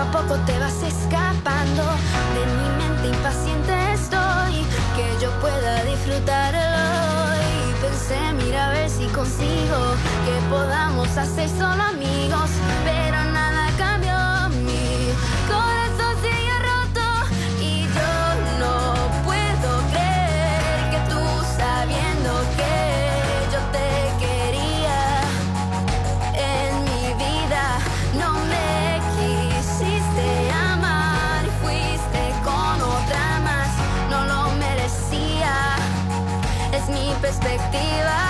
a poco te vas escapando. De mi mente impaciente estoy que yo pueda disfrutarlo y pensé mira a ver si consigo que podamos hacer solo amigos. 地吧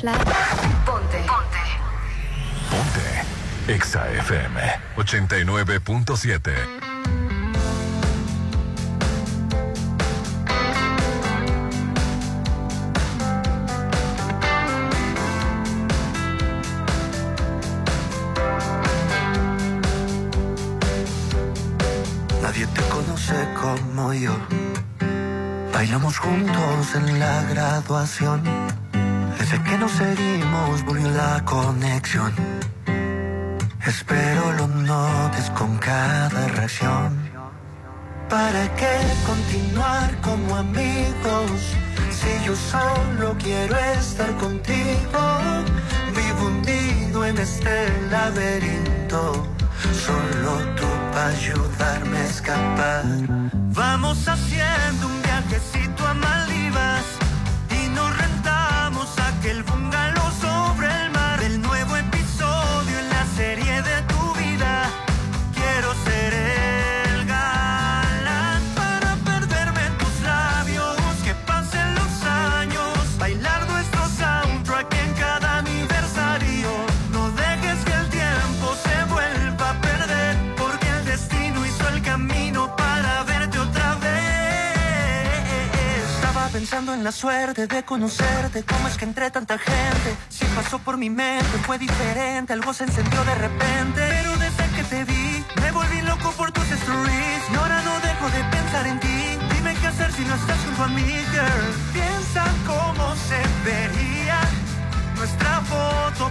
Ponte. Ponte. Ponte. Exa FM 89.7. como yo. Bailamos juntos en la graduación seguimos, volvió la conexión. Espero lo notes con cada reacción. ¿Para qué continuar como amigos? Si yo solo quiero estar contigo, vivo hundido en este laberinto. Solo tú para ayudarme a escapar. Vamos haciendo la suerte de conocerte. ¿Cómo es que entre tanta gente? Si pasó por mi mente, fue diferente. Algo se encendió de repente. Pero desde que te vi, me volví loco por tus stories. Y ahora no dejo de pensar en ti. Dime qué hacer si no estás junto a mí, girl. Piensa cómo se vería nuestra foto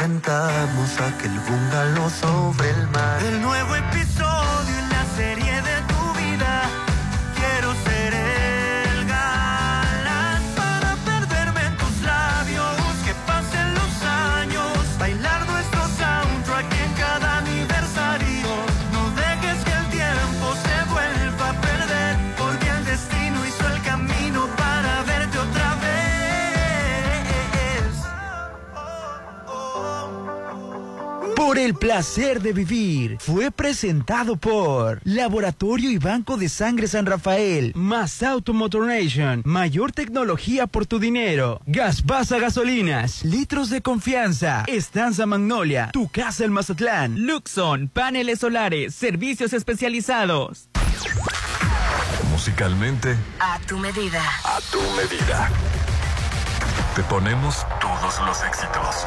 rentamos aquel bungalow sobre el mar. Nuevo episodio Placer de vivir. Fue presentado por Laboratorio y Banco de Sangre San Rafael. Más Automotor Nation. Mayor tecnología por tu dinero. Gas Basa Gasolinas. Litros de confianza. Estanza Magnolia. Tu casa en Mazatlán. Luxon. Paneles solares. Servicios especializados. Musicalmente. A tu medida. A tu medida. Te ponemos todos los éxitos.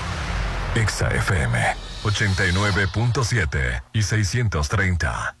Exa FM 89.7 y 630.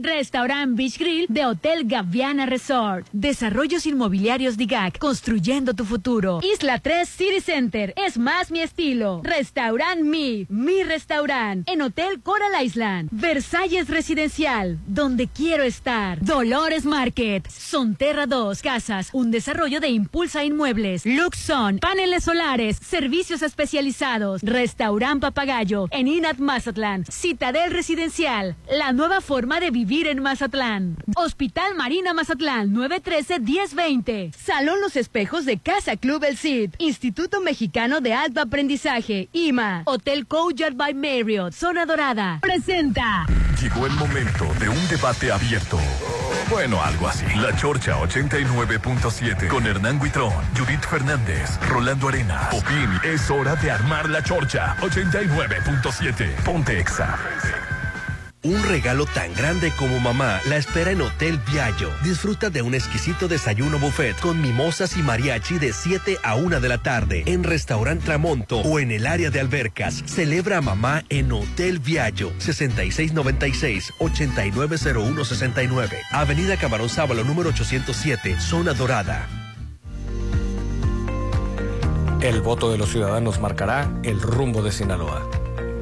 Restaurant Beach Grill de Hotel Gaviana Resort. Desarrollos inmobiliarios DIGAC. Construyendo tu futuro. Isla 3 City Center. Es más mi estilo. Restaurant Mi. Mi restaurant. En Hotel Coral Island. Versalles Residencial. Donde quiero estar. Dolores Market. Sonterra 2. Casas. Un desarrollo de Impulsa Inmuebles. Luxon. Paneles solares. Servicios especializados. Restaurant Papagayo. En Inat Mazatlán. Citadel Residencial. La nueva forma de vivir en Mazatlán. Hospital Marina Mazatlán 913-1020. Salón Los Espejos de Casa Club El Cid. Instituto Mexicano de Alto Aprendizaje. IMA. Hotel Couchard by Marriott. Zona Dorada. Presenta. Llegó el momento de un debate abierto. Bueno, algo así. La Chorcha 89.7 con Hernán Guitrón, Judith Fernández, Rolando Arenas. Opin, es hora de armar la Chorcha 89.7. Ponte Exa. Un regalo tan grande como mamá la espera en Hotel Viallo. Disfruta de un exquisito desayuno buffet con mimosas y mariachi de 7 a 1 de la tarde en Restaurant Tramonto o en el área de albercas. Celebra a mamá en Hotel Viallo 6696-890169. Avenida Camarón Sábalo número 807, Zona Dorada. El voto de los ciudadanos marcará el rumbo de Sinaloa.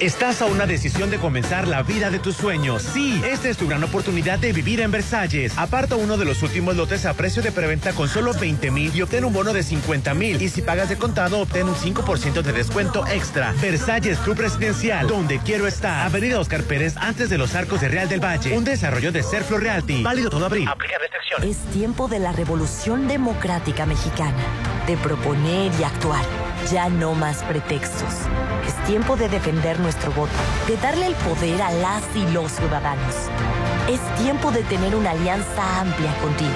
Estás a una decisión de comenzar la vida de tus sueños. Sí, esta es tu gran oportunidad de vivir en Versalles. Aparta uno de los últimos lotes a precio de preventa con solo 20 mil y obtén un bono de 50 mil. Y si pagas de contado, obtén un 5% de descuento extra. Versalles Club Residencial, donde quiero estar. Avenida Oscar Pérez, antes de los arcos de Real del Valle. Un desarrollo de Serflo Realty. Válido todo abril. Aplica restricciones. Es tiempo de la revolución democrática mexicana. De proponer y actuar. Ya no más pretextos. Es tiempo de defender de darle el poder a las y los ciudadanos. Es tiempo de tener una alianza amplia contigo.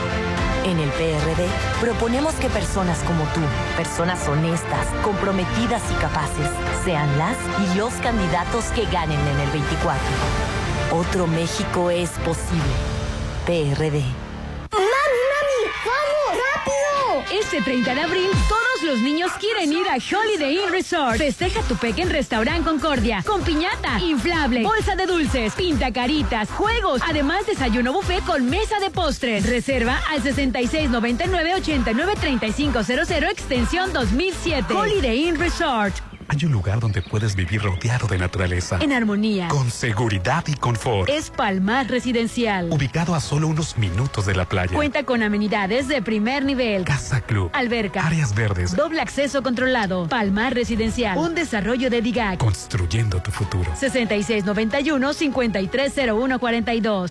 En el PRD proponemos que personas como tú, personas honestas, comprometidas y capaces, sean las y los candidatos que ganen en el 24. Otro México es posible. PRD. Este 30 de abril, todos los niños quieren ir a Holiday Inn Resort. Festeja tu peque en Restaurant Concordia. Con piñata, inflable, bolsa de dulces, pinta caritas, juegos. Además, desayuno buffet con mesa de postres. Reserva al 6699-893500, extensión 2007. Holiday Inn Resort. Hay un lugar donde puedes vivir rodeado de naturaleza. En armonía. Con seguridad y confort. Es Palmar Residencial. Ubicado a solo unos minutos de la playa. Cuenta con amenidades de primer nivel. Casa Club. Alberca. Áreas verdes. Doble acceso controlado. Palmar Residencial. Un desarrollo de DIGAC. Construyendo tu futuro. 6691-530142.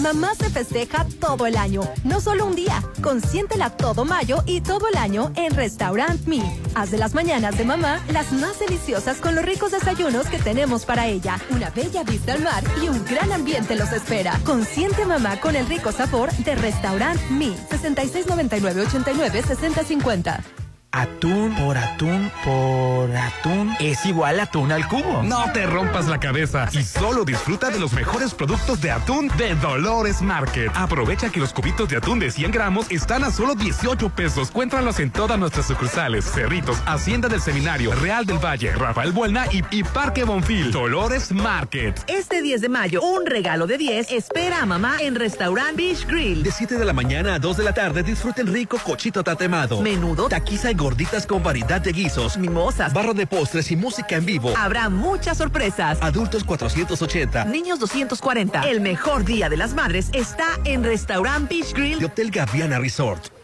Mamá se festeja todo el año, no solo un día. Consiéntela todo mayo y todo el año en Restaurant Me. Haz de las mañanas de mamá las más deliciosas con los ricos desayunos que tenemos para ella. Una bella vista al mar y un gran ambiente los espera. Consiente mamá con el rico sabor de Restaurant Me. 6699 89 6050. Atún por atún por atún es igual a atún al cubo. No te rompas la cabeza y solo disfruta de los mejores productos de atún de Dolores Market. Aprovecha que los cubitos de atún de 100 gramos están a solo 18 pesos. Cuéntralos en todas nuestras sucursales. Cerritos, Hacienda del Seminario, Real del Valle, Rafael Buelna y, y Parque Bonfil. Dolores Market. Este 10 de mayo, un regalo de 10 espera a mamá en Restaurant Beach Grill. De 7 de la mañana a 2 de la tarde disfruten rico cochito tatemado. Menudo, taquiza y gorditas con variedad de guisos, mimosas, barra de postres y música en vivo. Habrá muchas sorpresas. Adultos 480, niños 240. El mejor día de las madres está en Restaurant Beach Grill de Hotel Gaviana Resort.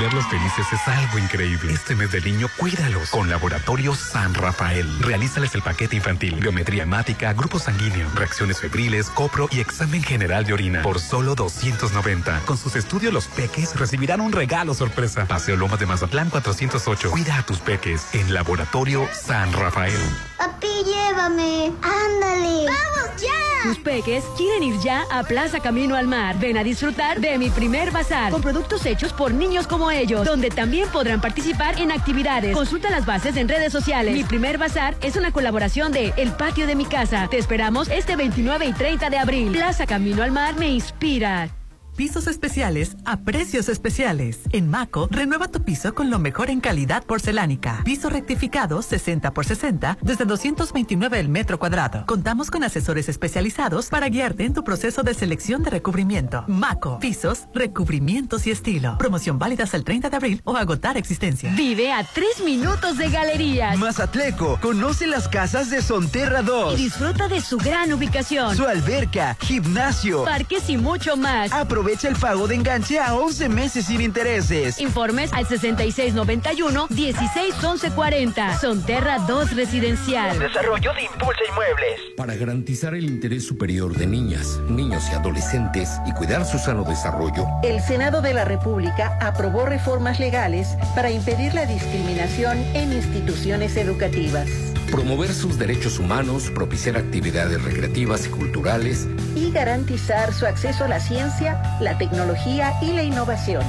Verlos felices es algo increíble. Este mes del niño, cuídalos con Laboratorio San Rafael. Realízales el paquete infantil, biometría hemática, grupo sanguíneo, reacciones febriles, copro y examen general de orina por solo 290. Con sus estudios, los peques recibirán un regalo sorpresa. Paseo Lomas de Mazatlán 408. Cuida a tus peques en Laboratorio San Rafael. Papi, llévame. Ándale. ¡Vamos ya! Tus peques quieren ir ya a Plaza Camino al Mar. Ven a disfrutar de mi primer bazar con productos hechos por niños como ellos, donde también podrán participar en actividades. Consulta las bases en redes sociales. Mi primer bazar es una colaboración de El Patio de mi Casa. Te esperamos este 29 y 30 de abril. Plaza Camino al Mar me inspira. Pisos especiales a precios especiales. En Maco, renueva tu piso con lo mejor en calidad porcelánica. Piso rectificado 60 por 60 desde 229 el metro cuadrado. Contamos con asesores especializados para guiarte en tu proceso de selección de recubrimiento. Maco, pisos, recubrimientos y estilo. Promoción válida hasta el 30 de abril o agotar existencia. Vive a tres minutos de galerías. Mazatleco, conoce las casas de Sonterra 2. Y disfruta de su gran ubicación. Su alberca, gimnasio, parques y mucho más. Aprovecha el pago de enganche a 11 meses sin intereses. Informes al 6691-161140. Sonterra 2 Residencial. Desarrollo de Impulsa Inmuebles. Para garantizar el interés superior de niñas, niños y adolescentes y cuidar su sano desarrollo, el Senado de la República aprobó reformas legales para impedir la discriminación en instituciones educativas promover sus derechos humanos, propiciar actividades recreativas y culturales y garantizar su acceso a la ciencia, la tecnología y la innovación.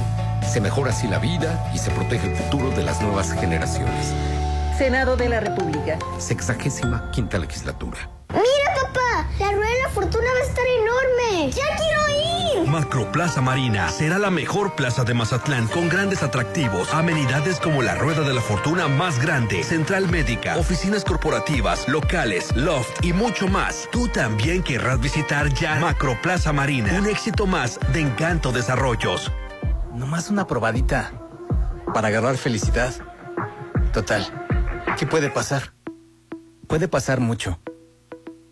Se mejora así la vida y se protege el futuro de las nuevas generaciones. Senado de la República. Sexagésima quinta legislatura. ¡Mira, papá! La rueda de la fortuna va a estar enorme. ¡Ya quiero ir! Macroplaza Marina será la mejor plaza de Mazatlán con grandes atractivos, amenidades como la rueda de la fortuna más grande, central médica, oficinas corporativas, locales, loft y mucho más. Tú también querrás visitar ya Macroplaza Marina, un éxito más de Encanto Desarrollos. Nomás una probadita para agarrar felicidad. Total, ¿qué puede pasar? Puede pasar mucho.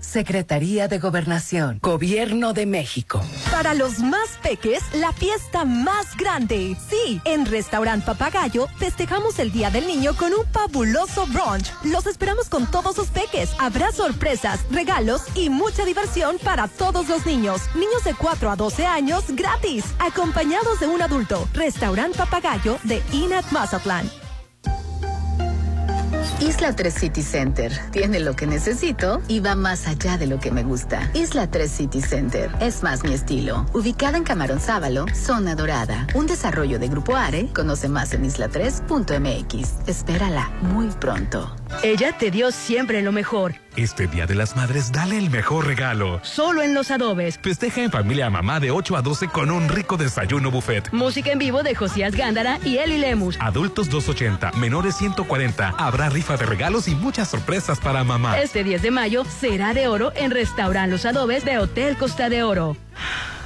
Secretaría de Gobernación, Gobierno de México. Para los más peques, la fiesta más grande. Sí, en Restaurant Papagayo festejamos el Día del Niño con un fabuloso brunch. Los esperamos con todos sus peques. Habrá sorpresas, regalos y mucha diversión para todos los niños. Niños de 4 a 12 años gratis, acompañados de un adulto. Restaurant Papagayo de Inat Mazatlán. Isla 3 City Center tiene lo que necesito y va más allá de lo que me gusta. Isla 3 City Center es más mi estilo. Ubicada en Camarón Sábalo, zona dorada. Un desarrollo de Grupo Are. Conoce más en isla3.mx. Espérala muy pronto. Ella te dio siempre lo mejor. Este Día de las Madres, dale el mejor regalo. Solo en Los Adobes. Festeja en familia a mamá de 8 a 12 con un rico desayuno buffet. Música en vivo de Josías Gándara y Eli Lemus. Adultos 280, menores 140. Habrá rifa de regalos y muchas sorpresas para mamá. Este 10 de mayo será de oro en Restaurant Los Adobes de Hotel Costa de Oro.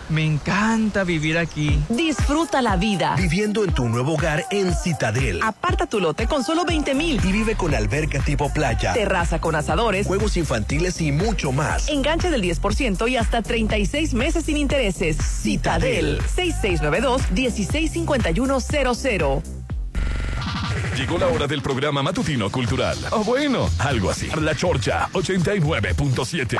Me encanta vivir aquí. Disfruta la vida. Viviendo en tu nuevo hogar en Citadel. Aparta tu lote con solo 20 mil. Y vive con alberca tipo playa. Terraza con asadores. Juegos infantiles y mucho más. Enganche del 10% y hasta 36 meses sin intereses. Citadel. 6692-165100. Llegó la hora del programa matutino cultural. O bueno, algo así. La Chorcha 89.7.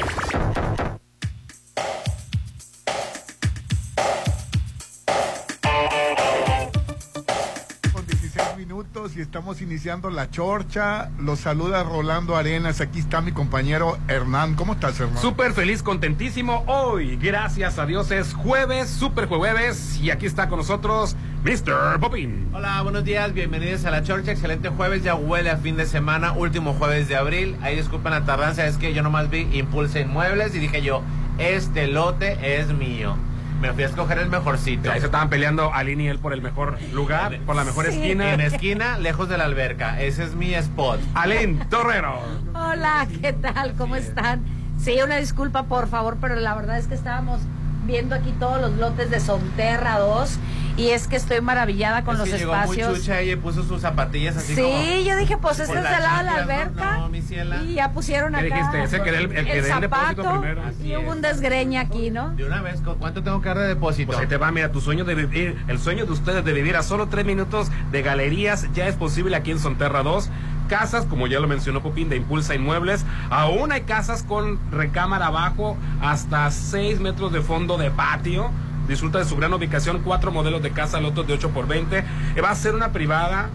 y estamos iniciando la chorcha. Los saluda Rolando Arenas. Aquí está mi compañero Hernán. ¿Cómo estás, Hernán? Súper feliz, contentísimo hoy. Gracias a Dios es jueves, súper jueves. Y aquí está con nosotros Mr. Popin. Hola, buenos días, bienvenidos a la Chorcha. Excelente jueves, ya huele a fin de semana, último jueves de abril. Ahí disculpen la tardanza, es que yo nomás vi Impulse Inmuebles y dije yo, este lote es mío. Me fui a escoger el mejorcito. Ahí se estaban peleando Aline y él por el mejor lugar, por la mejor Sí. esquina. En esquina, lejos de la alberca. Ese es mi spot. Aline Torrero. Hola, ¿qué tal? ¿Cómo están? Sí, una disculpa por favor, pero la verdad es que estábamos viendo aquí todos los lotes de Sonterra 2 y es que estoy maravillada con Es los que llegó espacios. muy chucha ella y puso sus zapatillas así Sí, como... yo dije, pues este es del lado de la ¿no? alberca. No, mi ciela. Y ya pusieron ¿Qué acá dijiste? Ese que el- el que el zapato primero. y hubo un desgreñe aquí, ¿no? De una vez, ¿cu- ¿cuánto tengo que dar de depósito? Pues ahí te va, mira, tu sueño de vivir, el sueño de ustedes de vivir a solo tres minutos de galerías ya es posible aquí en Sonterra 2. Casas, como ya lo mencionó Popín, de Impulsa Inmuebles. Aún hay casas con recámara abajo hasta 6 metros de fondo de patio. Disfruta de su gran ubicación, cuatro modelos de casa, lotos de 8 por 20. Eh, Va a ser una privada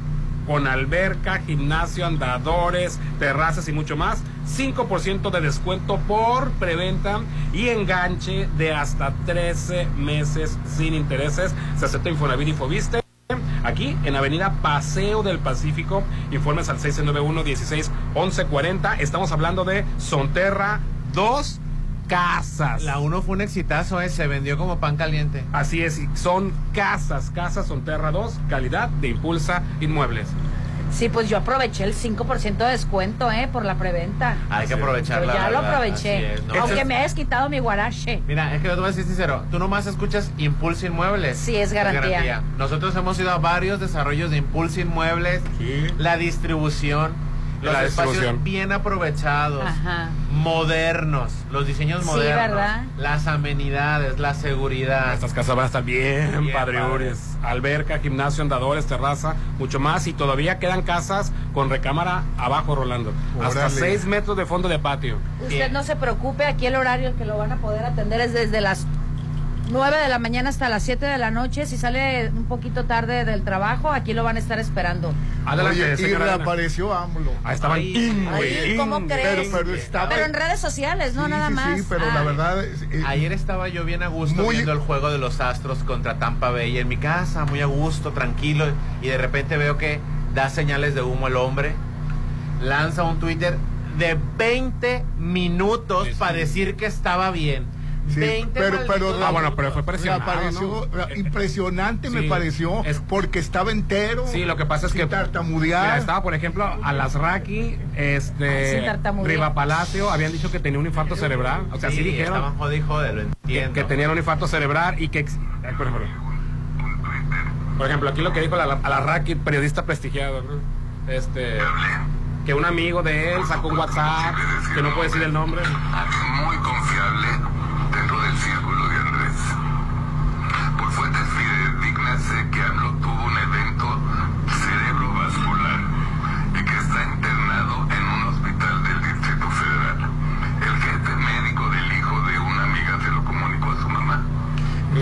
con alberca, gimnasio, andadores, terrazas y mucho más. 5% de descuento por preventa y enganche de hasta 13 meses sin intereses. Se acepta Infonavit y Fobiste. Aquí en Avenida Paseo del Pacífico, informes al 691-16-1140. Estamos hablando de Sonterra 2 casas. La uno fue un exitazo, ¿eh? Se vendió como pan caliente. Así es, y son casas, casas Sonterra 2, calidad de Impulsa Inmuebles. Sí, pues yo aproveché el 5% de descuento, ¿eh? Por la preventa. Hay que Yo aprovecharla. ya lo aproveché. Así es, ¿no? Aunque me hayas quitado mi guarache. Mira, es que yo te voy a decir sincero, tú nomás escuchas Impulso Inmuebles. Sí, es garantía. Nosotros hemos ido a varios desarrollos de Impulso Inmuebles, la distribución, los La espacios bien aprovechados, Ajá. Modernos, los diseños Sí, modernos, ¿verdad? las amenidades, la seguridad. Estas casas van a estar bien, Bien. Alberca, gimnasio, andadores, terraza, mucho más. Y todavía quedan casas con recámara abajo, Rolando. Hasta Órale. 6 metros de fondo de patio. Usted no se preocupe, aquí el horario que lo van a poder atender es desde las 9 de la mañana hasta las 7 de la noche. Si sale un poquito tarde del trabajo, aquí lo van a estar esperando. Adelante, Oye, y reapareció AMLO. Estaban. Güey. ¿cómo crees? Pero, pero estaba... Pero en redes sociales, no Sí, nada sí, más. Sí, pero la Ah. verdad... es- eh, Ayer estaba yo bien a gusto Muy- viendo el juego de los Astros contra Tampa Bay en mi casa, muy a gusto, tranquilo, y de repente veo que da señales de humo el hombre, lanza un Twitter de 20 minutos para decir que estaba bien. Sí, 20 pero, pero Ah, bueno, pero fue re- impresionante me Sí, pareció es- porque estaba entero Sí, lo que pasa es sin que tartamudear Mira, estaba, por ejemplo, Alasraqui, Ay, este, sin tartamudear. Riva Palacio, habían dicho que tenía un infarto cerebral. O sea, sí, dijeron Estaban lo que, entiendo. que tenían un infarto cerebral y que, por ejemplo, por ejemplo, aquí lo que dijo la- Alasraqui, periodista prestigiado, ¿no? este, que un amigo de él sacó un WhatsApp, que no puede decir el nombre. muy confiable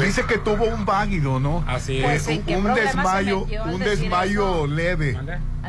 dice que tuvo un váguido no Así Pues, ¿en un, qué un desmayo un desmayo eso? leve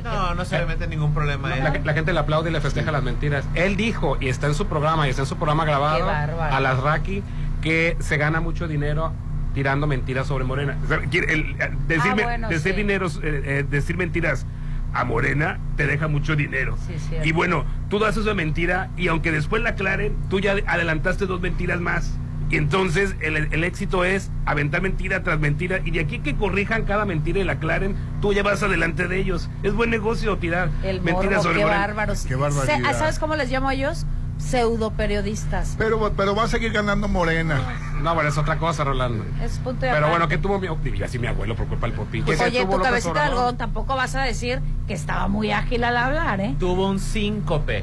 No, no se le mete ningún problema. ¿eh? La, la gente le aplaude y le festeja las mentiras. Él dijo, y está en su programa, y está en su programa grabado, a las Raki, que se gana mucho dinero tirando mentiras sobre Morena. O sea, quiere- el- eh, decir, Ah, me- bueno, decir sí. dineros, eh, eh, decir mentiras a Morena te deja mucho dinero. y bueno, tú das esa mentira y aunque después la aclaren, tú ya adelantaste dos mentiras más. Y entonces el, el éxito es aventar mentira tras mentira. Y de aquí que corrijan cada mentira y la aclaren, tú ya vas adelante de ellos. Es buen negocio tirar El mentiras morbo, sobre qué bárbaros. Qué barbaridad. ¿Sabes cómo les llamo a ellos? Pseudo periodistas. Pero, pero va a seguir ganando Morena. No, bueno, es otra cosa, Rolando. Es punto de Pero aparte. bueno, ¿qué tuvo mi... Digo, así mi abuelo por culpa del popín. Pues, ¿Qué oye, tu cabecita de algodón tampoco vas a decir que estaba muy ágil al hablar, ¿eh? Tuvo un síncope.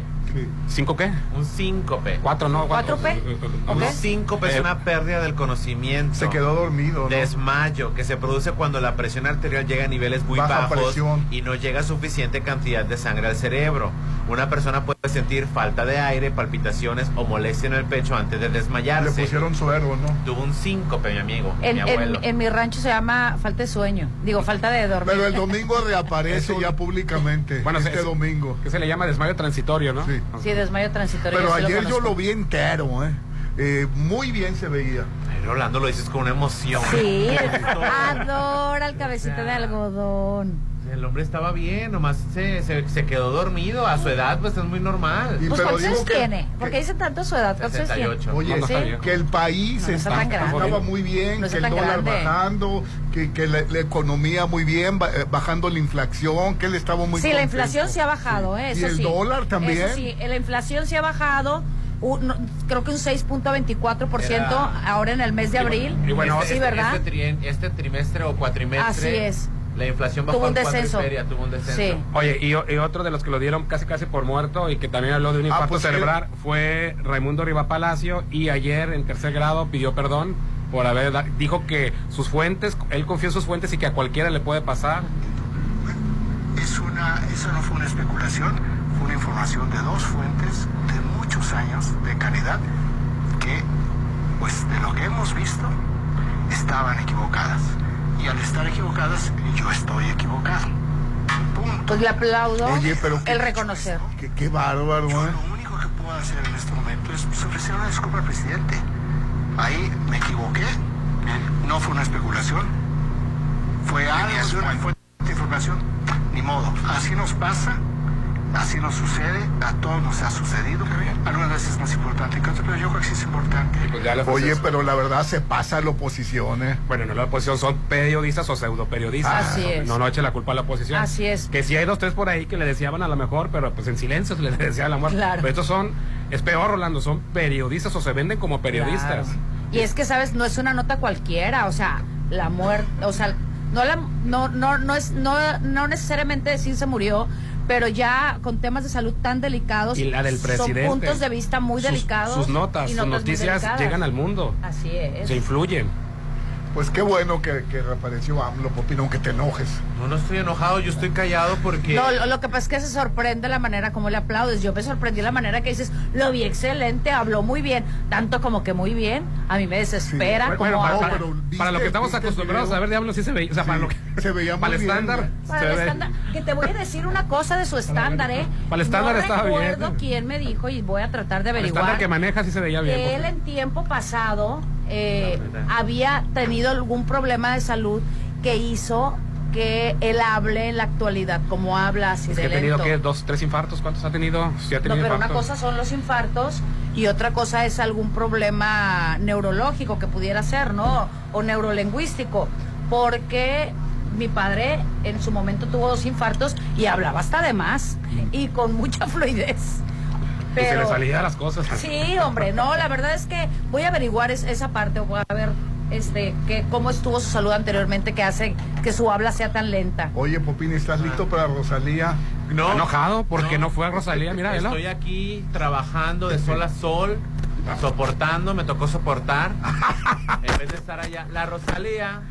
¿Cinco qué? Un síncope. Cuatro, no. ¿Cuatro P? Un síncope es Eh, una pérdida del conocimiento. Se quedó dormido, ¿no? Desmayo, que se produce cuando la presión arterial llega a niveles muy Baja bajos presión. y no llega suficiente cantidad de sangre al cerebro. Una persona puede sentir falta de aire, palpitaciones o molestia en el pecho antes de Le desmayarse. pusieron suero, ¿no? Tuvo un síncope, mi amigo, En, mi abuelo. en mi rancho se llama falta de sueño. Digo, falta de dormir. Pero el domingo reaparece ya públicamente. Bueno, este domingo. Que se le llama desmayo transitorio, ¿no? Sí. Sí, desmayo transitorio. Pero ayer yo lo vi entero, ¿eh? Eh, muy bien se veía. Ay, Rolando, lo dices con una emoción. Sí, adora el cabecita de algodón. El hombre estaba bien, nomás se, se, se quedó dormido. A su edad, pues es muy normal. Y Pues pero ¿cuántos años tiene? Porque dice tanto su edad. ¿Cuántos años tiene? 68. Oye, que el país No, no está estaba muy bien, No que el dólar grande. bajando, que, que la, la economía muy bien, eh, bajando la inflación, que él estaba muy Sí, la contento. inflación sí ha bajado, ¿eh? Y el sí. dólar también. Eso sí, la inflación sí ha bajado. un- no, creo que un 6.24% Era- ahora en el mes de abril. Y bueno, este, sí, ¿verdad? Este, tri- este trimestre o cuatrimestre. Así es. La inflación bajó Tuvo un descenso. feria, tuvo un descenso. Sí. Oye, y, y otro de los que lo dieron casi casi por muerto y que también habló de un Ah, infarto pues, cerebral fue Raimundo Riva Palacio y ayer en tercer grado pidió perdón por haber dijo que sus fuentes, él confió en sus fuentes y que a cualquiera le puede pasar. Es una, eso no fue una especulación, fue una información de dos fuentes de muchos años de calidad que, pues de lo que hemos visto, estaban equivocadas. Y al estar equivocadas, yo estoy equivocado. Punto. Pues le aplaudo Oye, pero qué- el reconocer. Qué, qué bárbaro, Yo ¿eh? lo único que puedo hacer en este momento es pues, ofrecer una disculpa al presidente. Ahí me equivoqué, no fue una especulación, fue algo de una fuente de información. Ni modo, así nos pasa, así nos sucede, a todos nos ha sucedido. Algunas veces es más importante que otras, pero yo creo que sí es importante. Pues Oye, pero la verdad se pasa la oposición, ¿eh? Bueno, no la oposición, son periodistas o pseudo periodistas. Así es. No, no eche la culpa a la oposición. Así es. Que si hay dos, tres por ahí que le deseaban a lo mejor, pero pues en silencio se les deseaba la muerte. Claro. Pero estos son, es peor, Rolando, son periodistas o se venden como periodistas. Claro. Y es que, ¿sabes? No es una nota cualquiera, o sea, la muerte, o sea, no la, no, no, no es, no, no necesariamente decir se murió, pero ya con temas de salud tan delicados. Y la del presidente. Son puntos de vista muy Sus- delicados. Sus, notas, sus noticias llegan al mundo. Así es. Se influyen. Pues qué bueno que, que reapareció AMLO, Popín, aunque te enojes. No, no estoy enojado, yo estoy callado porque. No, lo, lo que pasa es que se sorprende la manera como le aplaudes. Yo me sorprendí la manera que dices, lo vi excelente, habló muy bien, tanto como que muy bien. A mí me desespera Bueno, para, habla. para- para lo que estamos acostumbrados a ver, diablo, sí se veía. O sea, para lo que. Se veía Para el estándar. Para se el ve- estándar, que te voy a decir una cosa de su estándar, ¿eh? Para el estándar no estaba bien. recuerdo quién me dijo y voy a tratar de El averiguar. estándar que maneja sí se veía bien. que él en tiempo pasado eh, había tenido algún problema de salud que hizo que él hable en la actualidad, como habla así Es de que ha tenido, lento. ¿qué? ¿Dos, tres infartos? ¿Cuántos ha tenido? Sí ha No, pero una cosa son los infartos y otra cosa es algún problema neurológico que pudiera ser, ¿no? O neurolingüístico. Porque mi padre en su momento tuvo dos infartos y hablaba hasta de más y con mucha fluidez. Y se le Pero, salían las cosas. sí, hombre, no, la verdad es que voy a averiguar es- esa parte, voy a ver este que cómo estuvo su salud anteriormente que hace que su habla sea tan lenta. Oye, Popín, ¿estás listo para Rosalía? No. enojado porque no, fue a Rosalía, mira. Estoy aquí trabajando de sol a sol, soportando, me tocó soportar. en vez de estar allá. La Rosalía.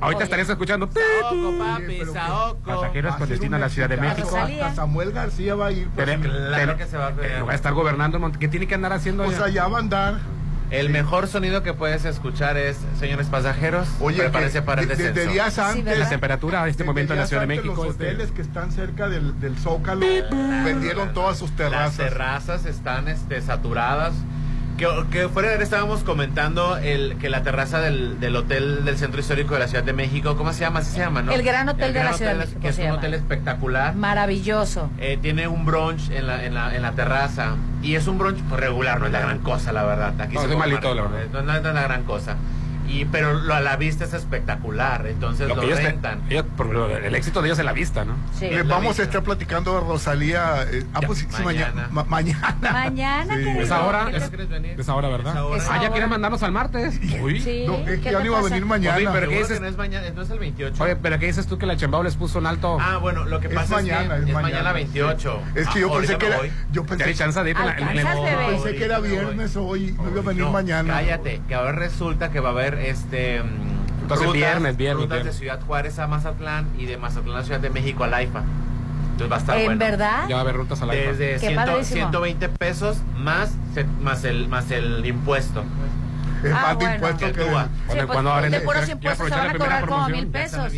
Ahorita estarías escuchando. Saoco, papi, Saoco. Pasajeros con destino a la Ciudad de México. Hasta Samuel García va a ir. pues, Tere- Claro que se va a eh, va a estar gobernando. ¿Qué tiene que andar haciendo? O allá? sea, ya va a andar. El mejor sonido que puedes escuchar es, señores pasajeros, Oye, prepárense que para el de- de- descenso. de días antes. ¿verdad? la temperatura a este de- momento en la Ciudad de México Los es de- hoteles que están cerca del, del Zócalo vendieron todas sus Las terrazas. terrazas están este, saturadas. Que, que fuera de estábamos comentando el, que la terraza del, del hotel del Centro Histórico de la Ciudad de México, ¿cómo se llama? Así se llama, ¿no? El Gran Hotel de la Gran Ciudad de Hotel, México Que es se un llama. hotel espectacular. Maravilloso. Eh, tiene un brunch en la, en, la, en la terraza. Y es un brunch regular, no es la gran cosa, la verdad. Aquí No, se es malito, mal, la no, verdad. No, no es la gran cosa. Y, pero lo, a la vista es espectacular, entonces lo, Lo que rentan. ellos- por lo- el éxito de ellos es la vista, ¿no? Sí. Les vamos a estar platicando de Rosalía. eh, ah, pues, sí, mañana. ma- mañana. Mañana, Sí. Es ahora, ¿Qué es, es ahora, ¿verdad? Es ahora. Ah, ya quieren mandarnos al martes. Uy. Sí, No, es que ¿qué ya no iba a venir mañana. Oye, pero ¿qué dices? que no es mañana, no es el 28. Oye, pero ¿qué dices tú que la Chembao les puso un alto? Ah, bueno, lo que Es pasa mañana, es que es es mañana, mañana 28. Es que Ah, yo pensé que era. Yo ¿Te hay pensé, chance de ir bebé. pensé que era viernes hoy. No iba a venir mañana. Cállate, que ahora resulta que va a haber este. mm, Entonces, viernes, viernes, rutas de viernes. Ciudad Juárez a Mazatlán y de Mazatlán a Ciudad de México al AIFA. Entonces va a estar ¿En bueno. verdad? Ya va a haber rutas a la Desde Qué 100 padrísimo. 120 pesos más, más, el, más el impuesto. Es Ah, más de bueno. impuesto Que que. tú vas. Sí, Cuando- pues, cuando abren de el- puros impuestos se van a cobrar como mil pesos.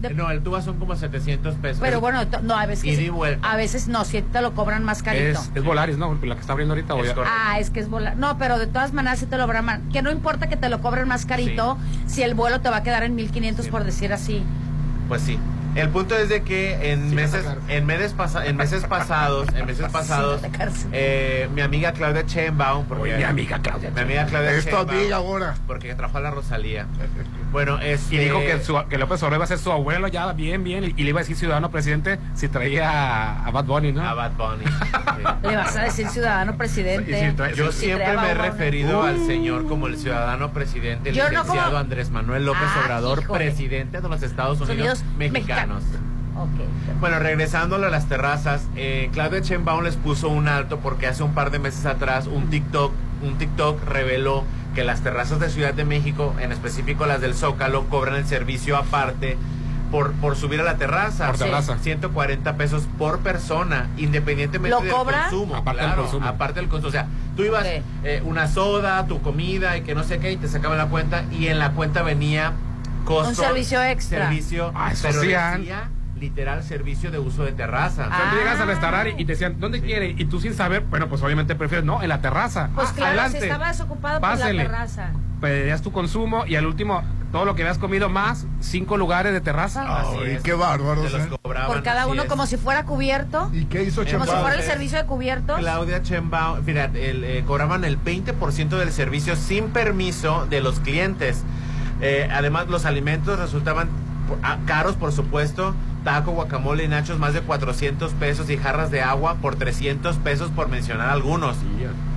De- No, el tuba son como 700 pesos. Pero bueno, no, a veces, y vuelta. a veces no, si te lo cobran más carito. Es, es Volaris, ¿no? La que está abriendo ahorita. o Es. Ah, es que es volar. No, pero de todas maneras sí te lo cobran más. Que no importa que te lo cobren más carito si el vuelo te va a quedar en 1500 Sí. por decir así. Pues sí. El punto es de que en Sí, meses, en meses, pasa- en meses pasados, en meses pasados, eh, mi amiga Claudia Sheinbaum, porque Oye, mi amiga Claudia mi amiga Claudia Es tu Sheinbaum, amiga ahora. porque trajo a la Rosalía. Bueno, es Y dijo que, su- que López Obrador iba a ser su abuelo ya bien, bien. Y, y le iba a decir ciudadano presidente si traía a, a Bad Bunny, ¿no? a Bad Bunny. Sí. Le vas a decir ciudadano presidente. Y si trae- Yo Si siempre me he referido al señor como el ciudadano presidente, el Yo no licenciado como- Andrés Manuel López Ah, Obrador, híjole. presidente de los Estados Unidos, Unidos mexicanos. Bueno, regresándolo a las terrazas, eh, Claudia Sheinbaum les puso un alto porque hace un par de meses atrás un TikTok, un TikTok reveló que las terrazas de Ciudad de México, en específico las del Zócalo, cobran el servicio aparte por, por subir a la terraza. Por terraza. 140 pesos por persona, independientemente ¿Lo del consumo. Aparte del claro, consumo. Aparte del consumo. O sea, tú ibas eh, una soda, tu comida y que no sé qué, y te sacaban la cuenta, y en la cuenta venía costo. Un servicio extra. Servicio, Ah, eso pero sí, decía literal servicio de uso de terraza. O sea, tú llegas al Ah. restaurante y te decían, ¿dónde quiere? Y tú sin saber, bueno, pues obviamente prefieres, no, en la terraza. Pues Ah, claro, adelante. si estaba desocupado por Pásele. la terraza. Pedías tu consumo y al último, todo lo que habías comido más, cinco lugares de terraza. Ay, qué los ¿eh? Por cada uno como si fuera cubierto. ¿Y qué hizo Como si Chembao? fuera el servicio de cubiertos. Claudia Chembao, fíjate, el, eh, cobraban el 20% del servicio sin permiso de los clientes. Eh, además, los alimentos resultaban por- ah, caros, por supuesto. Taco, guacamole y nachos, más de 400 pesos y jarras de agua por 300 pesos, por mencionar algunos.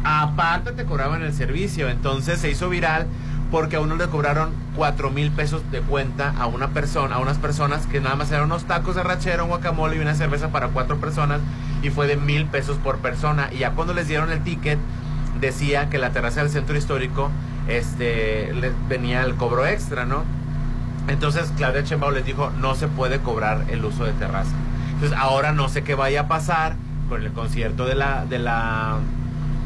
Aparte, te cobraban el servicio. Entonces se hizo viral porque a uno le cobraron 4 mil pesos de cuenta a una persona, a unas personas que nada más eran unos tacos de rachera, un guacamole y una cerveza para cuatro personas y fue de mil pesos por persona. Y ya cuando les dieron el ticket, decía que la terraza del centro histórico este, les venía el cobro extra, ¿no? Entonces Claudia Sheinbaum les dijo, no se puede cobrar el uso de terraza. Entonces ahora no sé qué vaya a pasar con el concierto de la, de la,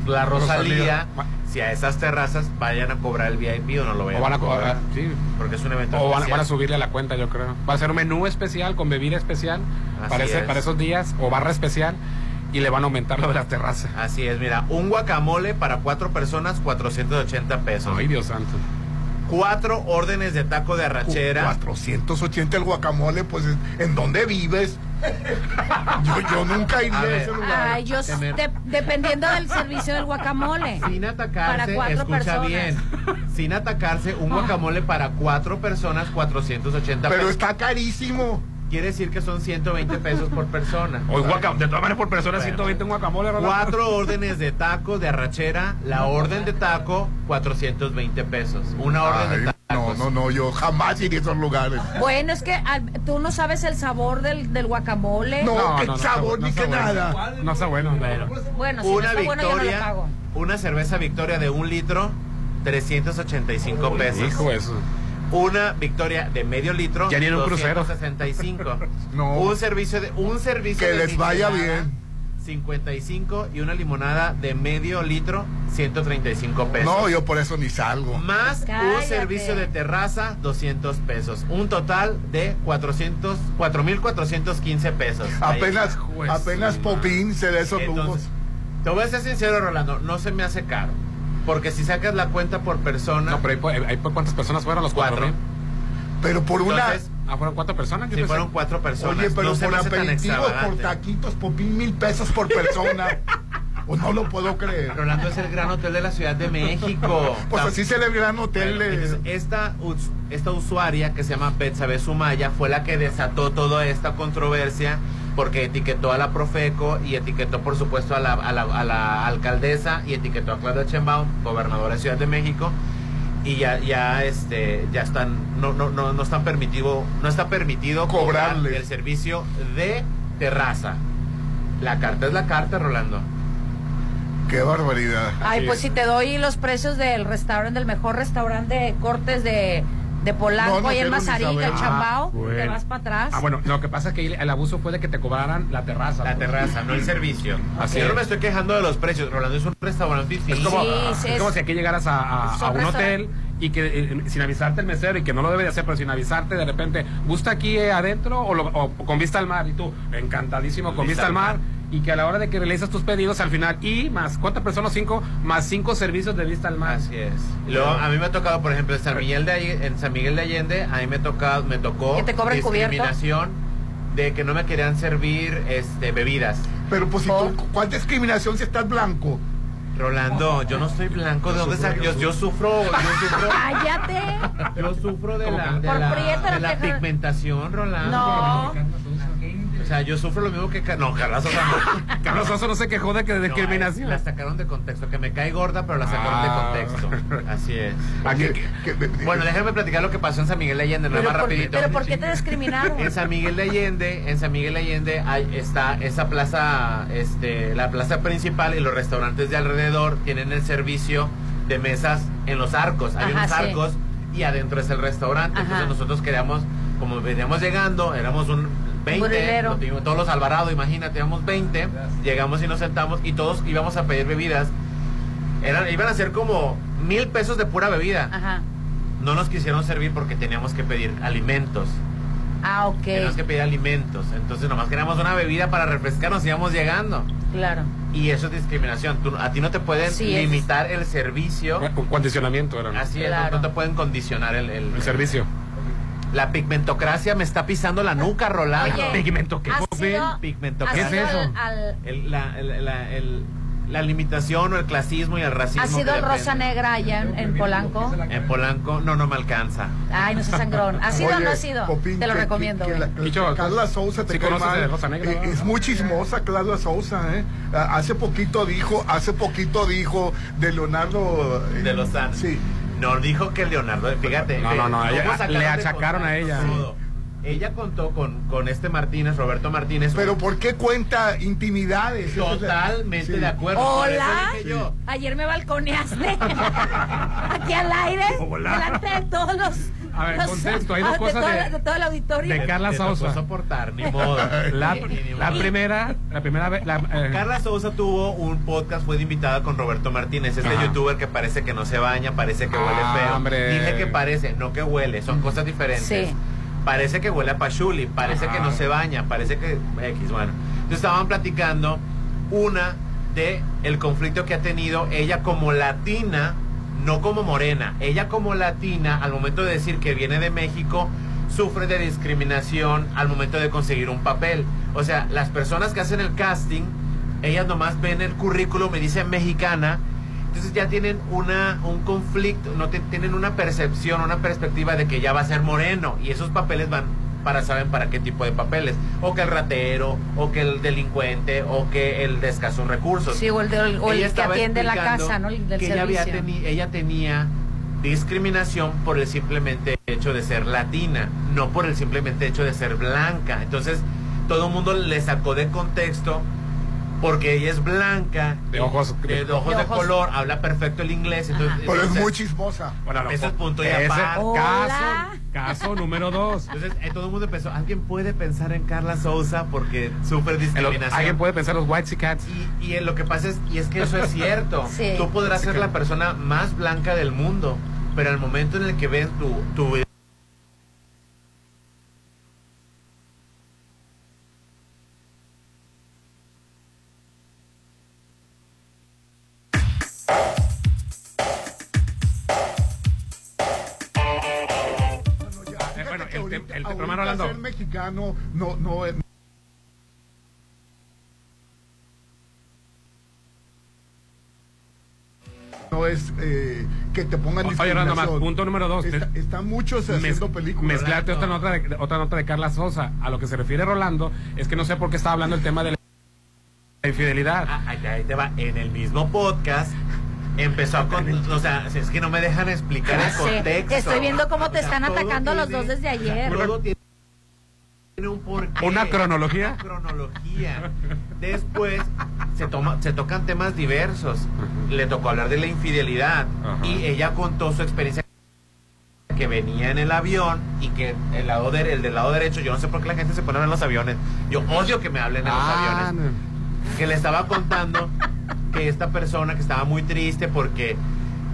la Rosalía, Rosalía. si a esas terrazas vayan a cobrar el VIP o no lo vayan O van a cobrar. cobrar, sí. Porque es un evento O van, a subirle a la cuenta, yo creo. Va a ser un menú especial con bebida especial para, ese- es. para esos días o barra especial y le van a aumentar lo de la terraza. Así es, mira, un guacamole para cuatro personas, 480 pesos. Ay, Dios santo. Cuatro órdenes de taco de arrachera. 480 el guacamole, pues ¿en dónde vives? Yo, yo nunca iría A a, ver. ese lugar. Ay, yo de- dependiendo del servicio del guacamole. Sin Para atacarse, cuatro escucha personas. bien. Sin atacarse, un guacamole para cuatro personas, 480 Pero pesos. está carísimo. Quiere decir que son 120 pesos por persona. O guaca- de todas maneras por persona Bueno. 120 un guacamole. Rolando. Cuatro órdenes de taco de arrachera. La orden de taco, 420 pesos. Una orden Ay, de no, taco. no, no, yo jamás iría a esos lugares. Bueno, es que al- tú no sabes el sabor del, del guacamole. No, No, qué no, no sabor ni no bueno. nada. No está bueno. Bueno, Bueno, si no una está bueno, yo no lo victoria, pago. una cerveza victoria de un litro, 385 pesos. Hijo eso. Una victoria de medio litro, Ya ni en un crucero. 265. No. Un servicio de un servicio Que de les vaya bien. 55 y una limonada de medio litro, 135 pesos. No, yo por eso ni salgo. Más un Cállate. servicio de terraza, 200 pesos. Un total de 400, 4.415 pesos. Apenas. Pues, apenas sí, Popín se da esos lujos. Entonces, te voy a ser sincero, Rolando, no se me hace caro. Porque si sacas la cuenta por persona. No, pero ahí, ahí, ¿cuántas personas fueron los cuatro? Cuatro. Pero por una. Entonces, Ah, fueron cuatro personas. Yo sí, pensé- fueron cuatro personas. Oye, pero No por me hace tan aperitivo, por taquitos, popín, mil pesos por persona. o no lo puedo creer. Rolando es el gran hotel de la Ciudad de México. Pues así se le gran hotel. Bueno, eh, entonces, esta, esta usuaria que se llama Betsabe Sumaya fue la que desató toda esta controversia porque etiquetó a la Profeco y etiquetó por supuesto a la, a la- a la alcaldesa y etiquetó a Claudia Sheinbaum, gobernadora de Ciudad de México y ya ya este ya están no no no no están permitido no está permitido cobrar Cobrarles. el servicio de terraza. La carta es la carta, Rolando. Qué barbaridad. Ay, Así pues es. si te doy los precios del restaurante, del mejor restaurante de cortes de, de Polanco, No, quiero ni Mazarik, saber. el Chambao, Ah, te vas para atrás. Ah, bueno, lo que pasa es que el abuso fue de que te cobraran la terraza. La pues. terraza, no el servicio. Así Yo no me estoy quejando de los precios. Rolando es un restaurante Es como, Sí, sí, es es- como si aquí llegaras a, a- un hotel y que eh, sin avisarte el mesero y que no lo debe de hacer, pero sin avisarte de repente, ¿gusta aquí eh, adentro o, lo- o con vista al mar? Y tú, encantadísimo con vista al mar. Y que a la hora de que realizas tus pedidos al final, y más, ¿cuántas personas? Cinco, más cinco servicios de vista al mar. Así es. Luego a mí me ha tocado, por ejemplo, en San Miguel de, All- en San Miguel de Allende, a mí me, toca, me tocó ¿Que te cobren cubierto? discriminación de que no me querían servir este bebidas. Pero pues si tú, ¿cuál discriminación si estás blanco? Rolando, yo no soy blanco, ¿de dónde sa- yo, yo sufro, yo sufro, ¡Cállate! yo sufro de ¿Cómo la, de Por la, de la pigmentación, Rolando. No. O sea, yo sufro lo mismo que... No, Carla Sosa no. Carlos Oso no se quejó de que de No, discriminación. La sacaron de contexto, que me cae gorda, pero la sacaron Ah. de contexto. Así es. Ah, que- Que- que- Bueno, déjame platicar lo que pasó en San Miguel de Allende, nada ¿Pero más por, rapidito. pero ¿por qué te discriminaron? En San Miguel de Allende, en San Miguel de Allende hay, está esa plaza, este, la plaza principal y los restaurantes de alrededor tienen el servicio de mesas en los arcos. Hay Ajá, unos sí. arcos y adentro es el restaurante. Ajá. Entonces nosotros queríamos, como veníamos llegando, éramos un 20, Burilero. lo tuvimos todos los Alvarado, imagínate, éramos 20, llegamos y nos sentamos y todos íbamos a pedir bebidas. Eran, iban a ser como mil pesos de pura bebida. Ajá. No nos quisieron servir porque teníamos que pedir alimentos. Ah, ok. Teníamos que pedir alimentos. Entonces nomás queríamos una bebida para refrescarnos y íbamos llegando. Claro. Y eso es discriminación. Tú- a ti no te pueden Sí, es- limitar el servicio. Un condicionamiento era. ¿no? Así es, no- Claro. no, te pueden condicionar el, el- El servicio. La pigmentocracia me está pisando la nuca, Rolando. Oye, Pigmento, ¿qué? sido, Pigmentocracia. sido es eso? al- al- El- la, el- la- el- la limitación o el clasismo y el racismo. ¿Has que sido el. Rosa Negra allá en, en Polanco? En Polanco, no, no me alcanza. Ay, no seas sangrón. ¿Has sido o no has sido? Popín, Te lo que- recomiendo. que- que la- Carla Sousa te ¿sí cae mal. Rosa Negra, Eh, no? Es muy chismosa Carla Sousa, ¿eh? Hace poquito dijo, hace poquito dijo de Leonardo... eh, De Lozano. Sí. No dijo que Leonardo, fíjate. No, no, no, ella- le de achacaron a ella. todo. Ella contó con, con este Martínez, Roberto Martínez. Pero ¿por qué cuenta intimidades? Totalmente Sí. de acuerdo. Hola. yo. Ayer me balconeaste. Aquí al aire. Hola. Delante de todos los. A ver, contexto, hay dos ah, de cosas toda de- la- de todo el auditorio. de Carla Sousa. soportar, ni modo. La, la primera, la primera vez, la, eh, Carla Sousa tuvo un podcast, fue de invitada con Roberto Martínez, este Ajá. youtuber que parece que no se baña, parece que huele Ah, feo. hombre. Dije que parece, no que huele, son cosas diferentes. Sí. Parece que huele a pachuli, parece Ajá. que no se baña, parece que X, bueno. Entonces estaban platicando una de el conflicto que ha tenido ella como latina, no como morena. Ella como latina, al momento de decir que viene de México, sufre de discriminación al momento de conseguir un papel. O sea, las personas que hacen el casting, ellas nomás ven el currículum y dicen mexicana, entonces ya tienen una, un conflicto, no te- tienen una percepción, una perspectiva de que ya va a ser moreno y esos papeles van para saben para qué tipo de papeles, o que el ratero, o que el delincuente, o que el de escasos recursos. Sí, o el, de- o el Ella que atiende la casa, ¿no? El del que ella, había teni- ella tenía discriminación por el simplemente hecho de ser latina, no por el simplemente hecho de ser blanca. Entonces, todo el mundo le sacó de contexto porque ella es blanca, De ojos- de, de ojos de de ojos- color, habla perfecto el inglés. Entonces, Pero es muy chismosa. bueno, no, ese es punto y ese aparte. Caso, caso número dos. Entonces, eh, todo el mundo pensó, ¿alguien puede pensar en Carla Sousa porque sufre En lo- discriminación? Alguien puede pensar los White Cats. Y, y en lo que pasa es, y es que eso es cierto. Sí. Tú podrás ser la persona más blanca del mundo, pero al momento en el que ven tu, tu mexicano no, no, es- no es eh, que te pongan Oye, Rolando, más, punto número dos. Está- están muchos haciendo Mez- películas. Mezclarte otra nota, de, otra nota de Carla Sosa. A lo que se refiere Rolando es que no sé por qué estaba hablando el tema de la infidelidad. Ah, ahí, ahí te va. En el mismo podcast empezó a con, o sea, si es que no me dejan explicar el Sí, contexto. Estoy viendo cómo te O sea, están atacando los dos desde ayer. todo tiene un porqué. ¿Una cronología? Una cronología. Después se toma, se tocan temas diversos. Le tocó hablar de la infidelidad y ella contó su experiencia que venía en el avión y que el lado de- el del lado derecho, yo no sé por qué la gente se pone en los aviones. Yo odio que me hablen en los Ah, aviones. Que le estaba contando que esta persona que estaba muy triste porque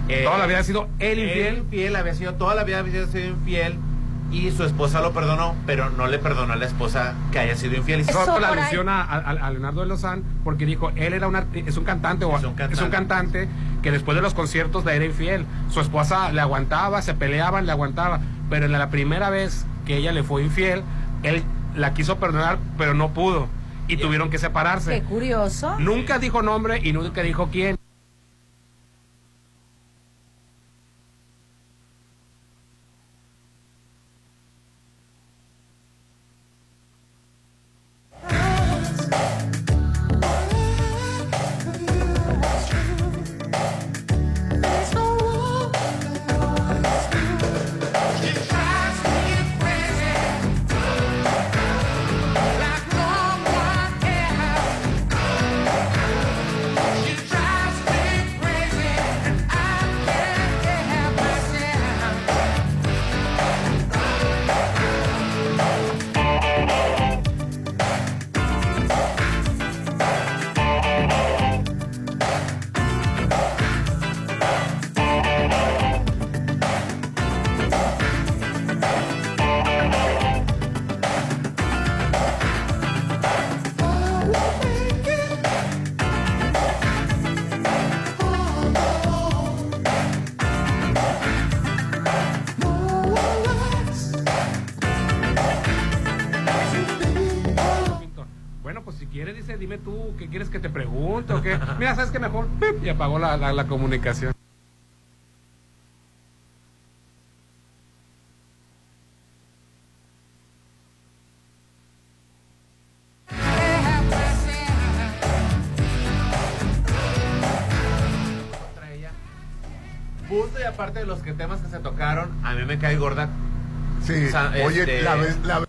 eh, Toda la vida ha sido él infiel. infiel, había sido toda la vida había sido infiel y su esposa lo perdonó, pero no le perdonó a la esposa que haya sido infiel. Y Solo la alusión a, a- a Leonardo de Lozán porque dijo él era un arti- es un cantante o es un cantante. que después de los conciertos le era infiel su esposa le aguantaba se peleaban le aguantaba pero en la primera vez que ella le fue infiel él la quiso perdonar pero no pudo y tuvieron que separarse Qué curioso. nunca dijo nombre y nunca dijo quién Y apagó la, la, la comunicación. Punto y aparte de los que temas que se tocaron, a mí me cae gorda. Sí, O sea, oye, este- la vez, la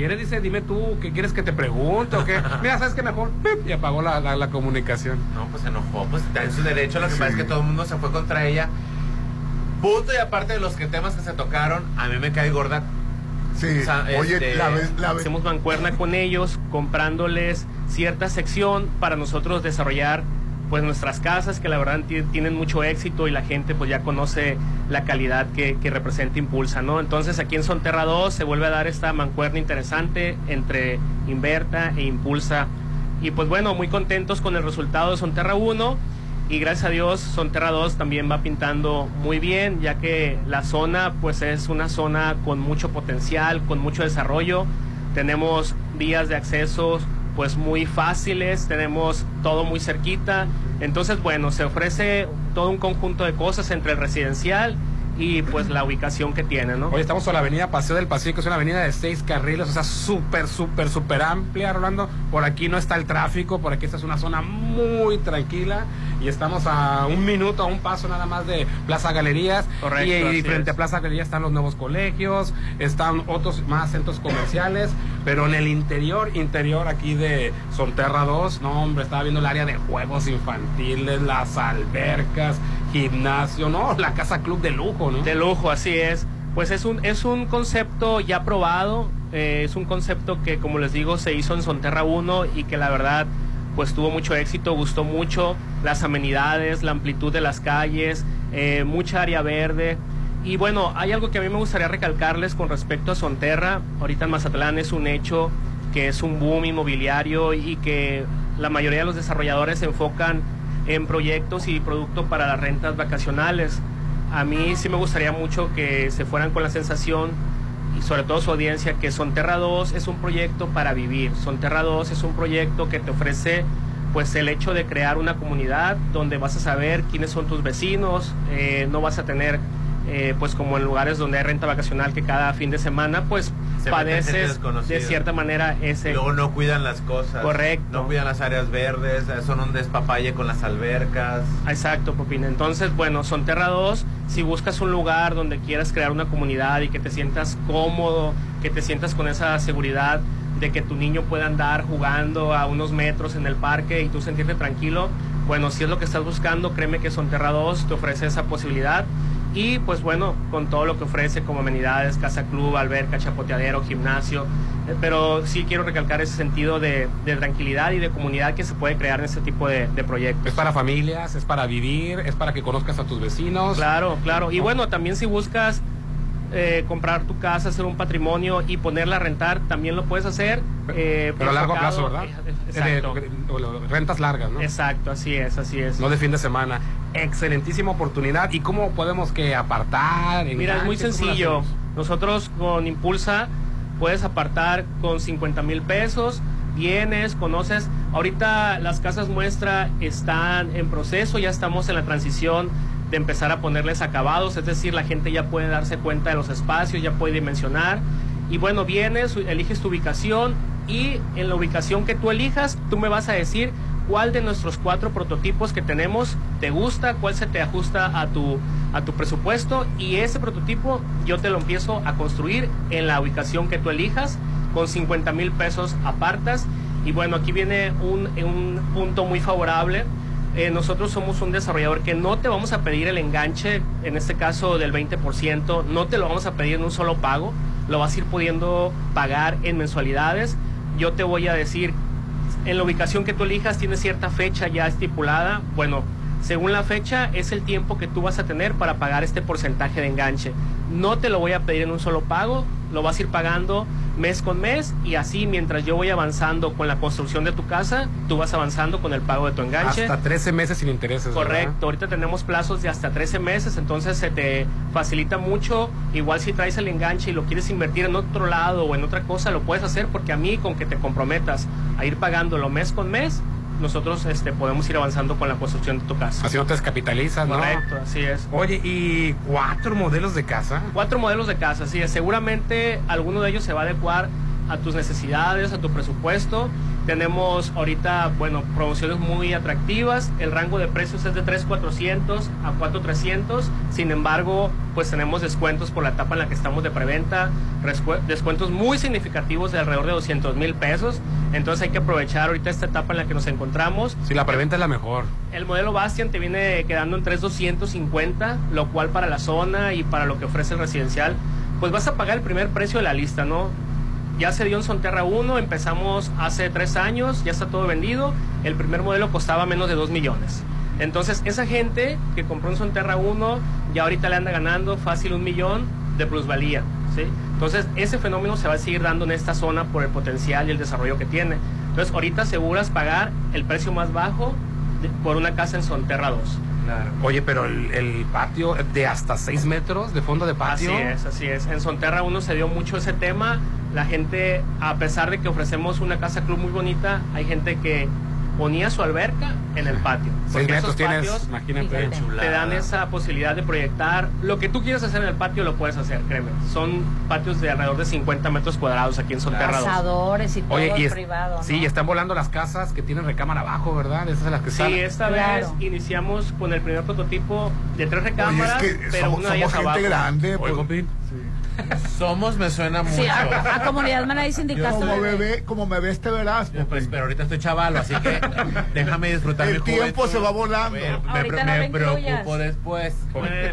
quieres, dice, dime tú, ¿qué quieres que te pregunte o qué? Mira, ¿sabes qué mejor? Pip, Y apagó la, la, la comunicación. No, pues se enojó, pues está en su derecho. Lo que pasa es que todo el mundo se fue contra ella. Punto y aparte de los que temas que se tocaron, a mí me cae gorda. Sí, este, Hacemos mancuerna con ellos, comprándoles cierta sección para nosotros desarrollar pues nuestras casas que la verdad tienen mucho éxito y la gente pues ya conoce la calidad que, representa Impulsa, ¿no? Entonces aquí en Sonterra 2 se vuelve a dar esta mancuerna interesante entre Inverta e Impulsa y pues bueno, muy contentos con el resultado de Sonterra 1 y gracias a Dios Sonterra 2 también va pintando muy bien ya que la zona pues es una zona con mucho potencial, con mucho desarrollo. Tenemos vías de acceso pues muy fáciles, tenemos todo muy cerquita. Entonces, bueno, se ofrece todo un conjunto de cosas entre el residencial y pues la ubicación que tiene, ¿no? Hoy estamos en la avenida Paseo del Pacífico, es una avenida de seis carriles, o sea, súper, súper, súper amplia, Rolando. Por aquí no está el tráfico, por aquí esta es una zona muy tranquila y estamos a un minuto, a un paso nada más de Plaza Galerías. Correcto, y, frente a Plaza Galerías están los nuevos colegios, están otros más centros comerciales, pero en el interior, interior aquí de Solterra 2, no hombre, estaba viendo el área de juegos infantiles, las albercas, gimnasio, ¿no? La casa club de lujo, ¿no? De lujo, así es. Pues es un, es un concepto ya probado, eh, es un concepto que, como les digo, se hizo en Sonterra 1 y que la verdad, pues tuvo mucho éxito, gustó mucho las amenidades, la amplitud de las calles, eh, mucha área verde. Y bueno, hay algo que a mí me gustaría recalcarles con respecto a Sonterra. Ahorita en Mazatlán es un hecho que es un boom inmobiliario y que la mayoría de los desarrolladores se enfocan en proyectos y productos para las rentas vacacionales. A mí sí me gustaría mucho que se fueran con la sensación y sobre todo su audiencia que Sonterra 2 es un proyecto para vivir. Sonterra 2 es un proyecto que te ofrece pues el hecho de crear una comunidad donde vas a saber quiénes son tus vecinos, eh, no vas a tener eh, pues como en lugares donde hay renta vacacional que cada fin de semana pues padeces de cierta manera ese luego no cuidan las cosas. Correcto. No cuidan las áreas verdes eh, son un despapalle con las albercas. Exacto Popín. Entonces bueno son Terra 2 si buscas un lugar donde quieras crear una comunidad y que te sientas cómodo que te sientas con esa seguridad de que tu niño pueda andar jugando a unos metros en el parque y tú sentirte tranquilo bueno si es lo que estás buscando créeme que Sonterra 2 te ofrece esa posibilidad y pues bueno, con todo lo que ofrece como amenidades, casa club, alberca, chapoteadero, gimnasio, eh, pero sí quiero recalcar ese sentido de, tranquilidad y de comunidad que se puede crear en este tipo de, proyectos. Es para familias, es para vivir, es para que conozcas a tus vecinos. Claro, claro. Y bueno, también si buscas eh, comprar tu casa, hacer un patrimonio y ponerla a rentar, también lo puedes hacer. Eh, pero a largo plazo, ¿verdad? Exacto. rentas largas, ¿no? Exacto, así es, así es. No de fin de semana. Excelentísima oportunidad. ¿Y cómo podemos que apartar? Mira, es muy sencillo. Nosotros con Impulsa puedes apartar con 50 mil pesos. Vienes, conoces. Ahorita las casas muestra están en proceso, ya estamos en la transición de empezar a ponerles acabados, es decir, la gente ya puede darse cuenta de los espacios, ya puede dimensionar. Y bueno, vienes, eliges tu ubicación y en la ubicación que tú elijas, tú me vas a decir cuál de nuestros cuatro prototipos que tenemos te gusta, cuál se te ajusta a tu, a tu presupuesto y ese prototipo yo te lo empiezo a construir en la ubicación que tú elijas, con 50 mil pesos apartas. Y bueno, aquí viene un, un punto muy favorable eh, nosotros somos un desarrollador que no te vamos a pedir el enganche, en este caso del 20%, no te lo vamos a pedir en un solo pago, lo vas a ir pudiendo pagar en mensualidades. Yo te voy a decir, en la ubicación que tú elijas tiene cierta fecha ya estipulada, bueno, según la fecha es el tiempo que tú vas a tener para pagar este porcentaje de enganche. No te lo voy a pedir en un solo pago, lo vas a ir pagando mes con mes y así mientras yo voy avanzando con la construcción de tu casa, tú vas avanzando con el pago de tu enganche. Hasta 13 meses sin intereses. Correcto, ahorita tenemos plazos de hasta 13 meses, entonces se te facilita mucho. Igual si traes el enganche y lo quieres invertir en otro lado o en otra cosa, lo puedes hacer porque a mí con que te comprometas a ir pagándolo mes con mes, nosotros este, podemos ir avanzando con la construcción de tu casa. Así no te descapitalizas, ¿no? Correcto, así es. Oye, ¿y cuatro modelos de casa? Cuatro modelos de casa, sí. Seguramente alguno de ellos se va a adecuar a tus necesidades, a tu presupuesto. Tenemos ahorita, bueno, promociones muy atractivas. El rango de precios es de 3,400 a 4,300. Sin embargo, pues tenemos descuentos por la etapa en la que estamos de preventa. Descuentos muy significativos de alrededor de 200 mil pesos. Entonces hay que aprovechar ahorita esta etapa en la que nos encontramos. Sí, la preventa es la mejor. El modelo Bastian te viene quedando en 3,250, lo cual para la zona y para lo que ofrece el residencial, pues vas a pagar el primer precio de la lista, ¿no? Ya se dio en Sonterra 1, empezamos hace tres años, ya está todo vendido. El primer modelo costaba menos de 2 millones. Entonces, esa gente que compró en Sonterra 1, ya ahorita le anda ganando fácil un millón de plusvalía. ¿sí? Entonces, ese fenómeno se va a seguir dando en esta zona por el potencial y el desarrollo que tiene. Entonces, ahorita aseguras pagar el precio más bajo de- por una casa en Sonterra 2. Oye, pero el, el patio de hasta 6 metros de fondo de patio. Así es, así es. En Sonterra 1 se dio mucho ese tema. La gente, a pesar de que ofrecemos una casa club muy bonita, hay gente que ponía su alberca en el patio. Seis Porque metros esos tienes, patios imagínate. te- dan esa posibilidad de proyectar. Lo que tú quieras hacer en el patio lo puedes hacer, créeme. Son patios de alrededor de 50 metros cuadrados aquí en Sonterra 2. Asadores y todo Oye, y es- privado. ¿no? sí, y están volando las casas que tienen recámara abajo, ¿verdad? Esas son las que Sí, están. esta Claro. vez iniciamos con el primer prototipo de tres recámaras, Oye, es que pero somos, una de ellas somos gente abajo. grande. Oye, pues, compi, Somos me suena mucho. Sí, a, a comunidad me la dicen indicaste. como, bebé, como me ves, te verás. Pues, pero ahorita estoy chavalo, así que déjame disfrutar mi El tiempo juventud. se va volando. A ver, me, no me preocupo después.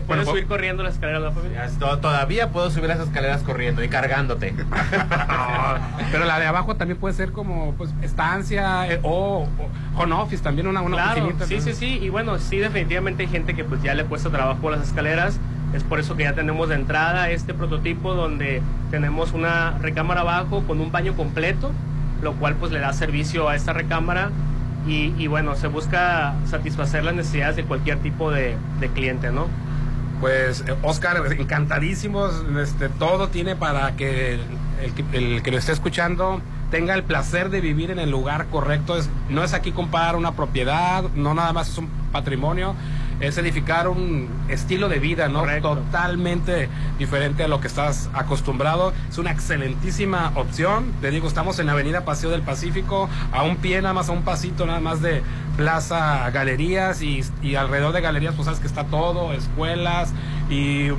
Puedes subir corriendo la escalera la familia. Ya esto- Todavía puedo subir las escaleras corriendo y cargándote. No, pero la de abajo también puede ser como pues estancia eh, o, o home office también una, una Claro, oficinita, sí, ¿no? sí, sí. Y bueno, sí, definitivamente hay gente que pues ya le cuesta trabajo las escaleras. Es por eso que ya tenemos de entrada este prototipo donde tenemos una recámara abajo con un baño completo, lo cual pues le da servicio a esta recámara. Y, bueno, se busca satisfacer las necesidades de cualquier tipo de, cliente, ¿no? Pues eh, Oscar, encantadísimos, este, todo tiene para que el, que- el que lo esté escuchando tenga el placer de vivir en el lugar correcto. Es, no es aquí comprar una propiedad, no nada más es un patrimonio, es edificar un estilo de vida, ¿no? Correcto. Totalmente diferente a lo que estás acostumbrado. Es una excelentísima opción. Te digo, estamos en la Avenida Paseo del Pacífico, a un pie nada más, a un pasito nada más de Plaza Galerías y, y alrededor de Galerías, pues sabes que está todo, escuelas y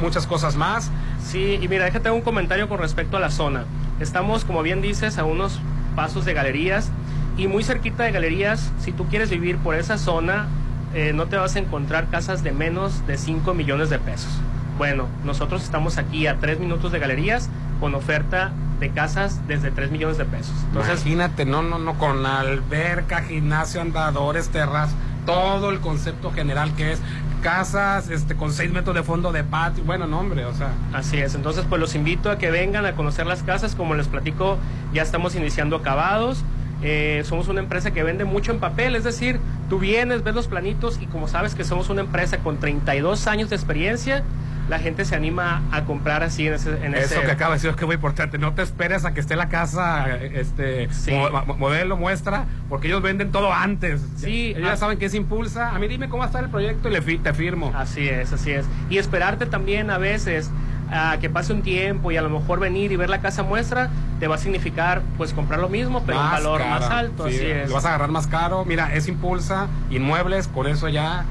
muchas cosas más. Sí, y mira, déjate un comentario con respecto a la zona. Estamos, como bien dices, a unos pasos de galerías y muy cerquita de galerías, si tú quieres vivir por esa zona, eh, no te vas a encontrar casas de menos de 5 millones de pesos. Bueno, nosotros estamos aquí a 3 minutos de galerías con oferta de casas desde 3 millones de pesos. Entonces, Imagínate, no, no, no, con alberca, gimnasio, andadores, terras, todo el concepto general que es casas este con 6 metros de fondo de patio. Bueno, no, hombre, o sea. Así es, entonces pues los invito a que vengan a conocer las casas, como les platico, ya estamos iniciando acabados, Eh, somos una empresa que vende mucho en papel, es decir, tú vienes, ves los planitos y como sabes que somos una empresa con 32 años de experiencia, la gente se anima a comprar así en ese... En Eso ese- que acaba de decir es que muy importante. No te esperes a que esté la casa, este, Sí. mo- mo- modelo, muestra, porque ellos venden todo antes. Sí, ellos ya ah. saben que es impulsa. A mí dime cómo va a estar el proyecto y le fi- te firmo. Así es, así es. Y esperarte también a veces a que pase un tiempo y a lo mejor venir y ver la casa muestra te va a significar pues comprar lo mismo pero un Más valor cara. más alto, Sí, así es. Lo vas a agarrar más caro. Mira, es impulsa, inmuebles, con eso ya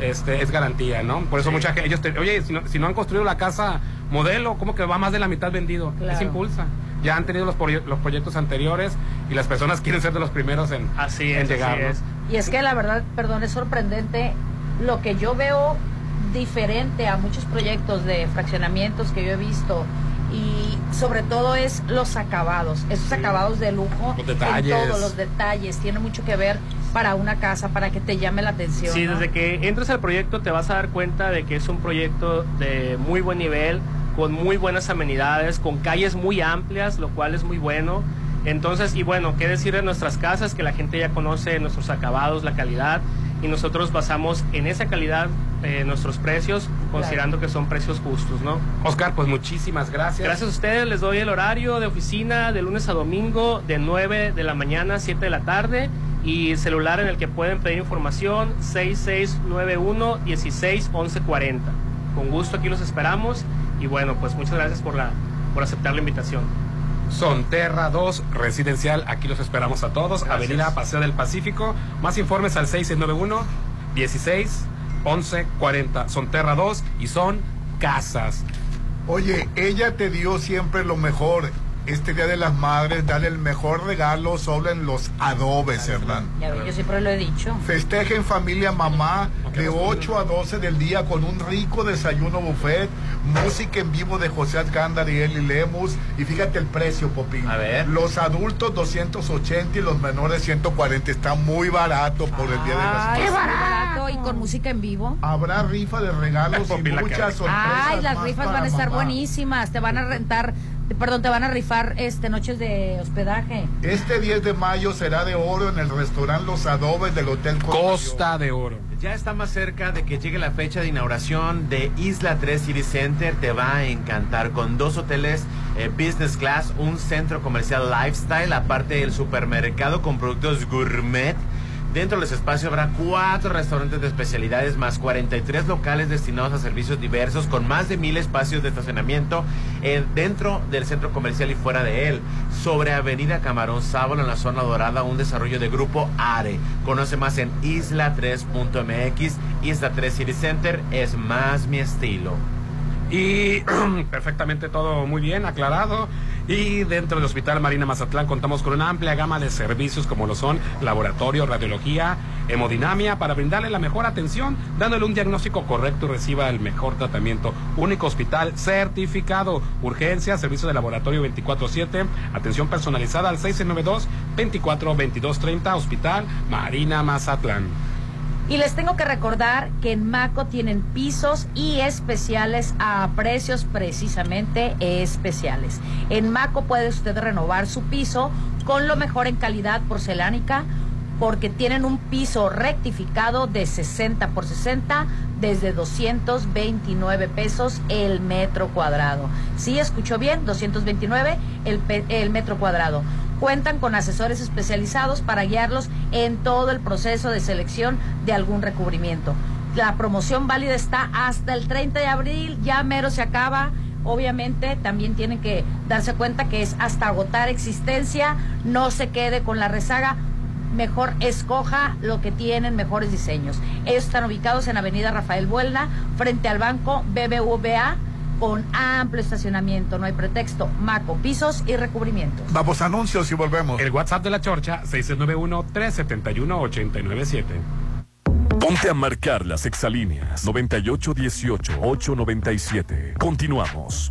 este, es garantía, ¿no? Por eso Sí. mucha gente, ellos te, oye, si no, si no han construido la casa modelo, ¿cómo que va más de la mitad vendido? Claro. Es impulsa. Ya han tenido los, los proyectos anteriores y las personas quieren ser de los primeros en, Así en es, llegar. así ¿no? es. Y es que la verdad, perdón, es sorprendente lo que yo veo diferente a muchos proyectos de fraccionamientos que yo he visto y sobre todo es los acabados, esos acabados de lujo, Los detalles. en todos los detalles, tiene mucho que ver para una casa, para que te llame la atención. Sí, ¿no? desde que entres al proyecto te vas a dar cuenta de que es un proyecto de muy buen nivel, con muy buenas amenidades, con calles muy amplias, lo cual es muy bueno. Entonces, y bueno, qué decir de nuestras casas, que la gente ya conoce nuestros acabados, la calidad, y nosotros basamos en esa calidad eh, nuestros precios, considerando que son precios justos, ¿no? Oscar, pues muchísimas gracias. Gracias a ustedes, les doy el horario de oficina de lunes a domingo de 9 de la mañana a 7 de la tarde y celular en el que pueden pedir información 6691 161140. Con gusto aquí los esperamos y bueno, pues muchas gracias por la por aceptar la invitación. Sonterra 2 Residencial, aquí los esperamos a todos. Gracias. Avenida Paseo del Pacífico. Más informes al 6691 16 11 40. Sonterra 2 y son casas. Oye, ella te dio siempre lo mejor. Este Día de las Madres, dale el mejor regalo solo en los adobes, Hernán. Ya ve, yo siempre lo he dicho. Festeja en familia mamá de 8 a 12 del día con un rico desayuno buffet, música en vivo de José Azgándar y Eli Lemus. Y fíjate el precio, Popín. A ver. Los adultos 280 y los menores 140. Está muy barato por el Día de las Madres. es muy barato y con música en vivo. Habrá rifa de regalos y muchas sorpresas. Ay, las más rifas van a estar mamá. buenísimas. Te van a rentar, perdón, te van a rifar este noches de hospedaje. Este 10 de mayo será de oro en el restaurante Los Adobes del Hotel Costa de Oro. Ya está más cerca de que llegue la fecha de inauguración de Isla 3 City Center. Te va a encantar con dos hoteles eh, business class, un centro comercial lifestyle, aparte del supermercado con productos gourmet. Dentro de los espacios habrá cuatro restaurantes de especialidades más 43 locales destinados a servicios diversos con más de mil espacios de estacionamiento dentro del centro comercial y fuera de él. Sobre Avenida Camarón Sábalo en la zona dorada, un desarrollo de grupo ARE. Conoce más en isla3.mx. Isla 3 City Center es más mi estilo. Y perfectamente todo muy bien, aclarado. Y dentro del Hospital Marina Mazatlán contamos con una amplia gama de servicios como lo son laboratorio, radiología, hemodinamia, para brindarle la mejor atención, dándole un diagnóstico correcto y reciba el mejor tratamiento. Único hospital certificado, urgencia, servicio de laboratorio 24-7, atención personalizada al 692-24-2230, Hospital Marina Mazatlán. Y les tengo que recordar que en Maco tienen pisos y especiales a precios precisamente especiales. En Maco puede usted renovar su piso con lo mejor en calidad porcelánica porque tienen un piso rectificado de 60 por 60 desde 229 pesos el metro cuadrado. Sí, escuchó bien, 229 el, el metro cuadrado. Cuentan con asesores especializados para guiarlos en todo el proceso de selección de algún recubrimiento. La promoción válida está hasta el 30 de abril, ya mero se acaba. Obviamente también tienen que darse cuenta que es hasta agotar existencia, no se quede con la rezaga, mejor escoja lo que tienen mejores diseños. Ellos están ubicados en Avenida Rafael Buelna, frente al banco BBVA, con amplio estacionamiento, no hay pretexto, maco, pisos y recubrimientos. Vamos a anuncios y volvemos. El WhatsApp de la Chorcha, 691-371-8997. Ponte a marcar las exalíneas 9818-897. Continuamos.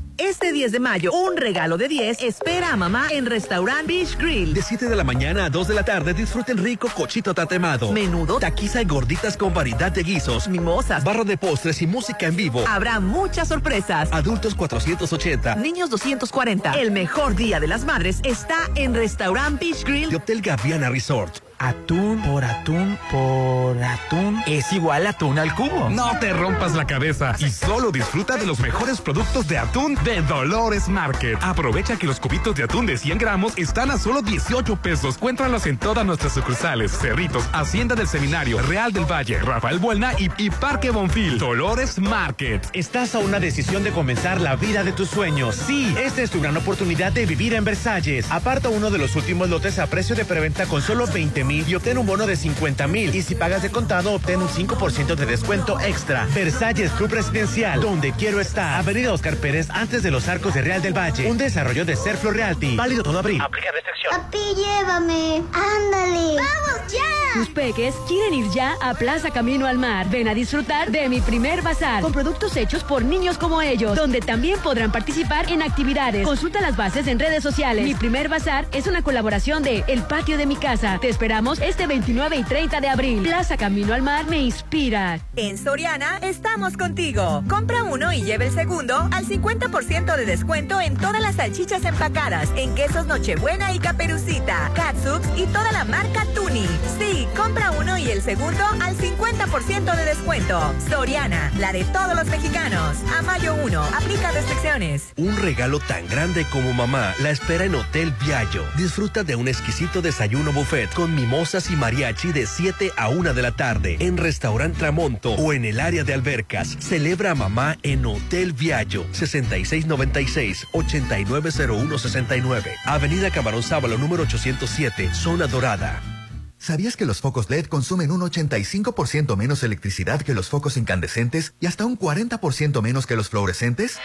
Este 10 de mayo, un regalo de 10 espera a mamá en Restaurant Beach Grill. De 7 de la mañana a 2 de la tarde disfruten rico cochito tatemado, Menudo, taquiza y gorditas con variedad de guisos, mimosas, barra de postres y música en vivo. Habrá muchas sorpresas. Adultos 480. Niños 240. El mejor día de las madres está en Restaurant Beach Grill de Hotel Gaviana Resort. Atún por atún por atún es igual a atún al cubo. No te rompas la cabeza y solo disfruta de los mejores productos de atún de Dolores Market. Aprovecha que los cubitos de atún de 100 gramos están a solo 18 pesos. Cuéntralos en todas nuestras sucursales: Cerritos, Hacienda del Seminario, Real del Valle, Rafael Buelna y, y Parque Bonfil. Dolores Market. Estás a una decisión de comenzar la vida de tus sueños. Sí, esta es tu gran oportunidad de vivir en Versalles. Aparta uno de los últimos lotes a precio de preventa con solo 20 mil y obtén un bono de 50 mil. Y si pagas de contado, obtén un 5% de descuento extra. Versalles Club Residencial, donde quiero estar. Avenida Oscar Pérez, antes de los arcos de Real del Valle. Un desarrollo de Serflo Realty. Válido todo abril. Aplica restricción. Papi, llévame. Ándale. ¡Vamos ya! Tus peques quieren ir ya a Plaza Camino al Mar. Ven a disfrutar de mi primer bazar con productos hechos por niños como ellos, donde también podrán participar en actividades. Consulta las bases en redes sociales. Mi primer bazar es una colaboración de El Patio de mi Casa. Te esperamos este 29 y 30 de abril. Plaza Camino al Mar me inspira. En Soriana estamos contigo. Compra uno y lleve el segundo al 50% de descuento en todas las salchichas empacadas, en quesos Nochebuena y Caperucita, Catsups y toda la marca Tuni. Sí, compra uno y el segundo al 50% de descuento. Soriana, la de todos los mexicanos. A mayo 1, aplica restricciones. Un regalo tan grande como mamá la espera en Hotel Viallo. Disfruta de un exquisito desayuno buffet con mimosa mimosas y mariachi de 7 a 1 de la tarde en Restaurant Tramonto o en el área de albercas. Celebra a mamá en Hotel Viallo 6696-890169. Avenida Camarón Sábalo número 807, Zona Dorada. ¿Sabías que los focos LED consumen un 85% menos electricidad que los focos incandescentes y hasta un 40% menos que los fluorescentes?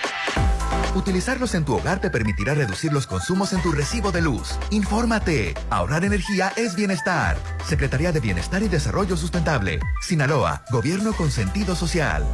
Utilizarlos en tu hogar te permitirá reducir los consumos en tu recibo de luz. Infórmate. Ahorrar energía es bienestar. Secretaría de Bienestar y Desarrollo Sustentable. Sinaloa. Gobierno con sentido social.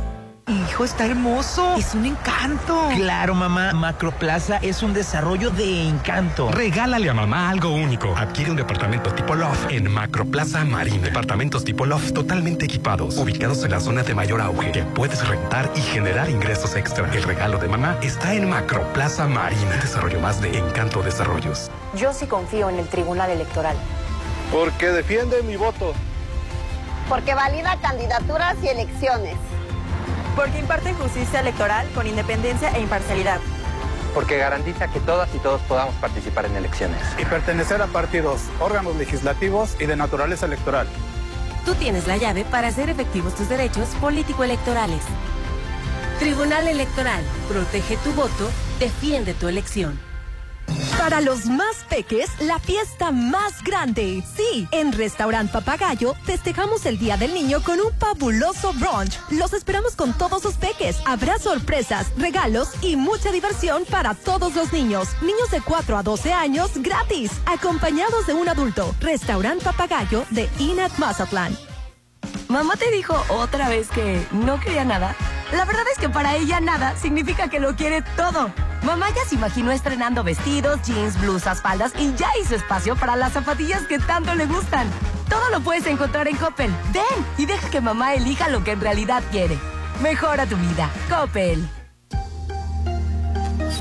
Hijo, está hermoso. Es un encanto. Claro, mamá. Macroplaza es un desarrollo de encanto. Regálale a mamá algo único. Adquiere un departamento tipo loft en Macroplaza Marina. Departamentos tipo loft totalmente equipados, ubicados en la zona de mayor auge, que puedes rentar y generar ingresos extra. El regalo de mamá está en Macroplaza Marina. Desarrollo más de Encanto Desarrollos. Yo sí confío en el Tribunal Electoral. Porque defiende mi voto. Porque valida candidaturas y elecciones. Porque imparte justicia electoral con independencia e imparcialidad. Porque garantiza que todas y todos podamos participar en elecciones. Y pertenecer a partidos, órganos legislativos y de naturaleza electoral. Tú tienes la llave para hacer efectivos tus derechos político-electorales. Tribunal Electoral. Protege tu voto. Defiende tu elección. Para los más peques, la fiesta más grande. Sí, en Restaurant Papagayo festejamos el Día del Niño con un fabuloso brunch. Los esperamos con todos sus peques. Habrá sorpresas, regalos y mucha diversión para todos los niños. Niños de 4 a 12 años gratis, acompañados de un adulto. Restaurant Papagayo de Inat Mazatlán. Mamá te dijo otra vez que no quería nada. La verdad es que para ella nada significa que lo quiere todo. Mamá ya se imaginó estrenando vestidos, jeans, blusas, faldas y ya hizo espacio para las zapatillas que tanto le gustan. Todo lo puedes encontrar en Coppel. Ven y deja que mamá elija lo que en realidad quiere. Mejora tu vida. Coppel.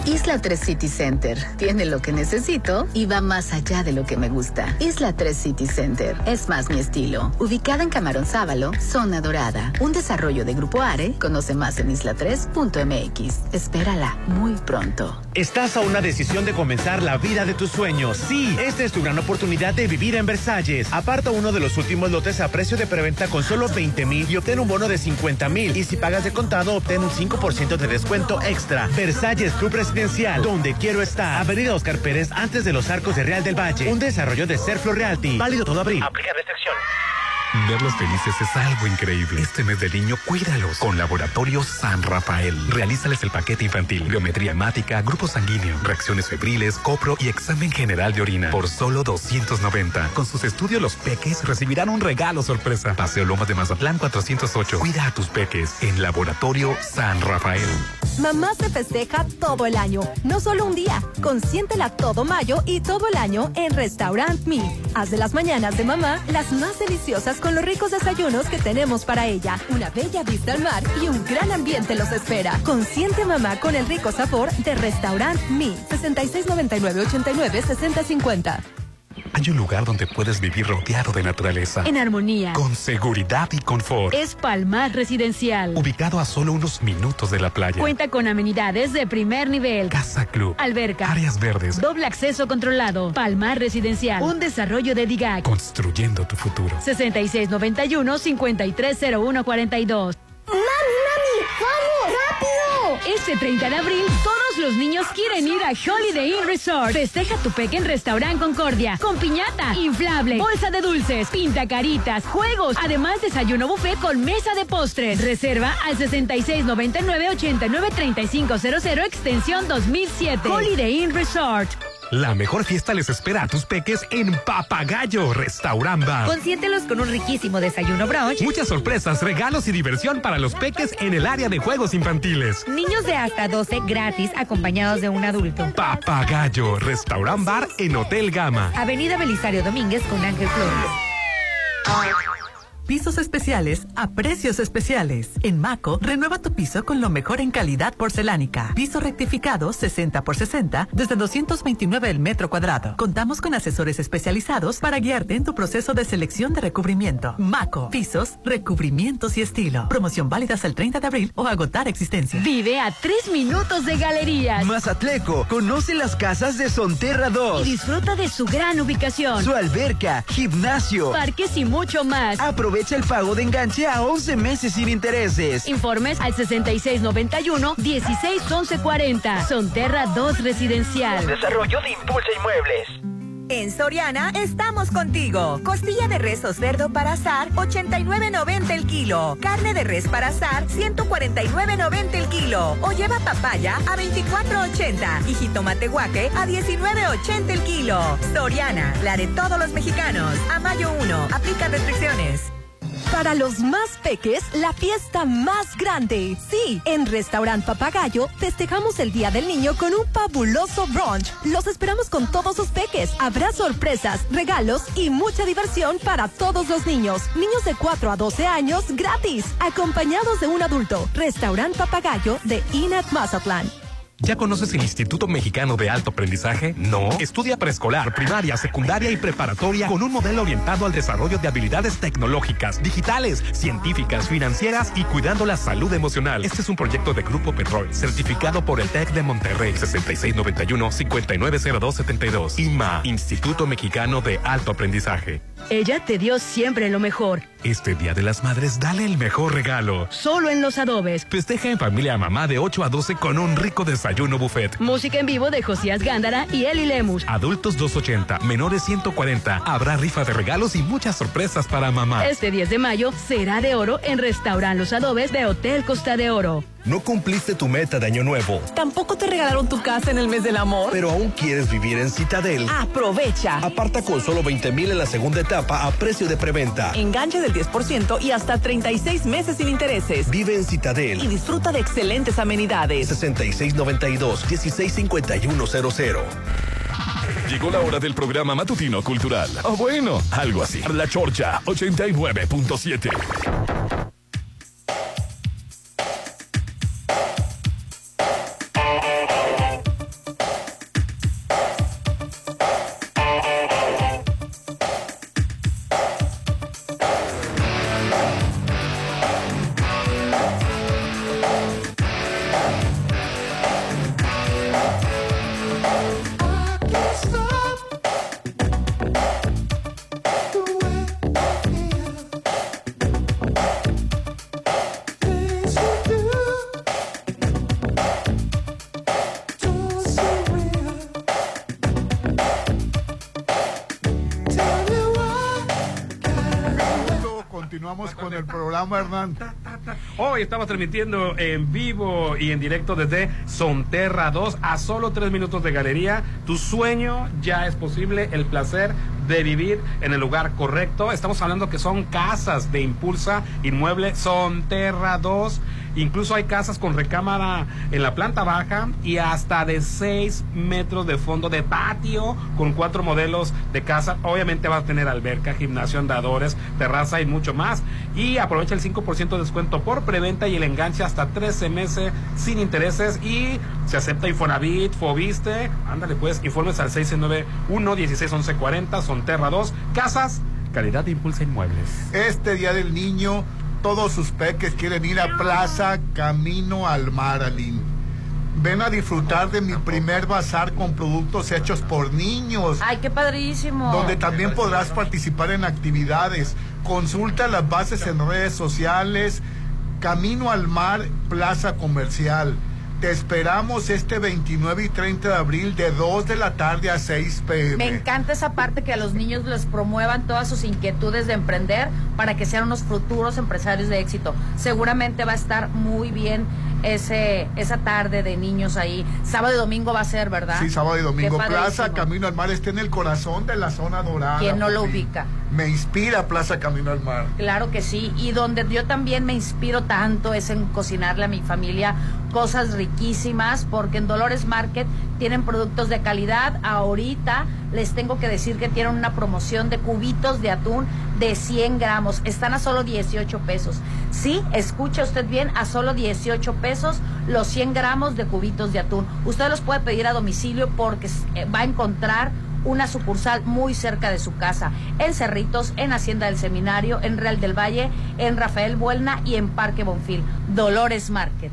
Isla 3 City Center tiene lo que necesito y va más allá de lo que me gusta. Isla 3 City Center es más mi estilo. Ubicada en Camarón Sábalo, zona dorada. Un desarrollo de Grupo Are. Conoce más en isla3.mx. Espérala muy pronto. Estás a una decisión de comenzar la vida de tus sueños. Sí, esta es tu gran oportunidad de vivir en Versalles. Aparta uno de los últimos lotes a precio de preventa con solo 20 mil y obtén un bono de 50 mil. Y si pagas de contado, obtén un 5% de descuento extra. Versalles Club Residencial, donde quiero estar. Avenida Oscar Pérez, antes de los arcos de Real del Valle. Un desarrollo de Serflo Realty. Válido todo abril. Aplica restricciones. Verlos felices es algo increíble. Este mes del niño, cuídalos con Laboratorio San Rafael. Realízales el paquete infantil, biometría hemática, grupo sanguíneo, reacciones febriles, copro y examen general de orina por solo 290. Con sus estudios, los peques recibirán un regalo sorpresa. Paseo Lomas de Mazatlán 408. Cuida a tus peques en Laboratorio San Rafael. Mamá se festeja todo el año, no solo un día. Consiéntela todo mayo y todo el año en Restaurant Me. Haz de las mañanas de mamá las más deliciosas con los ricos desayunos que tenemos para ella. Una bella vista al mar y un gran ambiente los espera. Consiente mamá con el rico sabor de Restaurant Me. 6699-89-6050. Hay un lugar donde puedes vivir rodeado de naturaleza. En armonía. Con seguridad y confort. Es Palmar Residencial. Ubicado a solo unos minutos de la playa. Cuenta con amenidades de primer nivel. Casa Club. Alberca. Áreas verdes. Doble acceso controlado. Palmar Residencial. Un desarrollo de DIGAC. Construyendo tu futuro. 6691-530142. ¡Mami, mami! ¡Vamos! ¡Rápido! Este 30 de abril, todos los niños quieren ir a Holiday Inn Resort. Festeja tu peque en Restaurant Concordia. Con piñata, inflable, bolsa de dulces, pinta caritas, juegos. Además, desayuno buffet con mesa de postres. Reserva al 6699-893500, extensión 2007. Holiday Inn Resort. La mejor fiesta les espera a tus peques en Papagayo Restaurant Bar. Consiéntelos con un riquísimo desayuno brunch. Muchas sorpresas, regalos y diversión para los peques en el área de juegos infantiles. Niños de hasta 12 gratis acompañados de un adulto. Papagayo Restaurant Bar en Hotel Gama. Avenida Belisario Domínguez con Ángel Flores. Pisos especiales a precios especiales. En Maco, renueva tu piso con lo mejor en calidad porcelánica. Piso rectificado 60 por 60 desde 229 el metro cuadrado. Contamos con asesores especializados para guiarte en tu proceso de selección de recubrimiento. Maco, pisos, recubrimientos y estilo. Promoción válida hasta el 30 de abril o agotar existencia. Vive a tres minutos de galerías. Mazatleco, conoce las casas de Sonterra 2. Y disfruta de su gran ubicación. Su alberca, gimnasio, parques y mucho más. Aprovecha el pago de enganche a 11 meses sin intereses. Informes al 6691-161140. Sonterra 2 Residencial. Desarrollo de Impulsa Inmuebles. En Soriana estamos contigo. Costilla de res o cerdo para asar, 89.90 el kilo. Carne de res para asar, 149.90 el kilo. O lleva papaya a 24.80 y jitomate guaque a 19.80 el kilo. Soriana, la de todos los mexicanos. A mayo 1, aplica restricciones. Para los más peques, la fiesta más grande. Sí, en Restaurant Papagayo festejamos el Día del Niño con un fabuloso brunch. Los esperamos con todos sus peques. Habrá sorpresas, regalos y mucha diversión para todos los niños. Niños de 4 a 12 años gratis, acompañados de un adulto. Restaurant Papagayo de Inat Mazatlán. ¿Ya conoces el Instituto Mexicano de Alto Aprendizaje? No. Estudia preescolar, primaria, secundaria y preparatoria con un modelo orientado al desarrollo de habilidades tecnológicas, digitales, científicas, financieras y cuidando la salud emocional. Este es un proyecto de Grupo Petrol, certificado por el TEC de Monterrey, 6691-590272. IMA, Instituto Mexicano de Alto Aprendizaje. Ella te dio siempre lo mejor. Este Día de las Madres, dale el mejor regalo. Solo en Los Adobes. Festeja en familia a mamá de 8 a 12 con un rico desayuno buffet. Música en vivo de Josías Gándara y Eli Lemus. Adultos 280, menores 140. Habrá rifa de regalos y muchas sorpresas para mamá. Este 10 de mayo será de oro en Restaurant Los Adobes de Hotel Costa de Oro. No cumpliste tu meta de año nuevo. Tampoco te regalaron tu casa en el mes del amor. Pero aún quieres vivir en Citadel. Aprovecha. Aparta con solo 20 mil en la segunda etapa a precio de preventa. Enganche del 10% y hasta 36 meses sin intereses. Vive en Citadel. Y disfruta de excelentes amenidades. 6692-165100. Llegó la hora del programa matutino cultural. O bueno, algo así. La Chorcha 89.7. Estamos transmitiendo en vivo y en directo desde Sonterra 2 a solo tres minutos de galería. Tu sueño ya es posible, el placer de vivir en el lugar correcto. Estamos hablando que son casas de Impulsa Inmueble Sonterra 2. Incluso hay casas con recámara en la planta baja y hasta de 6 metros de fondo de patio con cuatro modelos de casa. Obviamente va a tener alberca, gimnasio, andadores, terraza y mucho más. Y aprovecha el 5% de descuento por preventa y el enganche hasta 13 meses sin intereses. Y se acepta Infonavit, Fobiste. Ándale pues, informes al 691-161140, Sonterra 2. Casas, calidad de Impulsa Inmuebles. Este Día del Niño todos sus peques quieren ir a Plaza Camino al Mar, Aline. Ven a disfrutar de mi primer bazar con productos hechos por niños. Ay, qué padrísimo. Donde también podrás participar en actividades. Consulta las bases en redes sociales. Camino al Mar, Plaza Comercial. Te esperamos este 29 y 30 de abril de 2 de la tarde a 6 pm. Me encanta esa parte que a los niños les promuevan todas sus inquietudes de emprender para que sean unos futuros empresarios de éxito. Seguramente va a estar muy bien ese esa tarde de niños ahí. Sábado y domingo va a ser, ¿verdad? Sí, sábado y domingo. Plaza Camino al Mar está en el corazón de la zona dorada. ¿Quién no lo ubica? Me inspira Plaza Camino al Mar. Claro que sí, y donde yo también me inspiro tanto es en cocinarle a mi familia cosas riquísimas, porque en Dolores Market tienen productos de calidad. Ahorita les tengo que decir que tienen una promoción de cubitos de atún de 100 gramos. Están a solo 18 pesos. Sí, escucha usted bien, a solo 18 pesos los 100 gramos de cubitos de atún. Usted los puede pedir a domicilio porque eh, va a encontrar una sucursal muy cerca de su casa, en Cerritos, en Hacienda del Seminario, en Real del Valle, en Rafael Buelna y en Parque Bonfil. Dolores Market.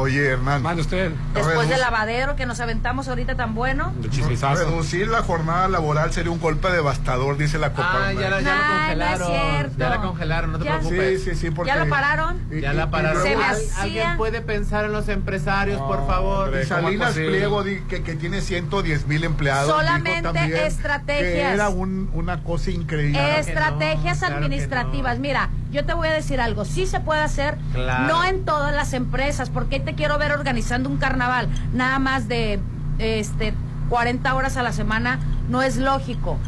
Oye, Hernán. Mande usted. Después del lavadero que nos aventamos ahorita tan bueno. Reducir la jornada laboral sería un golpe devastador, dice la Copa. Ah, ya la, ya la Nah, no es congelaron. cierto. ya la congelaron, no te Ya. preocupes. Sí, sí, sí, porque... ¿Ya lo pararon? y- Ya y- la y pararon. Se me Al- hacía- ¿Alguien puede pensar en los empresarios, por favor? Y ¿cómo es Salinas? Pliego que, que tiene 110 mil empleados. Solamente estrategias. Que era un- una cosa increíble. Estrategias claro administrativas. Mira, yo te voy a decir algo. Sí se puede hacer, Claro. no en todas las empresas, porque te quiero ver organizando un carnaval, nada más de este 40 horas a la semana, no es lógico.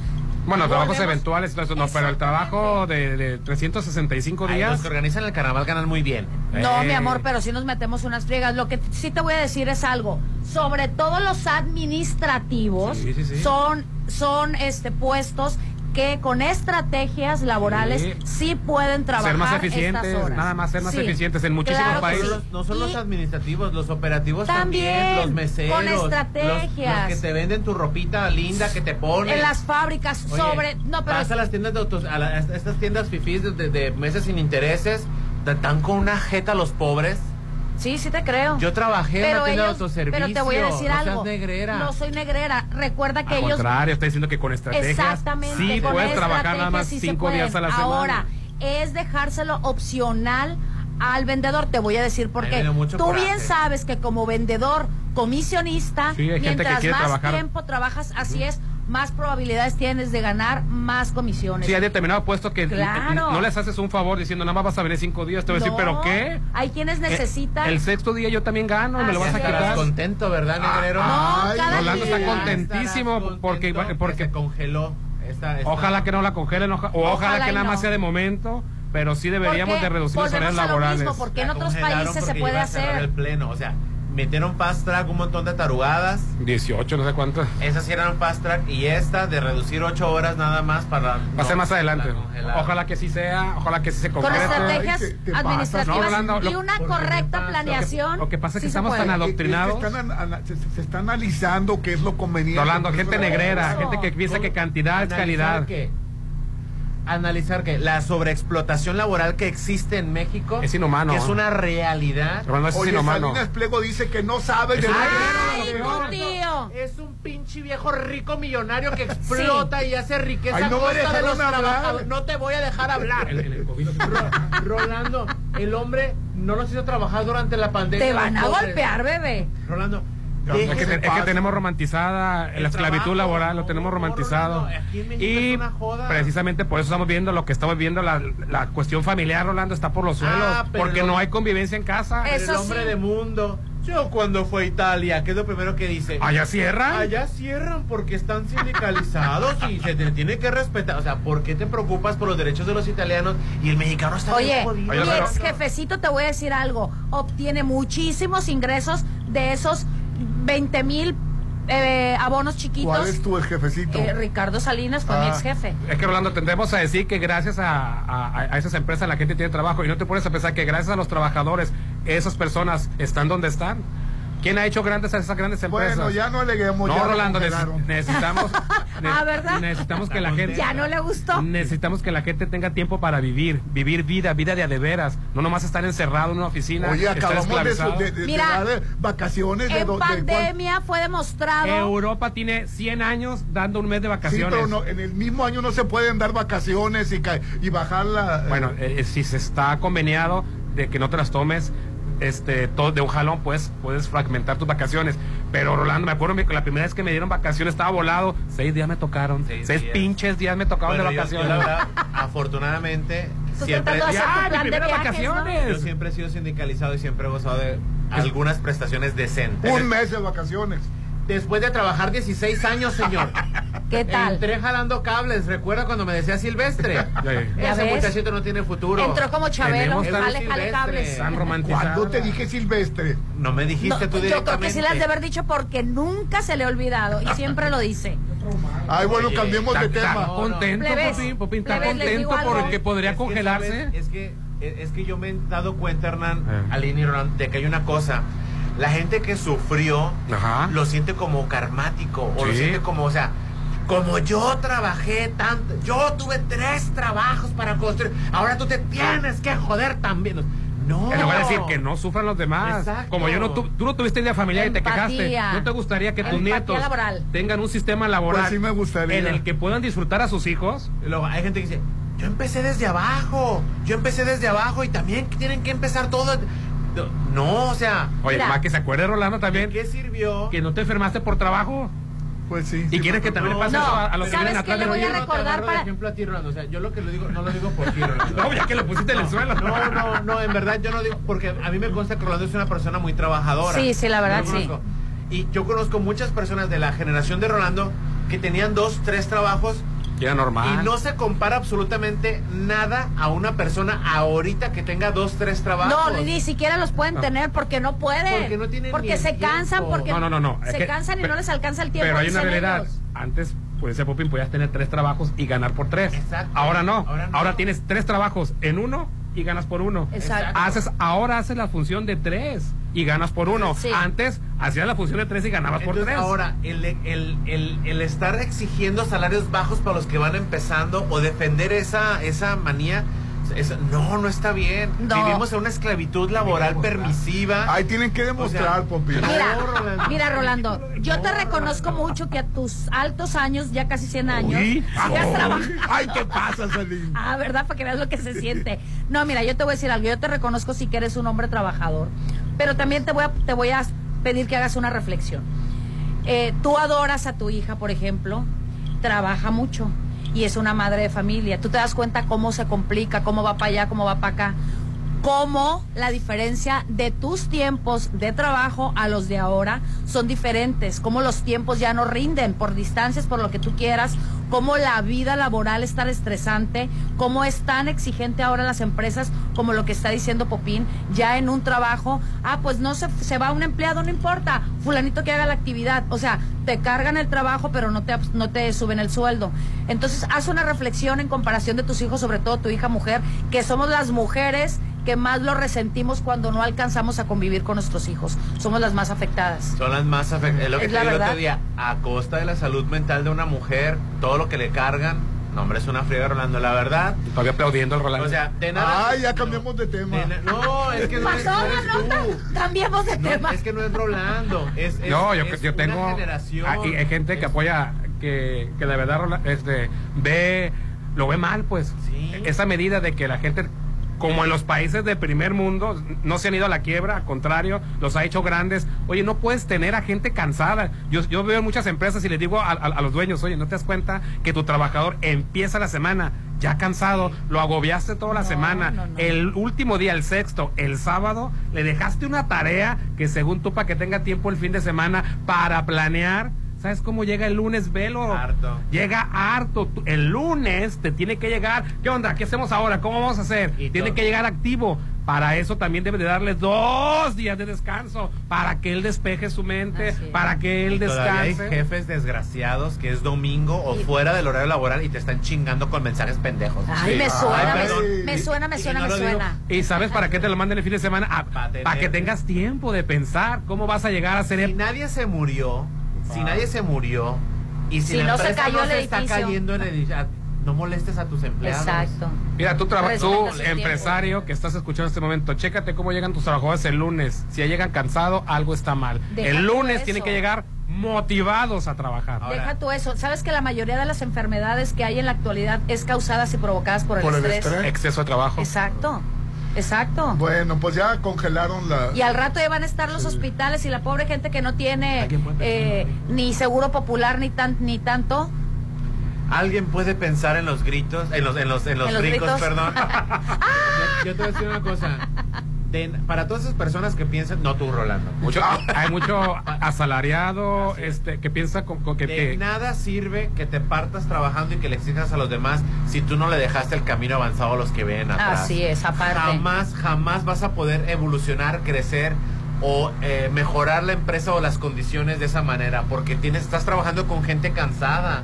Bueno, trabajos eventuales, no, pero el trabajo de, de 365 Ay, días. los que organizan el carnaval ganan muy bien. No, Eh. mi amor, pero sí nos metemos unas friegas. Lo que sí te voy a decir es algo. Sobre todo los administrativos Sí, sí, sí. son son este puestos que con estrategias laborales Sí. sí, pueden trabajar Ser más estas eficientes, horas. nada más ser más Sí, eficientes en muchísimos claro países. sí. No, son los Y- administrativos, los operativos También, también, los meseros, con los- estrategias. Los, que te venden tu ropita linda que te ponen. En las fábricas Oye, sobre no, pero vas a las tiendas de autos, a, la- a estas tiendas fifís de, de- de meses sin intereses, te dan con una jeta a los pobres. Sí, sí te creo. Yo trabajé en pero una tienda ellos, de autoservicio. Pero te voy a decir no algo. negrera. No soy negrera. Recuerda que Al ellos contrario, está diciendo que con estrategias Exactamente. sí con puedes trabajar nada más sí cinco días a la Ahora, semana. es dejárselo opcional al vendedor. Te voy a decir por qué. Tú coraje. bien sabes que como vendedor comisionista, Sí, mientras más trabajar. tiempo trabajas, así es, más probabilidades tienes de ganar más comisiones. Sí, hay determinado puesto que Claro. no les haces un favor diciendo nada más vas a venir cinco días. Te voy a decir, No, ¿pero qué? Hay quienes necesitan. El sexto día yo también gano, me lo vas a Así quitar. contento, ¿verdad, negrero? No, Ay, cada Rolando día. está contentísimo porque, porque que se congeló. Esta, esta- ojalá que no la congelen, oja- o ojalá, Ojalá que nada más no. sea de momento, pero sí deberíamos de reducir los volvemos horarios a lo laborales. mismo, porque en otros países se puede hacer. el pleno, o sea, metieron fast track un montón de tarugadas. 18, no sé cuánto. Esas sí eran fast track y esta de reducir ocho horas nada más para. Va a ser más adelante. Ojalá que sí sea, ojalá que sí se Con concrete. estrategias Ay, te- te administrativas ¿no, Rolando? y Lo- una correcta planeación. Lo que pasa es que sí se estamos tan Es que adoctrinados. están ana- se, se- se está analizando qué es lo conveniente. Eso gente negrera, Eso. gente que piensa que cantidad es calidad. que- analizar que la sobreexplotación laboral que existe en México Es inhumano, que es una realidad. Rolando, eso es Oye, inhumano. Salinas Pliego dice que no sabe de Ay, tío. Es un pinche viejo rico millonario que explota y hace riqueza Ay, no me de los trabajadores. No te voy a dejar hablar. El- el- el COVID. Ro- Rolando, el hombre no nos hizo trabajar durante la pandemia. Te van a los golpear, bebé. Rolando, Es que, es tenemos romantizada El la esclavitud trabajo, laboral, lo tenemos romantizado. Rolando, aquí en México Y es una joda. precisamente por eso estamos viendo lo que estamos viendo, la, la cuestión familiar, Rolando, está por los suelos. Ah, pero porque no hay convivencia en casa. Eso el hombre sí. de mundo. Yo cuando fue a Italia, ¿qué es lo primero que dice? ¿Allá cierran? Allá cierran porque están sindicalizados y se te tiene que respetar. O sea, ¿por qué te preocupas por los derechos de los italianos y el mexicano está bien Oye, jodido? mi Oye, pero- ex jefecito, te voy a decir algo. Obtiene muchísimos ingresos de esos 20 mil eh, abonos chiquitos. ¿Cuál es tu ex jefecito? Eh, Ricardo Salinas fue mi Ah. ex jefe. Es que Rolando, tendemos a decir que gracias a, a- a esas empresas la gente tiene trabajo y no te pones a pensar que gracias a los trabajadores esas personas están donde están. ¿Quién ha hecho grandes a esas grandes empresas? Bueno, ya no aleguemos. No, ya Rolando, neces- necesitamos, ne- Ah, ¿verdad? necesitamos que la gente, Ya no le gustó. necesitamos que la gente tenga tiempo para vivir, vivir vida, vida de a de veras, no nomás estar encerrado en una oficina. Oye, acabamos de, de- de- Mira, dar de vacaciones. de En do- pandemia fue demostrado. Europa tiene 100 años dando un mes de Sí, vacaciones. pero no, en el mismo año no se pueden dar vacaciones y, y bajar la... eh, Bueno, eh, eh, si se está conveniado de que no te las tomes este todo de un jalón, pues puedes fragmentar tus vacaciones. Pero Rolando, me acuerdo que la primera vez que me dieron vacaciones estaba volado. Seis días me tocaron. Seis Seis, días. pinches días me tocaban Bueno, de vacaciones. yo la verdad, afortunadamente, siempre, Ya, mi yo siempre he sido sindicalizado y siempre he gozado de algunas prestaciones decentes. un mes de vacaciones. Después de trabajar 16 años, señor. ¿Qué tal? Entré jalando cables. ¿Recuerda cuando me decía Silvestre? ¿Ya Ese ves? muchachito no tiene futuro. Entró como Chabelo, jale, tan jale Silvestre. cables. Tan romantizado. ¿Cuándo te dije Silvestre? No me dijiste No, tú yo directamente. creo que sí le has de haber dicho porque nunca se le ha olvidado y siempre lo dice. Ay, bueno, Oye, cambiemos de tema. contento, Popín, está contento porque podría Es que, congelarse. ¿sabes? Es que, es que yo me he dado cuenta, Hernán, Eh. Aline y Roland, de que hay una cosa. La gente que sufrió Ajá. lo siente como karmático. O lo siente como, o sea, como yo trabajé tanto, yo tuve tres trabajos para construir, ahora tú te tienes que joder también. No. En lugar de decir que no sufran los demás. Exacto. Como yo no tu- tú no tuviste idea familiar y te quejaste. ¿No te gustaría que tus Empatía nietos laboral. tengan un sistema laboral Pues sí me gustaría. en el que puedan disfrutar a sus hijos? Luego, hay gente que dice, yo empecé desde abajo, yo empecé desde abajo y también tienen que empezar todo. No, o sea, Oye, Mira. más que se acuerde Rolando también ¿de qué sirvió? que no te enfermaste por trabajo. Pues sí. ¿Y quieres que también le pase No, eso a, a los que ¿sabes vienen qué atrás le de voy a? Yo no te recordar agarro de para- ejemplo a ti, Rolando. O sea, yo lo que lo digo, no lo digo por ti, Rolando. No, ya que lo pusiste en el suelo. No, no, no, en verdad yo no digo, porque a mí me consta que Rolando es una persona muy trabajadora. Sí, sí, la verdad, sí. Y yo conozco muchas personas de la generación de Rolando que tenían dos, tres trabajos Normal. y no se compara absolutamente nada a una persona ahorita que tenga dos, tres trabajos. No, ni siquiera los pueden No. tener porque no pueden. Porque no tienen Porque se cansan, porque No, no, no, no. Es se que- cansan y pero- no les alcanza el tiempo. Pero hay una realidad. ellos. Antes, pues ese Popín podías tener tres trabajos y ganar por tres. Exacto. Ahora no. Ahora tienes tres trabajos en uno y ganas por uno. Exacto. Haces, ahora haces la función de tres y ganas por uno. Sí. Antes hacías la función de tres y ganabas por tres. ahora, el, el, el, el estar exigiendo salarios bajos para los que van empezando o defender esa, esa manía, no, no está bien. No. Vivimos en una esclavitud laboral permisiva. Ahí tienen que demostrar, O sea, Popi. Mira, No, Rolando. mira, Rolando, yo te reconozco mucho que a tus altos años, ya casi 100 años, sigas trabajando. Ay, ¿qué pasa, Salim? Ah, ¿verdad? Para que veas lo que se siente. No, mira, yo te voy a decir algo. Yo te reconozco sí que eres un hombre trabajador. Pero también te voy a, te voy a pedir que hagas una reflexión. Eh, tú adoras a tu hija, por ejemplo, trabaja mucho y es una madre de familia. Tú te das cuenta cómo se complica, cómo va para allá, cómo va para acá. Cómo la diferencia de tus tiempos de trabajo a los de ahora son diferentes, cómo los tiempos ya no rinden por distancias, por lo que tú quieras, cómo la vida laboral es tan estresante, cómo es tan exigente ahora las empresas, como lo que está diciendo Popín, ya en un trabajo, ah, pues no se, se va un empleado, no importa, fulanito que haga la actividad, o sea, te cargan el trabajo, pero no te, no te suben el sueldo. Entonces, haz una reflexión en comparación de tus hijos, sobre todo tu hija mujer, que somos las mujeres que más lo resentimos cuando no alcanzamos a convivir con nuestros hijos. Somos las más afectadas. Son las más afectadas. Es lo que Es te la digo otro verdad. día. A costa de la salud mental de una mujer, todo lo que le cargan. No, hombre, es una friega, Rolando. La verdad. Todavía aplaudiendo el Rolando. O sea, de nada. Ay, ya cambiamos de tema. de na- no, es que no Pasó no la eres nota, tú. cambiemos de No, tema. es que no es Rolando. Es, es- no, yo, es yo una tengo. generación. ah, y hay gente que Es- apoya, que, que de verdad este, ve, lo ve mal, pues. Sí. Esa medida de que la gente, como en los países de primer mundo, no se han ido a la quiebra, al contrario, los ha hecho grandes. Oye, no puedes tener a gente cansada. Yo, yo veo en muchas empresas y les digo a, a- a los dueños, oye, ¿no te das cuenta que tu trabajador empieza la semana ya cansado, lo agobiaste toda la No, semana, no, no. el último día, el sexto, el sábado, le dejaste una tarea que según tú para que tenga tiempo el fin de semana para planear. ¿Sabes cómo llega el lunes, Velo? Harto. Llega harto. El lunes te tiene que llegar. ¿Qué onda? ¿Qué hacemos ahora? ¿Cómo vamos a hacer? Y Tiene todo. que llegar activo. Para eso también debe de darle dos días de descanso. Para que él despeje su mente. Para que él Y todavía hay descanse. jefes desgraciados que es domingo o Y- fuera del horario laboral y te están chingando con mensajes pendejos. Ay, Sí. me Ay, suena, me- perdón. me, suena, me Y suena, no me digo- suena. ¿Y sabes para qué te lo manden el fin de semana? Pa' para que tengas tiempo de pensar cómo vas a llegar a ser Si nadie se murió, si nadie se murió y si, Si la no se cayó no el se está cayendo en el edificio, no molestes a tus empleados. Exacto. Mira, tú, tú tiempo. empresario que estás escuchando en este momento, chécate cómo llegan tus trabajadores el lunes. Si ya llegan cansados, algo está mal. Deja el lunes eso. tienen que llegar motivados a trabajar. Ahora- Deja tú eso. ¿Sabes que la mayoría de las enfermedades que hay en la actualidad es causadas y provocadas por el, Por el estrés? estrés. Exceso de trabajo. Exacto. Exacto. Bueno, pues ya congelaron la. Y al rato ya van a estar los hospitales y la pobre gente que no tiene ¿Alguien puede eh, ni seguro popular ni tan ni tanto. Alguien puede pensar en los gritos, en los, en los, en los ¿En los brincos, gritos? perdón. yo, yo te voy a decir una cosa. De- para todas esas personas que piensan, no tú, Rolando. Mucho- hay mucho asalariado este que piensa con, con que, De que- nada sirve que te partas trabajando y que le exijas a los demás si tú no le dejaste el camino avanzado a los que ven atrás. Así es, aparte. Jamás, jamás vas a poder evolucionar, crecer o eh, mejorar la empresa o las condiciones de esa manera, porque tienes, estás trabajando con gente cansada.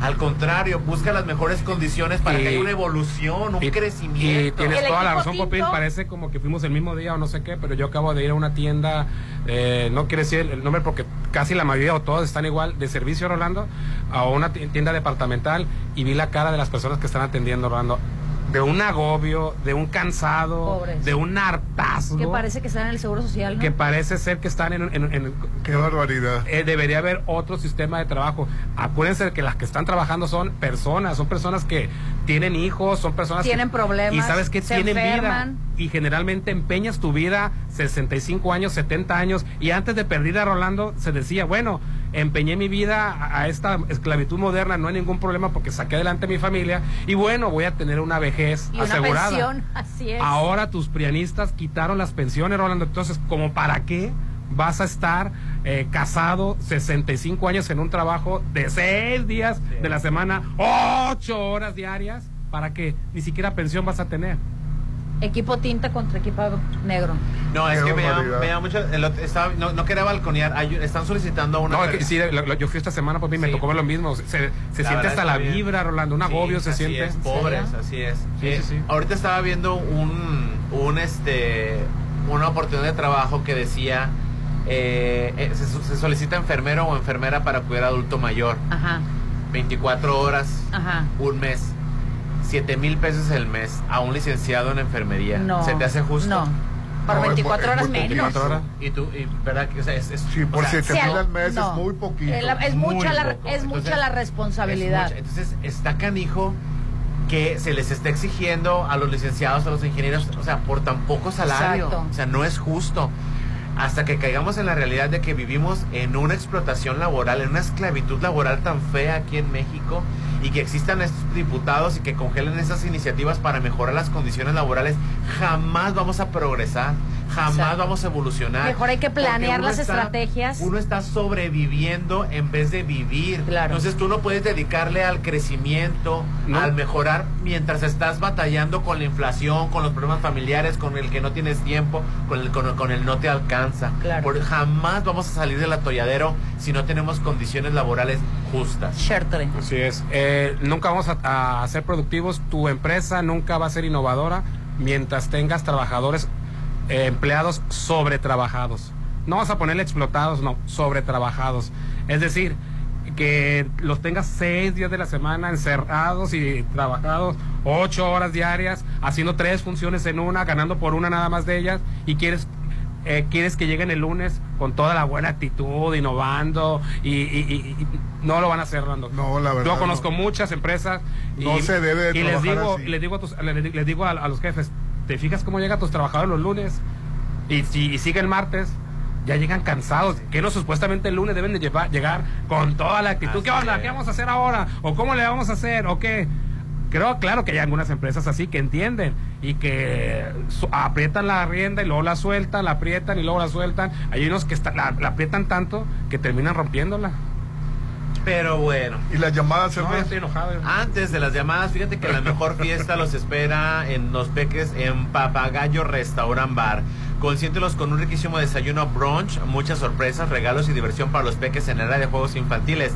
Al contrario, busca las mejores condiciones para Y- que haya una evolución, un y- crecimiento. Y tienes toda la razón, Popín. Parece como que fuimos el mismo día o no sé qué, pero yo acabo de ir a una tienda, eh, no quiero decir el nombre porque casi la mayoría o todos están igual, de servicio, Rolando, a una ti- tienda departamental y vi la cara de las personas que están atendiendo, Rolando. De un agobio, de un cansado, Pobres. de un hartazgo. Que parece que están en el Seguro Social, ¿no? que parece ser que están en, en- en- Qué barbaridad. eh, debería haber otro sistema de trabajo. Acuérdense que las que están trabajando son personas, son personas que tienen hijos, son personas Tienen que, problemas, y sabes que tienen enferman. vida y generalmente empeñas tu vida 65 años, 70 años y antes de perder a Rolando se decía, bueno, empeñé mi vida a, a esta esclavitud moderna, no hay ningún problema porque saqué adelante a mi familia y bueno, voy a tener una vejez y una asegurada. pensión, así es. Ahora tus prianistas quitaron las pensiones, Rolando. Entonces, ¿como para qué vas a estar eh, casado 65 años en un trabajo de 6 días de la semana, 8 horas diarias? ¿Para que Ni siquiera pensión vas a tener. Equipo tinta contra equipo negro. No, es Qué que me me llama mucho. el otro- estaba- no, no quería balconear. hay- están solicitando a una. No, es que per- sí, lo- lo- yo fui esta semana, pues me Sí. tocó ver lo mismo. Se, se siente hasta la bien. vibra, Rolando. Un Sí, agobio se así siente. Es, pobres, así es. Sí, Eh, sí, sí. Ahorita estaba viendo un, un este, una oportunidad de trabajo que decía eh, eh, se, se solicita enfermero o enfermera para cuidar adulto mayor. Ajá, 24 horas, ajá. un mes, 7 mil pesos el mes a un licenciado en enfermería. No. ¿Se te hace justo? No. Por No, es 24 muy- horas es menos. 24 horas. Y tú, y, ¿verdad? que, o sea, es, es- Sí, o por sea, 7 Sí, mil al mes no. es muy poquito. Es, la- es Muy mucha la, poco. es mucha la responsabilidad. Es mucha. Entonces, está canijo que se les está exigiendo a los licenciados, a los ingenieros, o sea, por tan poco salario. Exacto. O sea, no es justo. Hasta que caigamos en la realidad de que vivimos en una explotación laboral, en una esclavitud laboral tan fea aquí en México y que existan estos diputados y que congelen esas iniciativas para mejorar las condiciones laborales, jamás vamos a progresar, jamás Exacto. vamos a evolucionar. Mejor hay que planear las está- estrategias. Uno está sobreviviendo en vez de vivir. Claro. Entonces tú no puedes dedicarle al crecimiento, No. al mejorar, mientras estás batallando con la inflación, con los problemas familiares, con el que no tienes tiempo, con el, con, con el no te alcanza. Claro. Por- jamás vamos a salir del atolladero si no tenemos condiciones laborales justas. Así es. Eh, nunca vamos a, a ser productivos. Tu empresa nunca va a ser innovadora mientras tengas trabajadores, eh, empleados sobretrabajados. No vas a ponerle explotados, no, sobretrabajados. Es decir, que los tengas seis días de la semana encerrados y trabajados ocho horas diarias, haciendo tres funciones en una, ganando por una nada más de ellas, y quieres eh, quieres que lleguen el lunes con toda la buena actitud, innovando, y, y- y- y no lo van a hacer, Rando. No, la verdad Yo conozco no. muchas empresas y, No se debe de y les digo, así. les digo, a, tus- les, les digo a, a los jefes, ¿te fijas cómo llegan tus trabajadores los lunes? Y si y sigue el martes, ya llegan cansados, que no supuestamente el lunes deben de llevar, llegar con toda la actitud. Así ¿Qué onda? es. ¿Qué vamos a hacer ahora? ¿O cómo le vamos a hacer? ¿O qué? Creo, claro que hay algunas empresas así que entienden y que aprietan la rienda y luego la sueltan, la aprietan y luego la sueltan. Hay unos que está- la, la aprietan tanto que terminan rompiéndola. Pero bueno. Y las llamadas, No, estoy enojado. Antes de las llamadas, fíjate que la mejor fiesta los espera en Los Peques en Papagayo Restaurant Bar. Consiéntelos con un riquísimo desayuno brunch, muchas sorpresas, regalos y diversión para los peques en el área de juegos infantiles.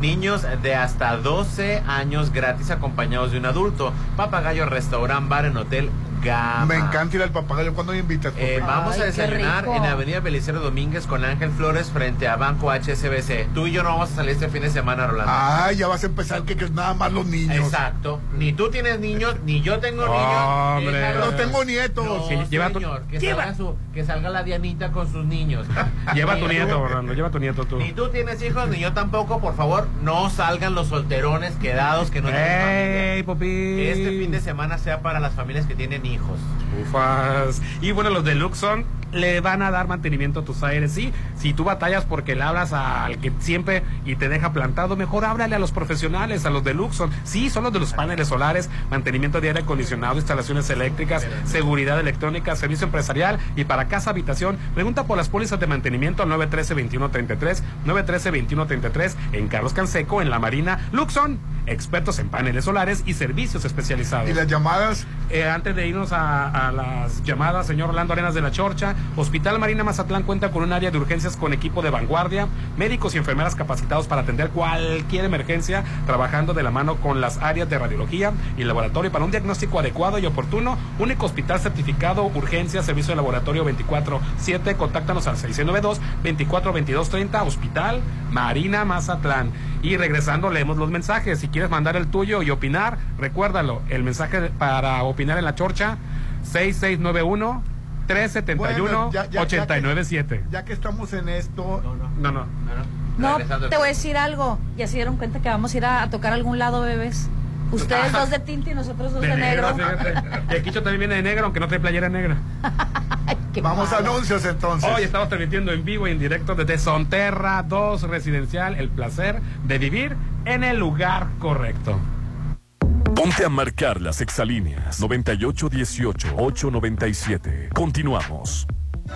Niños de hasta 12 años gratis acompañados de un adulto. Papagayo Restaurant Bar en Hotel Gama. Me encanta ir al papagayo. ¿Cuándo me invitas? Eh, vamos Ay, a desayunar en Avenida Belicero Domínguez con Ángel Flores frente a Banco HSBC. Tú y yo no vamos a salir este fin de semana, Rolando. Ay, ya vas a empezar que, que es nada más los niños. Exacto. Ni tú tienes niños, ni yo tengo niños. Hombre. No tengo nietos. No, Sí, lleva tu- señor, que, lleva- salga su- que salga la Dianita con sus niños. Lleva a tu nieto, Orlando, lleva a tu nieto tú. Ni tú tienes hijos, ni yo tampoco. Por favor, no salgan los solterones quedados que no tienen familia. ¡Ey, Popín! Que este fin de semana sea para las familias que tienen hijos. Ufas. Y bueno, los deluxe son le van a dar mantenimiento a tus aires. Sí, si tú batallas porque le hablas al que siempre y te deja plantado, mejor háblale a los profesionales, a los de Luxon. Sí, son los de los paneles solares, mantenimiento de aire acondicionado, instalaciones eléctricas, seguridad electrónica, servicio empresarial y para casa habitación. Pregunta por las pólizas de mantenimiento al 913-2133, 913-2133 en Carlos Canseco, en La Marina. Luxon, expertos en paneles solares y servicios especializados. ¿Y las llamadas? Eh, antes de irnos a, a las llamadas, señor Orlando Arenas de la Chorcha, Hospital Marina Mazatlán cuenta con un área de urgencias con equipo de vanguardia, médicos y enfermeras capacitados para atender cualquier emergencia, trabajando de la mano con las áreas de radiología y laboratorio para un diagnóstico adecuado y oportuno. Único hospital certificado, urgencia, servicio de laboratorio 24-7. Contáctanos al 692-242230, Hospital Marina Mazatlán. Y regresando, leemos los mensajes. Si quieres mandar el tuyo y opinar, recuérdalo. El mensaje para opinar en la chorcha, 6691 371 897. Ya que estamos en esto. No, no. No, te voy a decir algo. Ya se dieron cuenta que vamos a ir a, a tocar algún lado, bebés. Ustedes dos de tinta y nosotros dos de, negro. Y aquí yo también viene de negro, aunque no trae playera negra. Vamos a anuncios entonces. Hoy estamos transmitiendo en vivo y en directo desde Sonterra 2 Residencial, el placer de vivir en el lugar correcto. Ponte a marcar las exalíneas 9818-897. Continuamos.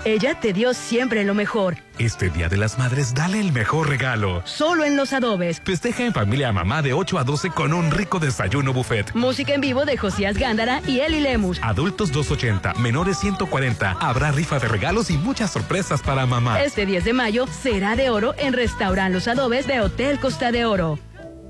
Ella te dio siempre lo mejor. Este Día de las Madres, dale el mejor regalo. Solo en Los Adobes. Festeja en familia a mamá de 8 a 12 con un rico desayuno buffet. Música en vivo de Josías Gándara y Eli Lemus. Adultos 280, menores 140. Habrá rifa de regalos y muchas sorpresas para mamá. Este 10 de mayo será de oro en Restaurant Los Adobes de Hotel Costa de Oro.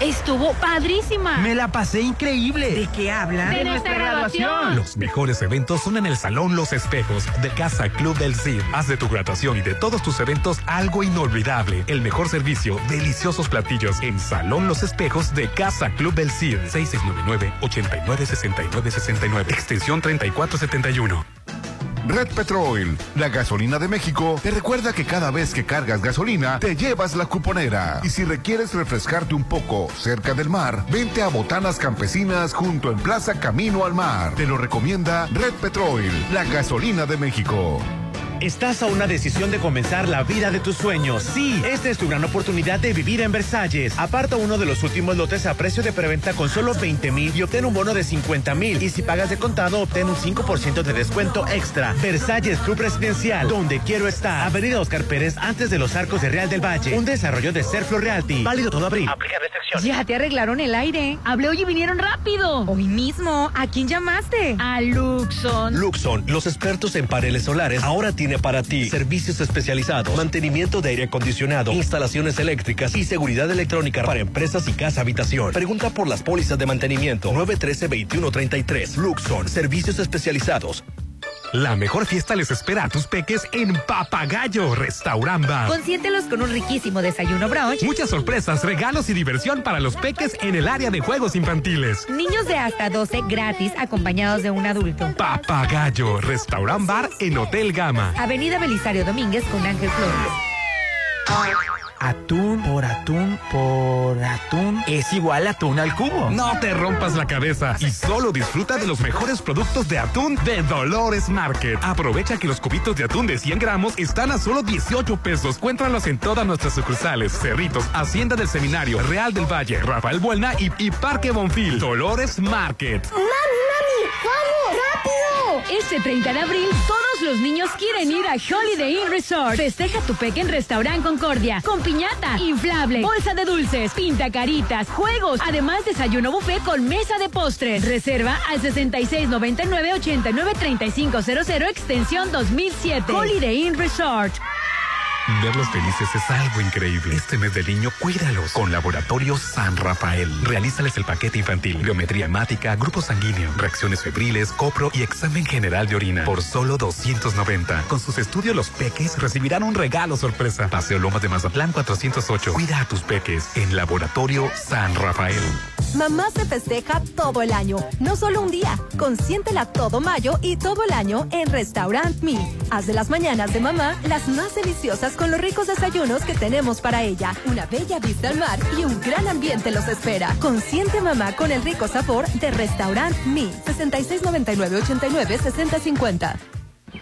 Estuvo padrísima. Me la pasé increíble. ¿De qué habla? De, nuestra graduación. Los mejores eventos son en el Salón Los Espejos de Casa Club del Cid. Haz de tu graduación y de todos tus eventos algo inolvidable. El mejor servicio, deliciosos platillos en Salón Los Espejos de Casa Club del Cid. 6699-896969. Extensión 3471. Red Petrol, la gasolina de México, te recuerda que cada vez que cargas gasolina, te llevas la cuponera. Y si requieres refrescarte un poco cerca del mar, vente a Botanas Campesinas junto en Plaza Camino al Mar. Te lo recomienda Red Petrol, la gasolina de México. Estás a una decisión de comenzar la vida de tus sueños. Sí, esta es tu gran oportunidad de vivir en Versalles. Aparta uno de los últimos lotes a precio de preventa con solo 20 mil y obtén un bono de 50 mil. Y si pagas de contado, obtén un 5% de descuento extra. Versalles Club Residencial, donde quiero estar. Avenida Oscar Pérez, antes de los arcos de Real del Valle. Un desarrollo de Serflo Realty. Válido todo abril. Aplica restricciones. Ya te arreglaron el aire. Hablé hoy y vinieron rápido. Hoy mismo. ¿A quién llamaste? A Luxon. Luxon, los expertos en paneles solares, ahora para ti servicios especializados, mantenimiento de aire acondicionado, instalaciones eléctricas y seguridad electrónica para empresas y casa habitación. Pregunta por las pólizas de mantenimiento 913-2133. Luxon, servicios especializados. La mejor fiesta les espera a tus peques en Papagayo Restaurant Bar. Consiéntelos con un riquísimo desayuno brunch. Muchas sorpresas, regalos y diversión para los peques en el área de juegos infantiles. Niños de hasta 12 gratis acompañados de un adulto. Papagayo Restaurant Bar en Hotel Gama. Avenida Belisario Domínguez con Ángel Flores. Atún por atún por atún es igual a atún al cubo. No te rompas la cabeza y solo disfruta de los mejores productos de atún de Dolores Market. Aprovecha que los cubitos de atún de 100 gramos están a solo 18 pesos. Cuéntralos en todas nuestras sucursales, Cerritos, Hacienda del Seminario, Real del Valle, Rafael Buelna y, y Parque Bonfil. Dolores Market. ¡Mami, mami! ¡Vamos! ¡Rápido! Este 30 de abril, todos los niños quieren ir a Holiday Inn Resort. Festeja tu peque en Restaurant Concordia. Con piñata, inflable, bolsa de dulces, pinta caritas, juegos. Además, desayuno buffet con mesa de postres. Reserva al 6699-893500, extensión 2007. Holiday Inn Resort. Verlos felices es algo increíble. Este mes del niño, cuídalos. Con Laboratorio San Rafael. Realízales el paquete infantil, biometría hemática, grupo sanguíneo, reacciones febriles, copro y examen general de orina. Por solo 290. Con sus estudios, los peques recibirán un regalo sorpresa. Paseo Lomas de Mazatlán 408. Cuida a tus peques en Laboratorio San Rafael. Mamá se festeja todo el año, no solo un día. Consiéntela todo mayo y todo el año en Restaurant Me. Haz de las mañanas de mamá las más deliciosas con los ricos desayunos que tenemos para ella. Una bella vista al mar y un gran ambiente los espera. Consiente mamá con el rico sabor de Restaurant Me. 6699 89 6050.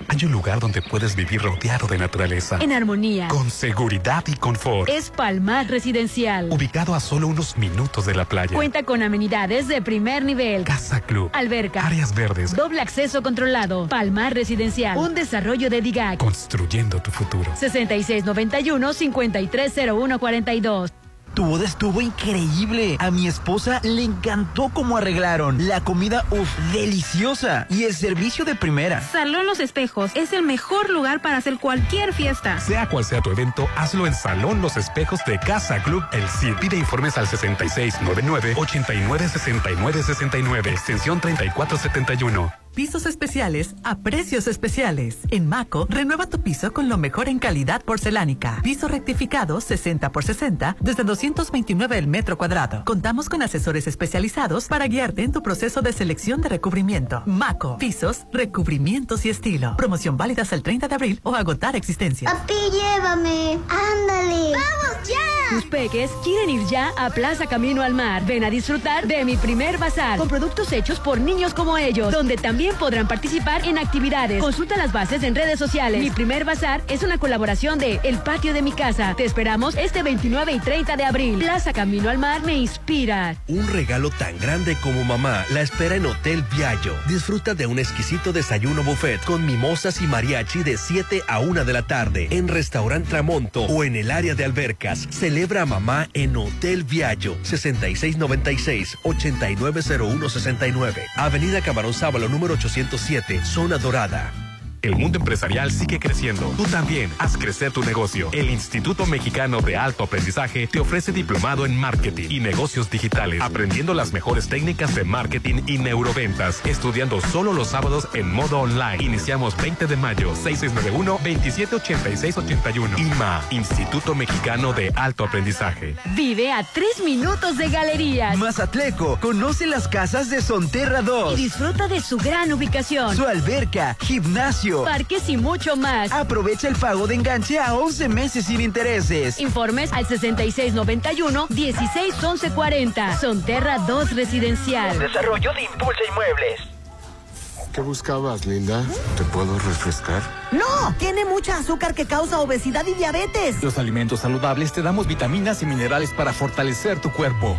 Hay un lugar donde puedes vivir rodeado de naturaleza. En armonía. Con seguridad y confort. Es Palmar Residencial. Ubicado a solo unos minutos de la playa. Cuenta con amenidades de primer nivel. Casa Club. Alberca. Áreas verdes. Doble acceso controlado. Palmar Residencial. Un desarrollo de DIGAC. Construyendo tu futuro. 6691-530142. Tu boda estuvo increíble. A mi esposa le encantó cómo arreglaron. La comida, uff, deliciosa. Y el servicio de primera. Salón Los Espejos es el mejor lugar para hacer cualquier fiesta. Sea cual sea tu evento, hazlo en Salón Los Espejos de Casa Club El Cid. Pide informes al 6699-896969, extensión 3471. Pisos especiales a precios especiales. En Maco, renueva tu piso con lo mejor en calidad porcelánica. Piso rectificado 60 por 60 desde 229 el metro cuadrado. Contamos con asesores especializados para guiarte en tu proceso de selección de recubrimiento. Maco, pisos, recubrimientos y estilo. Promoción válida hasta el 30 de abril o agotar existencia. Papi, llévame. Ándale. ¡Vamos ya! Tus peques quieren ir ya a Plaza Camino al Mar. Ven a disfrutar de mi primer bazar con productos hechos por niños como ellos, donde también podrán participar en actividades. Consulta las bases en redes sociales. Mi primer bazar es una colaboración de El Patio de mi Casa. Te esperamos este 29 y 30 de abril. Plaza Camino al Mar me inspira. Un regalo tan grande como mamá la espera en Hotel Viallo. Disfruta de un exquisito desayuno buffet con mimosas y mariachi de 7 a 1 de la tarde en Restaurant Tramonto o en el área de albercas. Celebra a mamá en Hotel Viallo 6696-890169. Avenida Camarón Sábalo número 807, Zona Dorada. El mundo empresarial sigue creciendo. Tú también haz crecer tu negocio. El Instituto Mexicano de Alto Aprendizaje te ofrece diplomado en marketing y negocios digitales, aprendiendo las mejores técnicas de marketing y neuroventas, estudiando solo los sábados en modo online. Iniciamos 20 de mayo, 6691-278681. IMA, Instituto Mexicano de Alto Aprendizaje. Vive a tres minutos de galerías. Mazatleco, conoce las casas de Sonterra 2. Y disfruta de su gran ubicación. Su alberca, gimnasio parques y mucho más. Aprovecha el pago de enganche a 11 meses sin intereses. Informes al 6691-161140. Sonterra 2 Residencial. Desarrollo de Impulsa Inmuebles. ¿Qué buscabas, Linda? ¿Te puedo refrescar? No, tiene mucha azúcar que causa obesidad y diabetes. Los alimentos saludables te damos vitaminas y minerales para fortalecer tu cuerpo.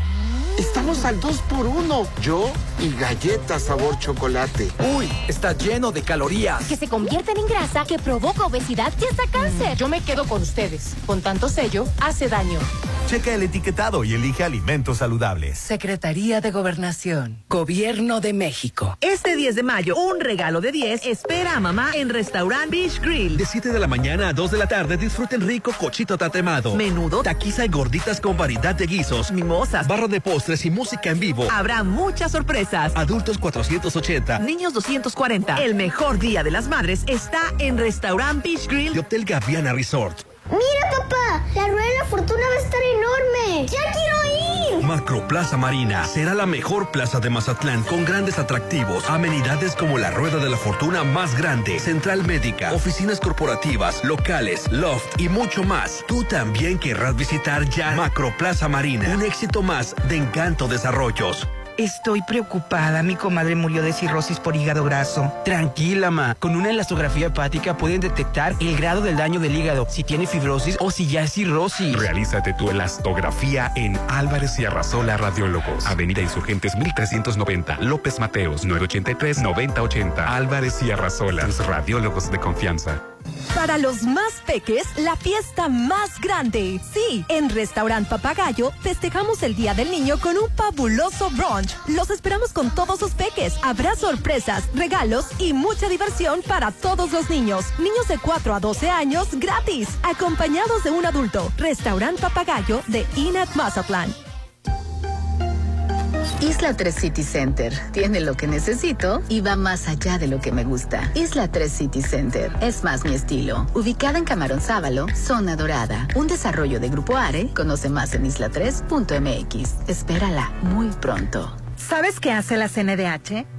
Estamos al 2 por 1 Yo y galletas sabor chocolate. Uy, está lleno de calorías. Que se convierten en grasa, que provoca obesidad y hasta cáncer. Yo me quedo con ustedes. Con tanto sello, hace daño. Checa el etiquetado y elige alimentos saludables. Secretaría de Gobernación. Gobierno de México. Este 10 de mayo, un regalo de 10 espera a mamá en Restaurant Beach Grill. De 7 de la mañana a 2 de la tarde disfruten rico cochito tatemado. Menudo, taquiza y gorditas con variedad de guisos. Mimosas. Barra de postres y música en vivo. Habrá muchas sorpresas. Adultos 480. Niños 240. El mejor día de las madres está en Restaurant Beach Grill de Hotel Gaviana Resort. Mira, papá, la rueda de la fortuna va a estar enorme. ¡Ya quiero ir! Macroplaza Marina será la mejor plaza de Mazatlán con grandes atractivos, amenidades como la rueda de la fortuna más grande, central médica, oficinas corporativas, locales, loft y mucho más. Tú también querrás visitar ya Macroplaza Marina, un éxito más de Encanto Desarrollos. Estoy preocupada. Mi comadre murió de cirrosis por hígado graso. Tranquila, ma. Con una elastografía hepática pueden detectar el grado del daño del hígado, si tiene fibrosis o si ya es cirrosis. Realízate tu elastografía en Álvarez y Arrasola Radiólogos. Avenida Insurgentes 1390. López Mateos 983-9080. Álvarez y Arrasola. Tus radiólogos de confianza. Para los más peques, la fiesta más grande. Sí, en Restaurant Papagayo festejamos el Día del Niño con un fabuloso brunch. Los esperamos con todos sus peques. Habrá sorpresas, regalos y mucha diversión para todos los niños. Niños de 4 a 12 años gratis, acompañados de un adulto. Restaurant Papagayo de Inat Mazatlán. Isla 3 City Center tiene lo que necesito y va más allá de lo que me gusta. Isla 3 City Center es más mi estilo. Ubicada en Camarón Sábalo, zona dorada. Un desarrollo de Grupo Are. Conoce más en isla3.mx. Espérala muy pronto. ¿Sabes qué hace la CNDH?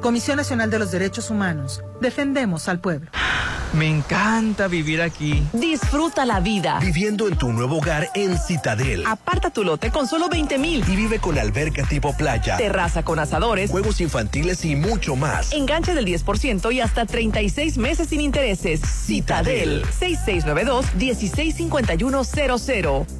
Comisión Nacional de los Derechos Humanos. Defendemos al pueblo. Me encanta vivir aquí. Disfruta la vida. Viviendo en tu nuevo hogar en Citadel. Aparta tu lote con solo 20 mil. Y vive con alberca tipo playa. Terraza con asadores. Juegos infantiles y mucho más. Enganche del 10% y hasta 36 meses sin intereses. Citadel. 6692-165100.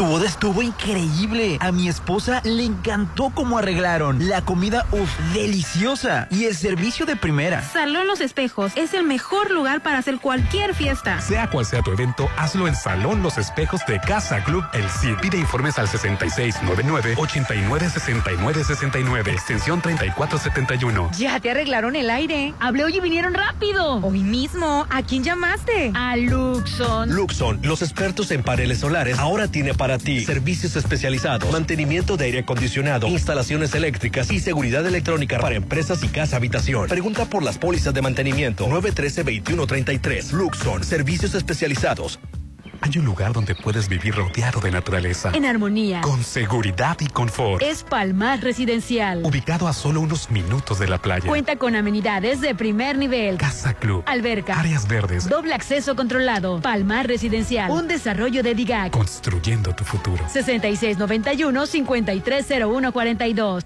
Tu boda estuvo increíble. A mi esposa le encantó cómo arreglaron. La comida, uff, deliciosa. Y el servicio de primera. Salón Los Espejos es el mejor lugar para hacer cualquier fiesta. Sea cual sea tu evento, hazlo en Salón Los Espejos de Casa Club El Cid. Pide informes al 6699-896969, extensión 3471. Ya te arreglaron el aire. Hablé hoy y vinieron rápido. Hoy mismo. ¿A quién llamaste? A Luxon. Luxon, los expertos en paneles solares, ahora tiene para ti servicios especializados, mantenimiento de aire acondicionado, instalaciones eléctricas y seguridad electrónica para empresas y casa habitación. Pregunta por las pólizas de mantenimiento 913-2133. Luxon, servicios especializados. Hay un lugar donde puedes vivir rodeado de naturaleza. En armonía. Con seguridad y confort. Es Palmar Residencial. Ubicado a solo unos minutos de la playa. Cuenta con amenidades de primer nivel. Casa Club. Alberca. Áreas verdes. Doble acceso controlado. Palmar Residencial. Un desarrollo de DIGAC. Construyendo tu futuro. 6691-530142.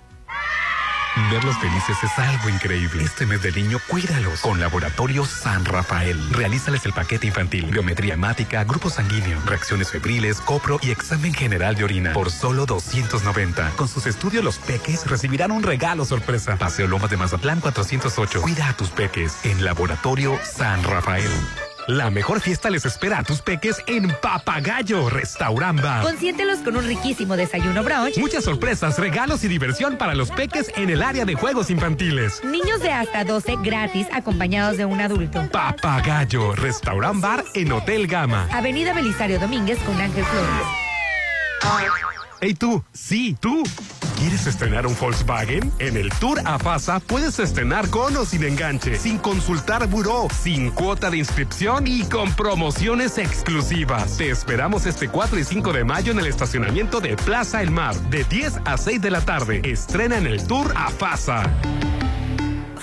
Verlos felices es algo increíble. Este mes del niño, cuídalos. Con Laboratorio San Rafael. Realízales el paquete infantil, biometría hemática, grupo sanguíneo, reacciones febriles, copro y examen general de orina. Por solo 290. Con sus estudios, los peques recibirán un regalo sorpresa. Paseo Lomas de Mazatlán 408. Cuida a tus peques en Laboratorio San Rafael. La mejor fiesta les espera a tus peques en Papagayo Restaurant Bar. Consiéntelos con un riquísimo desayuno brunch. Muchas sorpresas, regalos y diversión para los peques en el área de juegos infantiles. Niños de hasta 12 gratis acompañados de un adulto. Papagayo Restaurant Bar en Hotel Gama. Avenida Belisario Domínguez con Ángel Flores. Hey tú, sí, tú. ¿Quieres estrenar un Volkswagen? En el Tour AFASA puedes estrenar con o sin enganche, sin consultar buró, sin cuota de inscripción y con promociones exclusivas. Te esperamos este 4 y 5 de mayo en el estacionamiento de Plaza El Mar, de 10 a 6 de la tarde. Estrena en el Tour AFASA.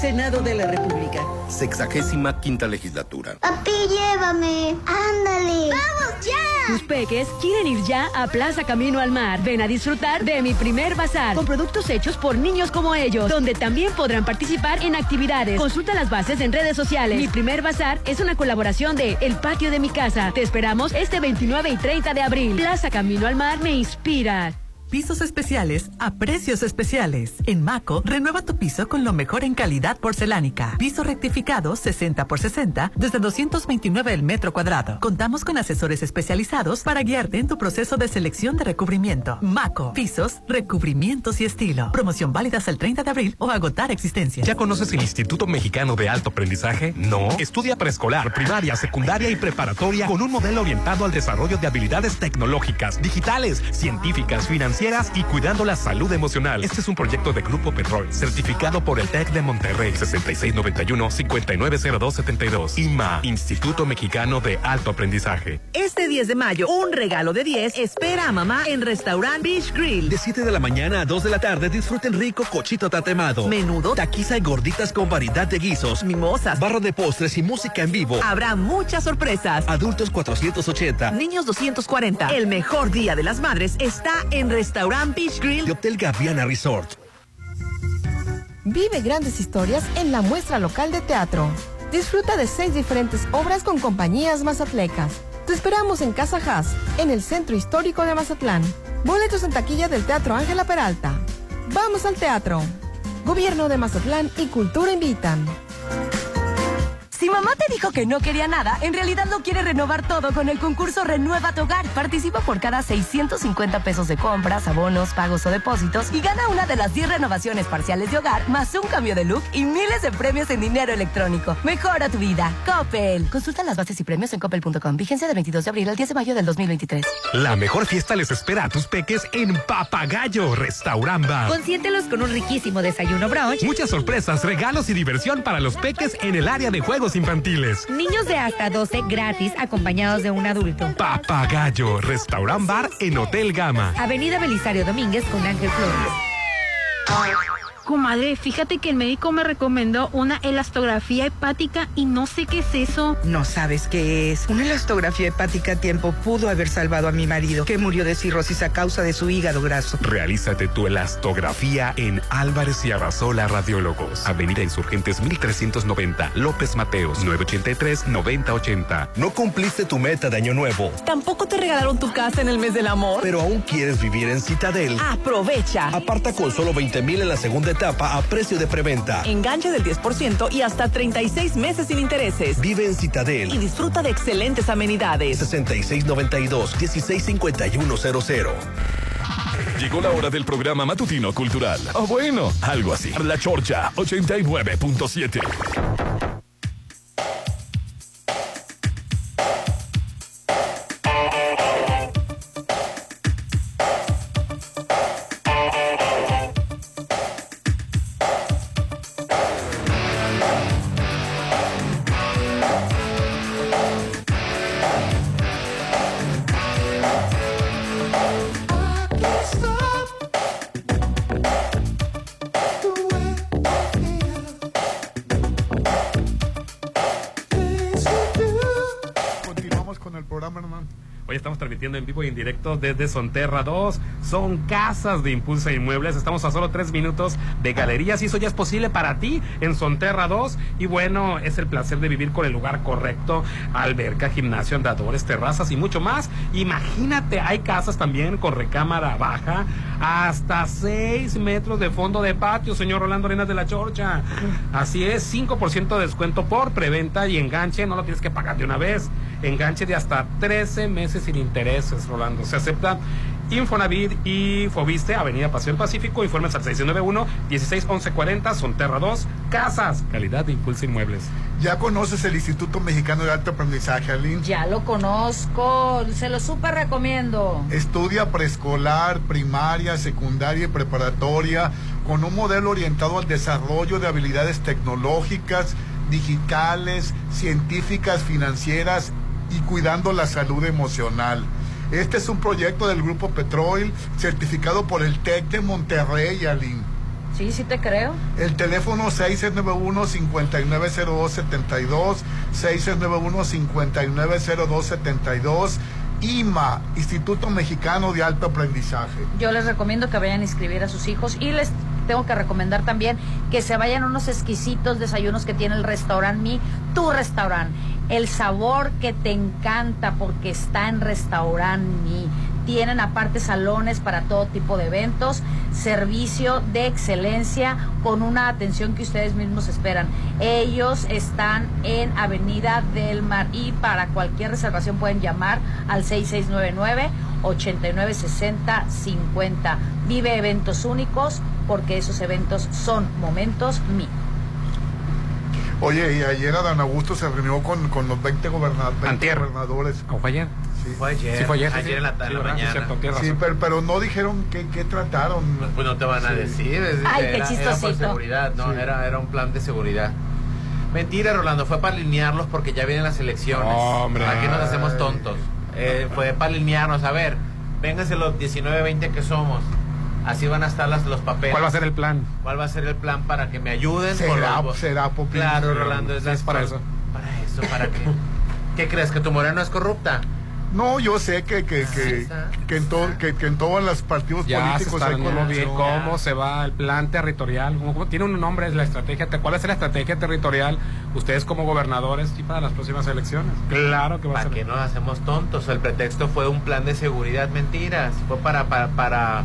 Senado de la República. Sexagésima quinta legislatura. Papi, llévame. Ándale. ¡Vamos ya! Tus peques quieren ir ya a Plaza Camino al Mar. Ven a disfrutar de mi primer bazar con productos hechos por niños como ellos, donde también podrán participar en actividades. Consulta las bases en redes sociales. Mi primer bazar es una colaboración de El Patio de mi Casa. Te esperamos este 29 y 30 de abril. Plaza Camino al Mar me inspira. Pisos especiales a precios especiales. En Maco, renueva tu piso con lo mejor en calidad porcelánica. Piso rectificado 60 por 60 desde 229 el metro cuadrado. Contamos con asesores especializados para guiarte en tu proceso de selección de recubrimiento. Maco, pisos, recubrimientos y estilo. Promoción válida hasta el 30 de abril o agotar existencia. ¿Ya conoces el Instituto Mexicano de Alto Aprendizaje? No. Estudia preescolar, primaria, secundaria y preparatoria con un modelo orientado al desarrollo de habilidades tecnológicas, digitales, científicas, financieras y cuidando la salud emocional. Este es un proyecto de Grupo Petrol, certificado por el TEC de Monterrey, 6691-590272. IMA, Instituto Mexicano de Alto Aprendizaje. Este 10 de mayo, un regalo de 10 espera a mamá en Restaurant Beach Grill. De 7 de la mañana a 2 de la tarde disfruten rico cochito tatemado, menudo, taquiza y gorditas con variedad de guisos, mimosas, barra de postres y música en vivo. Habrá muchas sorpresas. Adultos 480, niños 240. El mejor día de las madres está en Restaurant Beach Grill de Hotel Gaviana Resort. Vive grandes historias en la muestra local de teatro. Disfruta de seis diferentes obras con compañías mazatlecas. Te esperamos en Casa Haas, en el centro histórico de Mazatlán. Boletos en taquilla del Teatro Ángela Peralta. Vamos al teatro. Gobierno de Mazatlán y Cultura invitan. Si mamá te dijo que no quería nada, en realidad lo quiere renovar todo con el concurso Renueva tu Hogar. Participa por cada 650 pesos de compras, abonos, pagos o depósitos y gana una de las 10 renovaciones parciales de hogar, más un cambio de look y miles de premios en dinero electrónico. Mejora tu vida. Coppel. Consulta las bases y premios en coppel.com. Vigencia del 22 de abril al 10 de mayo del 2023. La mejor fiesta les espera a tus peques en Papagayo Restaurant Bar. Consiéntelos con un riquísimo desayuno brunch. Muchas sorpresas, regalos y diversión para los peques en el área de juegos infantiles. Niños de hasta 12 gratis acompañados de un adulto. Papagayo, Restaurant Bar en Hotel Gama. Avenida Belisario Domínguez con Ángel Flores. Comadre, fíjate que el médico me recomendó una elastografía hepática y no sé qué es eso. No sabes qué es. Una elastografía hepática a tiempo pudo haber salvado a mi marido, que murió de cirrosis a causa de su hígado graso. Realízate tu elastografía en Álvarez y Arrasola Radiólogos. Avenida Insurgentes 1390, López Mateos, 983-9080. No cumpliste tu meta de año nuevo. Tampoco te regalaron tu casa en el mes del amor. Pero aún quieres vivir en Citadel. Aprovecha. Aparta con solo 20 mil en la segunda etapa a precio de preventa. Enganche del 10% y hasta 36 meses sin intereses. Vive en Citadel y disfruta de excelentes amenidades. 6692-165100. Llegó la hora del programa matutino cultural. O bueno, algo así. La Chorcha 89.7. directo desde Sonterra 2. Son casas de Impulsa Inmuebles. Estamos a solo tres minutos de galerías y eso ya es posible para ti en Sonterra 2. Y bueno, es el placer de vivir con el lugar correcto. Alberca, gimnasio, andadores, terrazas y mucho más. Imagínate, hay casas también con recámara baja hasta 6 metros de fondo de patio, señor Rolando Arenas de la Chorcha. Así es, 5% de descuento por preventa y enganche. No lo tienes que pagar de una vez. Enganche de hasta 13 meses sin intereses, Rolando. Se acepta Infonavit y Fobiste, Avenida Paseo del Pacífico, informes al 691-161140, Sonterra 2, Casas, calidad de impulso inmuebles. ¿Ya conoces el Instituto Mexicano de Alto Aprendizaje, Aline? Ya lo conozco, se lo súper recomiendo. Estudia preescolar, primaria, secundaria y preparatoria con un modelo orientado al desarrollo de habilidades tecnológicas, digitales, científicas, financieras y cuidando la salud emocional. Este es un proyecto del Grupo Petrol certificado por el TEC de Monterrey, Aline. Sí, sí te creo. El teléfono 691-590272, 691-590272, IMA, Instituto Mexicano de Alto Aprendizaje. Yo les recomiendo que vayan a inscribir a sus hijos y les tengo que recomendar también que se vayan a unos exquisitos desayunos que tiene el restaurante Mi, tu restaurante. El sabor que te encanta porque está en restaurante. Tienen aparte salones para todo tipo de eventos, servicio de excelencia con una atención que ustedes mismos esperan. Ellos están en Avenida del Mar y para cualquier reservación pueden llamar al 6699 8960 50. Vive eventos únicos porque esos eventos son momentos míos. Oye, y ayer Adán Augusto se reunió con, con los 20, goberna- 20 gobernadores. ¿O fue ayer? Sí. Fue ayer, Sí, fue ayer, ayer sí. en la, ta- Sí, en la mañana. cierto, Sí, pero, pero no dijeron qué, qué trataron. Pues no te van a Sí. decir. es- Ay, qué era, era por chistosito. seguridad, no, Sí. era, era un plan de seguridad. Mentira, Rolando, fue para alinearlos porque ya vienen las elecciones. Hombre. Aquí nos hacemos tontos. Eh, fue para alinearnos. A ver, vénganse los 19, 20 que somos. Así van a estar las, los papeles. ¿Cuál va a ser el plan? ¿Cuál va a ser el plan para que me ayuden? Será, será Popín. Claro, Rolando, es, es para eso. Para eso, ¿para qué? ¿Qué crees? ¿Que tu moreno es corrupta? No, yo sé que, que, que, está. que en, todo, que, que en todos los partidos Ya se políticos bien corrupción. cómo se va el plan territorial. ¿Cómo- cómo- Tiene un nombre, es la estrategia. ¿Cuál es la estrategia territorial? Ustedes como gobernadores y para las próximas elecciones. Claro que va a ¿Para ser. qué nos hacemos tontos? El pretexto fue un plan de seguridad, mentiras. Fue para, para, para,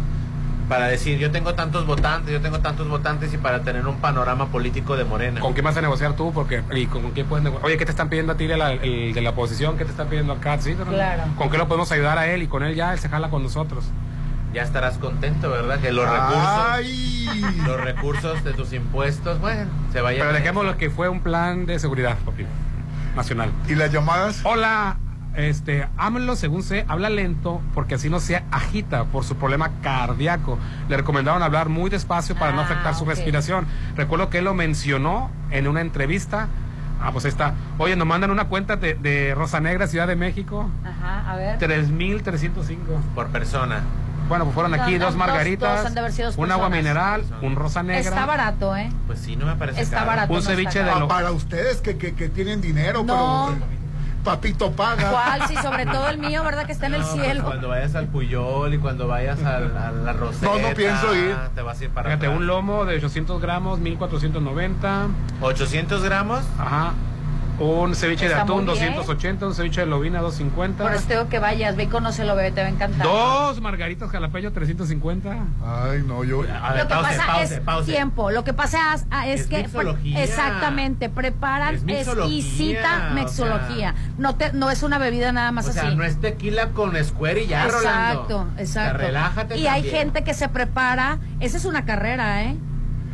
para decir, yo tengo tantos votantes, yo tengo tantos votantes y para tener un panorama político de Morena. ¿Con quién vas a negociar tú? Porque, ¿Y con quién puedes negociar? Oye, ¿qué te están pidiendo a ti de la, el de la oposición? ¿Qué te están pidiendo acá? ¿Sí? ¿no? Claro. ¿Con qué lo podemos ayudar a él? Y con él ya él se jala con nosotros. Ya estarás contento, ¿verdad? Que los recursos, Ay. los recursos de tus impuestos, bueno, se vayan. Pero dejemos lo que fue un plan de seguridad, papi. Nacional. ¿Y las llamadas? Hola, este, AMLO, según sé, habla lento porque así no se agita por su problema cardíaco. Le recomendaron hablar muy despacio para no Ah, afectar su respiración. Recuerdo que él lo mencionó en una entrevista. Ah, pues ahí está. Oye, nos mandan una cuenta de, de Rosa Negra, Ciudad de México. Ajá, a ver. 3.305. Por persona. Bueno, pues fueron No, aquí no, dos dos- margaritas, dos han de haber sido dos un agua mineral, un rosa negra. Está barato, ¿eh? Pues sí, no me parece Está caro. barato. Un no está ceviche de. Ah, lo- para ustedes que, que, que tienen dinero, No. pero papito paga. ¿Cuál? Sí, sobre todo el mío, ¿verdad? Que está en el No, pues cielo. cuando vayas al Puyol y cuando vayas al- a la Roseta. No, no pienso ir. Te vas a ir para Fíjate, atrás. un lomo de 800 gramos, 1490. 800 gramos. Ajá. Un ceviche de atún, muy bien. 280. Un ceviche de lobina, 250. Por eso tengo que vayas, ve y conócelo, bebé, te va a encantar. Dos margaritas jalapeño, 350. Ay, no, yo. A ver, Lo que pause, pasa pause, es pause. tiempo. Lo que pasa es, ah, es Es que mixología. exactamente preparan Es mixología, exquisita o mixología. No te, no es una bebida nada más O sea, así. no es tequila con square y ya, Rolando. exacto, exacto. O sea, relájate y hay gente que se prepara. Esa es una carrera, ¿eh?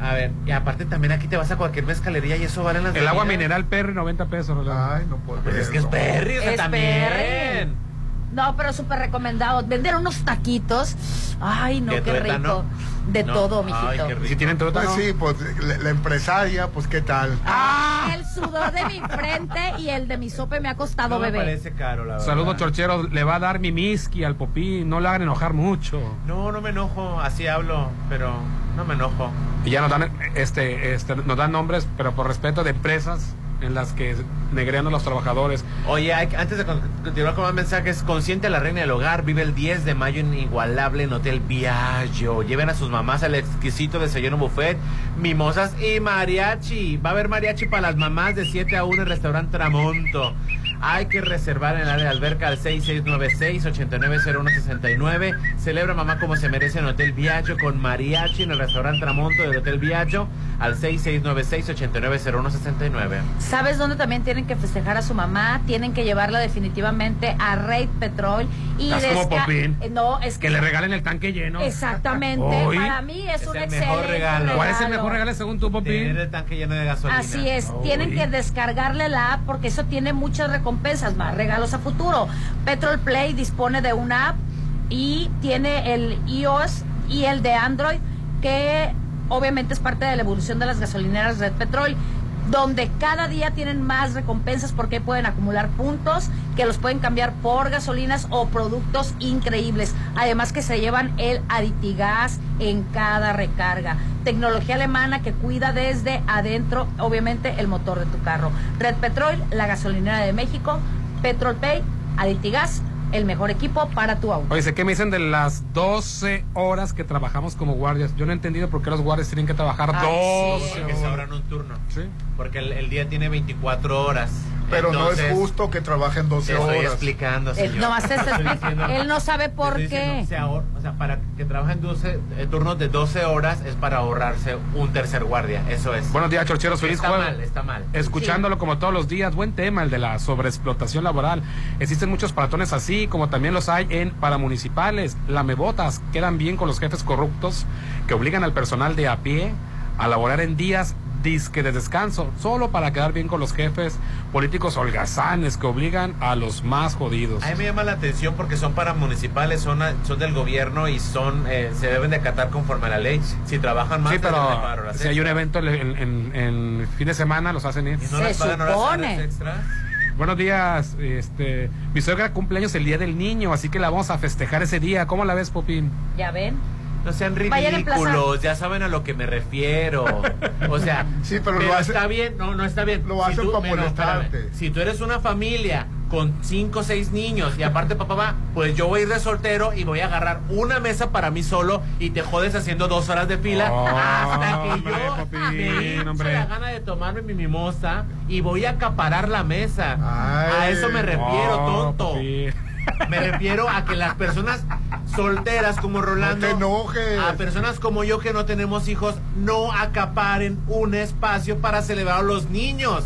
A ver, y aparte también aquí te vas a cualquier mezcalería y eso vale las El agua mineral Perry, 90 pesos. Rolando. Ay, no puedo. Pues es que es Perry, o sea, Es también. Perry. No, pero súper recomendado. Vender unos taquitos. Ay, no, ¿De qué rico. De No, todo, ay, mijito. qué rico. Si tienen todo Pues sí, pues la, la empresaria, pues qué tal. Ah, El sudor de mi frente y el de mi sope me ha costado, No me bebé. parece caro, la verdad. Saludos, chorchero. Le va a dar mi miski al popín. No le hagan enojar mucho. No, no me enojo, así hablo, pero no me enojo. Y ya nos dan, este, este, nos dan nombres, pero por respeto de empresas en las que negrean a los trabajadores. Oye, antes de con- continuar con más mensajes, consciente la reina del hogar vive el 10 de mayo inigualable en Hotel Viaggio. Lleven a sus mamás al exquisito desayuno buffet, mimosas y mariachi. Va a haber mariachi para las mamás de 7 a 1 en restaurante Tramonto. Hay que reservar en el área de alberca al 6696-890169. Celebra mamá como se merece en Hotel Viaggio con mariachi en el restaurante Tramonto del Hotel Viaggio al 6696-890169. ¿Sabes dónde también tienen que festejar a su mamá? Tienen que llevarla definitivamente a Raid Petrol. Y Estás como Popín. Eh, No, es Que le regalen el tanque lleno. Exactamente. Hoy. Para mí es, Es un el excelente mejor regalo. ¿Cuál es el mejor regalo según tu Tener popín? el tanque lleno de gasolina. Así es, tienen que descargarle la app porque eso tiene muchas recompensas, más regalos a futuro. Petrol Play dispone de una app y tiene el iOS y el de Android que obviamente es parte de la evolución de las gasolineras Red Petrol donde cada día tienen más recompensas porque pueden acumular puntos que los pueden cambiar por gasolinas o productos increíbles. Además que se llevan el aditigas en cada recarga. Tecnología alemana que cuida desde adentro, obviamente, el motor de tu carro. Red Petrol, la gasolinera de México, Petrol Pay, aditigas, el mejor equipo para tu auto. Oye, que me dicen de las 12 horas que trabajamos como guardias. Yo no he entendido por qué los guardias tienen que trabajar Ay, 12 sí. Porque se ahorran un turno. Sí. Porque el, el día tiene 24 horas. Pero no es justo que trabajen 12 Te estoy horas. explicando, señor. Él diciendo- Él no sabe por qué. diciendo, se ahor- o sea, para que trabajen 12, eh, turnos de 12 horas es para ahorrarse un tercer guardia. Eso es. Buenos días, chorcheros. Feliz está jueves. mal, está mal. Escuchándolo como todos los días, buen tema el de la sobreexplotación laboral. Existen muchos patrones así, como también los hay en paramunicipales. Lamebotas quedan bien con los jefes corruptos que obligan al personal de a pie a laborar en días disque de descanso, solo para quedar bien con los jefes políticos holgazanes que obligan a los más jodidos. A mí me llama la atención porque son paramunicipales, son, a- son del gobierno y son eh, se deben de acatar conforme a la ley. Si trabajan más, Sí, de pero si hay un evento en, en- en fin de semana, los hacen ir. ¿Y no les pagan horas extra? Buenos días, este, mi suegra cumpleaños el día del niño, así que la vamos a festejar ese día. ¿Cómo la ves, Popín? Ya ven. No sean ridículos, ya saben a lo que me refiero. O sea, Sí, pero lo hace- está bien, no, no está bien. Lo hacen para molestarte. espérame. Si tú eres una familia con cinco o seis niños y aparte papá va, pues yo voy a ir de soltero y voy a agarrar una mesa para mí solo y te jodes haciendo dos horas de fila Oh, hasta que hombre, yo Popín, me hombre. la gana de tomarme mi mimosa y voy a acaparar la mesa. a Ay. eso me refiero, Oh, tonto. Popín. Me refiero a que las personas solteras como Rolando, No te enojes. a personas como yo que no tenemos hijos, no acaparen un espacio para celebrar a los niños.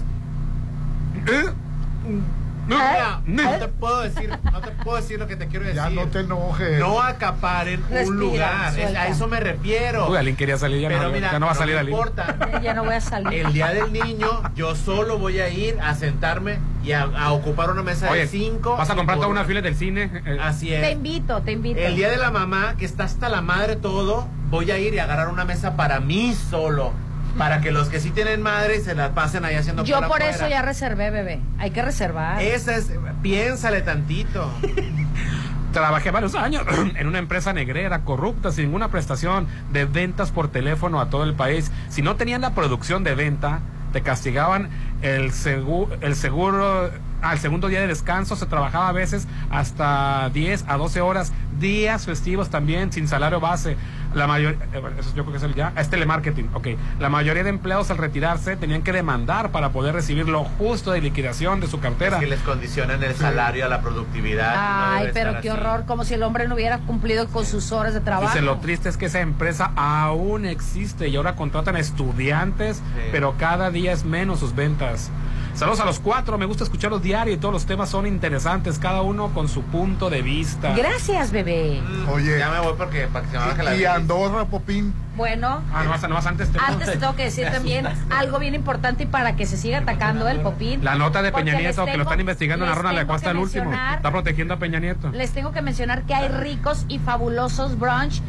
No, mira, no te puedo decir, no te puedo decir lo que te quiero decir. Ya no te enojes. No acaparen Respira, un lugar, suelta. a eso me refiero. Uy, alguien quería salir, ya, Pero no, mira, ya no va a no salir Ali. importa. Ya no voy a salir. El día del niño, yo solo voy a ir a sentarme y a, a ocupar una mesa Oye, de cinco. ¿vas a comprar toda una fila del cine? Eh, Así Te es. invito, te invito. El día de la mamá, que está hasta la madre todo, voy a ir y agarrar una mesa para mí solo. Para que los que sí tienen madre se la pasen ahí haciendo Yo cola por afuera. eso ya reservé, bebé. Hay que reservar. Esa es, piénsale tantito. Trabajé varios años en una empresa negrera, corrupta, sin ninguna prestación de ventas por teléfono a todo el país. Si no tenían la producción de venta, te castigaban el, segu- el seguro. Al segundo día de descanso se trabajaba a veces hasta 10 a 12 horas, días festivos también, sin salario base. La mayoría, eso yo creo que es el ya, es telemarketing, ok. La mayoría de empleados al retirarse tenían que demandar para poder recibir lo justo de liquidación de su cartera. Es que les condicionan el salario a la productividad. Ay, pero qué así. horror, como si el hombre no hubiera cumplido con sus horas de trabajo. Dice, lo triste es que esa empresa aún existe y ahora contratan estudiantes, pero cada día es menos sus ventas. Saludos a los cuatro, me gusta escucharlos diario y todos los temas son interesantes, cada uno con su punto de vista. Gracias, bebé. Oye, Ya me voy porque para que se me baje la y. Andorra, Popín. Bueno, Ah, no, no más antes te antes te tengo que decir también algo bien importante y para que se siga atacando el popín. La nota de Peña Nieto, que lo están investigando en la Costa que el último. Está protegiendo a Peña Nieto. Les tengo que mencionar que hay ricos y fabulosos brunch.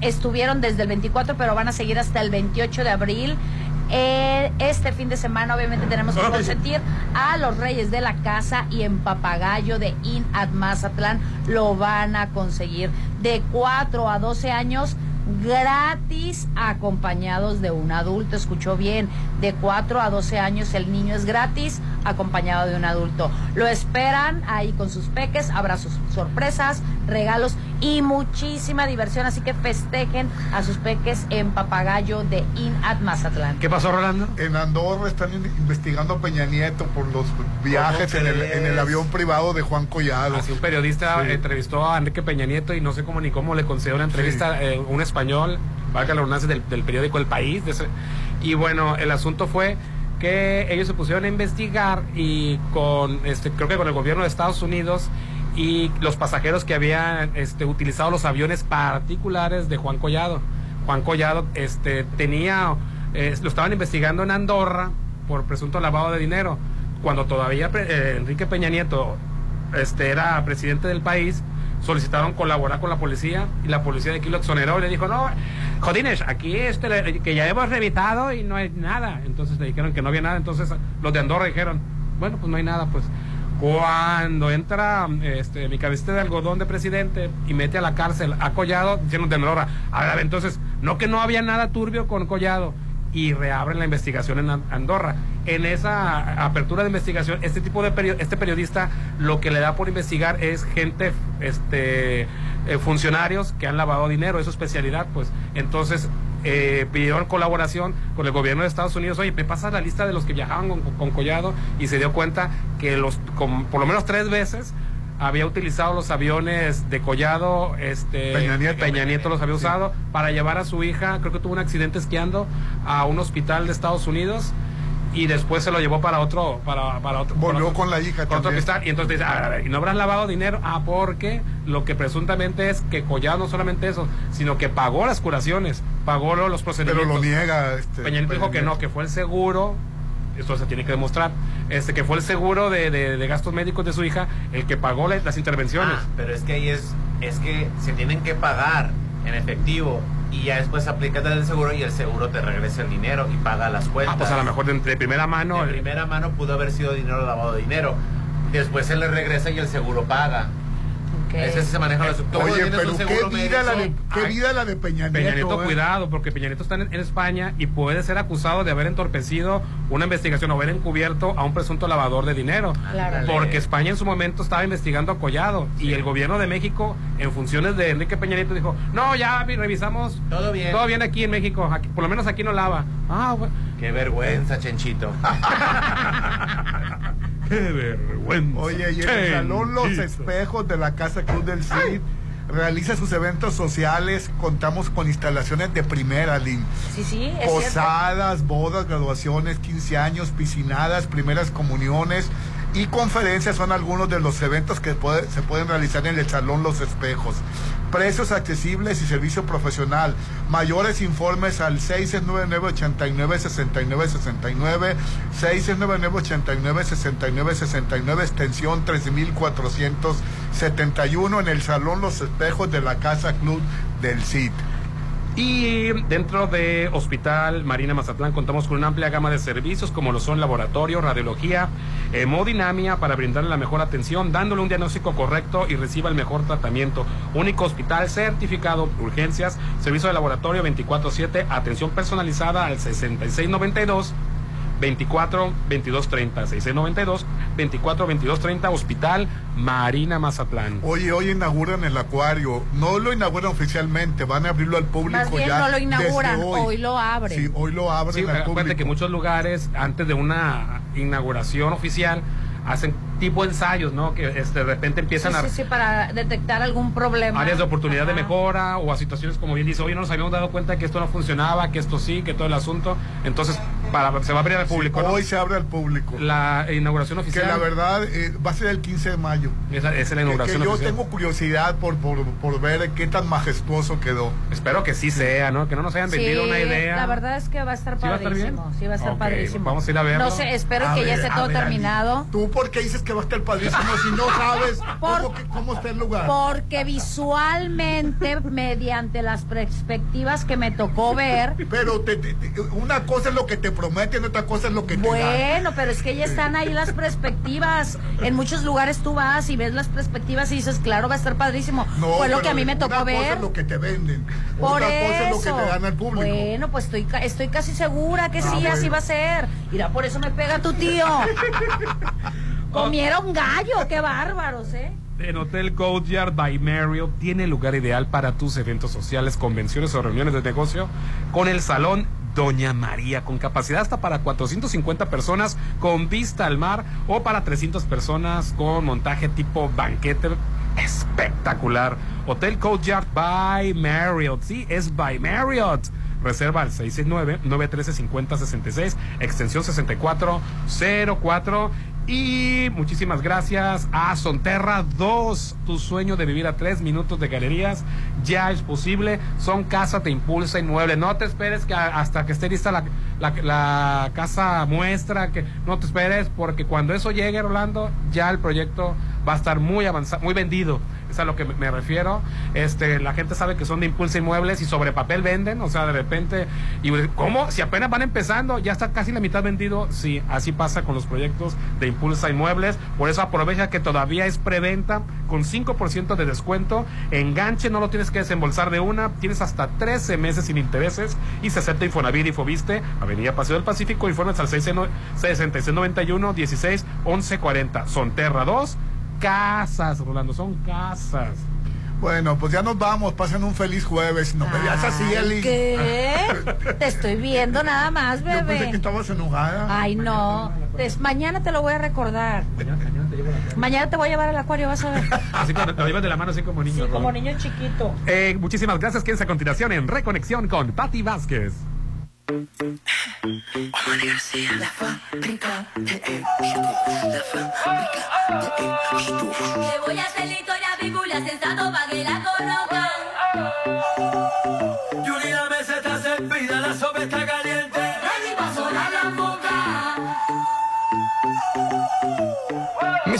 Estuvieron desde el 24, pero van a seguir hasta el 28 de abril. Eh, este fin de semana obviamente tenemos que consentir a los reyes de la casa y en Papagayo de In at Mazatlán lo van a conseguir de 4 a 12 años gratis acompañados de un adulto. Escuchó bien, de 4 a 12 años el niño es gratis acompañado de un adulto. Lo esperan ahí con sus peques, habrá sus sorpresas, regalos y muchísima diversión, así que festejen a sus peques en Papagayo de In at Mazatlán. ¿Qué pasó, Rolando? En Andorra están in- investigando a Peña Nieto por los viajes en el, crees? en el avión privado de Juan Collado. Así un periodista Sí. entrevistó a Enrique Peña Nieto y no sé cómo ni cómo le concedió una entrevista eh, un español, valga la del, del periódico El País. de ese- y bueno, el asunto fue que ellos se pusieron a investigar y con, este, creo que con el gobierno de Estados Unidos y los pasajeros que habían este, utilizado los aviones particulares de Juan Collado. Juan Collado este, tenía, eh, lo estaban investigando en Andorra por presunto lavado de dinero. Cuando todavía eh, Enrique Peña Nieto este, era presidente del país, solicitaron colaborar con la policía y la policía de aquí lo exoneró y le dijo, no, jodines, aquí este, que ya hemos revisado y no hay nada. Entonces le dijeron que no había nada, entonces los de Andorra dijeron, bueno, pues no hay nada, pues. Cuando entra este, mi cabecita de algodón de presidente y mete a la cárcel a Collado, diciendo de Andorra, a ver, entonces, no que no había nada turbio con Collado y reabren la investigación en An- Andorra. En esa apertura de investigación, este tipo de perio- este periodista lo que le da por investigar es gente, este, eh, funcionarios que han lavado dinero, es su especialidad, pues. Entonces eh, pidieron colaboración con el gobierno de Estados Unidos. Oye, me pasa la lista de los que viajaban con, con Collado y se dio cuenta que los, con- por lo menos tres veces había utilizado los aviones de Collado, este, Peña Nieto. los había usado para llevar a su hija, creo que tuvo un accidente esquiando a un hospital de Estados Unidos y después se lo llevó para otro, para, para otro. Volvió para otro- con la hija con otro hospital y entonces dice, a ver, a ver, ¿y no habrás lavado dinero? Ah, porque lo que presuntamente es que Collado no solamente eso, sino que pagó las curaciones, pagó lo- los Pero procedimientos. lo niega. Este, Peña Nieto dijo que no, que fue el seguro, esto se tiene que demostrar, este que fue el seguro de, de- de gastos médicos de su hija el que pagó la- las intervenciones. Ah, pero es que ahí es, es que se tienen que pagar en efectivo y ya después aplicas el seguro y el seguro te regresa el dinero y paga las cuentas. Ah, pues a lo mejor de, de primera mano. De primera mano pudo haber sido dinero lavado de dinero. Después se le regresa y el seguro paga. Ese sí se maneja los todo Oye, pero qué vida, la de, qué vida la de Peña Nieto. Peña Nieto, ¿eh? cuidado, porque Peña Nieto está en, en España y puede ser acusado de haber entorpecido una investigación o haber encubierto a un presunto lavador de dinero. Claro. Porque España en su momento estaba investigando a Collado y el gobierno de México, en funciones de Enrique Peña Nieto, dijo: No, ya vi- revisamos. Todo bien. Todo bien aquí en México, aquí- por lo menos aquí no lava. Ah, bueno. Qué vergüenza, Chenchito. Qué vergüenza. Oye, y en el Salón Los. Espejos de la Casa Cruz del CID realiza sus eventos sociales. Contamos con instalaciones de primera, Lin. Sí, sí, es cierto. Posadas, bodas, graduaciones, 15 años, piscinadas, primeras comuniones y conferencias son algunos de los eventos que se pueden realizar en el Salón Los Espejos. Precios accesibles y servicio profesional. Mayores informes al 699-89-69-69, 699-89-69-69, extensión 3471 en el Salón Los Espejos de la Casa Club del CID. Y dentro de Hospital Marina Mazatlán contamos con una amplia gama de servicios como lo son laboratorio, radiología, hemodinamia para brindarle la mejor atención, dándole un diagnóstico correcto y reciba el mejor tratamiento. Único hospital certificado, urgencias, servicio de laboratorio 24/7, atención personalizada al 6692 24 22 30 6692 24 22 30 Hospital Marina Mazatlán. Oye, hoy inauguran el acuario. No lo inauguran oficialmente, van a abrirlo al público Más bien ya. no lo desde inauguran, hoy. hoy lo abren. Sí, hoy lo abren Sí, al acuérdate público. que muchos lugares, antes de una inauguración oficial, hacen tipo ensayos, ¿no? Que este, de repente empiezan Sí, a sí, sí, para detectar algún problema. áreas de oportunidad de mejora o a situaciones como bien dice, oye, no nos habíamos dado cuenta que esto no funcionaba, que esto sí, que todo el asunto. Entonces, para, se va a abrir al público. ¿no? Hoy se abre al público. La inauguración Que oficial. la verdad eh, va a ser el 15 de mayo. Esa, esa es la Que- inauguración que yo oficial. tengo curiosidad por, por, por ver qué tan majestuoso quedó. Espero que sí sea, ¿no? Que no nos hayan vendido Sí, una idea. La verdad es que va a estar ¿Sí va a estar bien? padrísimo. Sí, va a estar padrísimo. vamos a ir a verlo. No sé, espero A que ya ver, esté todo ver, Ali, terminado. ¿Tú por qué dices que va a estar padrísimo si no sabes cómo, que- cómo está el lugar? Porque visualmente, mediante las perspectivas que me tocó ver, Pero te- te- te- una cosa es lo que te prometen, otra cosa es lo que te dan. Bueno, pero es que ya están ahí las perspectivas. En muchos lugares tú vas y ves las perspectivas y dices, claro, va a estar padrísimo. No, Fue lo que a mí me una tocó cosa ver. es lo que te venden. Por otra cosa es lo que le dan al público. Bueno, pues estoy, estoy casi segura que Ah, sí, bueno. así va a ser. Mira, por eso me pega tu tío. Comieron gallo, qué bárbaros, ¿eh? En Hotel Courtyard by Marriott tiene el lugar ideal para tus eventos sociales, convenciones o reuniones de negocio con el salón Doña María, con capacidad hasta para 450 personas con vista al mar o para 300 personas con montaje tipo banquete espectacular. Hotel Courtyard by Marriott, sí, es by Marriott. Reserva al 669-913-5066, extensión 6404. Y muchísimas gracias a Sonterra 2. Tu sueño de vivir a tres minutos de galerías ya es posible. Son casa, te impulsa inmueble. No te esperes que hasta que esté lista la, la- la casa muestra. que No te esperes porque cuando eso llegue, Rolando, ya el proyecto va a estar muy avanzado, muy vendido. Es a lo que me- refiero. Este, la gente sabe que son de Impulsa Inmuebles y sobre papel venden, o sea, de repente, y ¿cómo? Si apenas van empezando, ya está casi la mitad vendido. Sí, así pasa con los proyectos de Impulsa Inmuebles. Por eso aprovecha que todavía es preventa con 5% de descuento. Enganche, no lo tienes que desembolsar de una, tienes hasta 13 meses sin intereses y se acepta Infonavit y Fobiste, Avenida Paseo del Pacífico, informes al 6691 16 11 40. Sonterra 2 casas, Rolando, son casas. Bueno, pues ya nos vamos. Pasen un feliz jueves. No me veas así, Eli. ¿Qué? Te estoy viendo nada más, Yo pensé bebé. que estabas enojada. Ay, no. Des- mañana te lo voy a recordar. Mañana te voy a llevar al acuario, vas a ver. Así te lo llevas de la mano, así como niño. Sí, como niño chiquito. Eh, muchísimas gracias. Quédense a continuación en Reconexión con Patti Vázquez. La fábrica de la fábrica de éxito. Le voy a hacer la historia bíblia sensato pa' que la conozcan.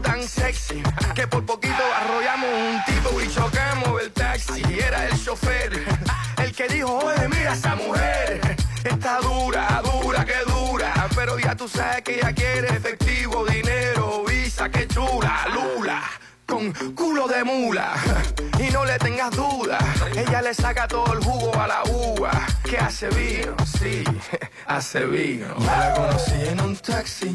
Tan sexy que por poquito arrollamos un tipo y chocamos el taxi. Era el chofer el que dijo: Oye, mira esa mujer. Está dura, dura, que dura. Pero ya tú sabes que ella quiere efectivo, dinero, visa, que chula, lula. Con culo de mula y no le tengas duda, ella le saca todo el jugo a la uva. Que hace vino, sí, hace vino. La conocí en un taxi,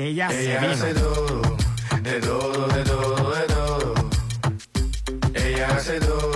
Ella, Ella se hace todo, de todo, de todo, de todo. Ella hace todo,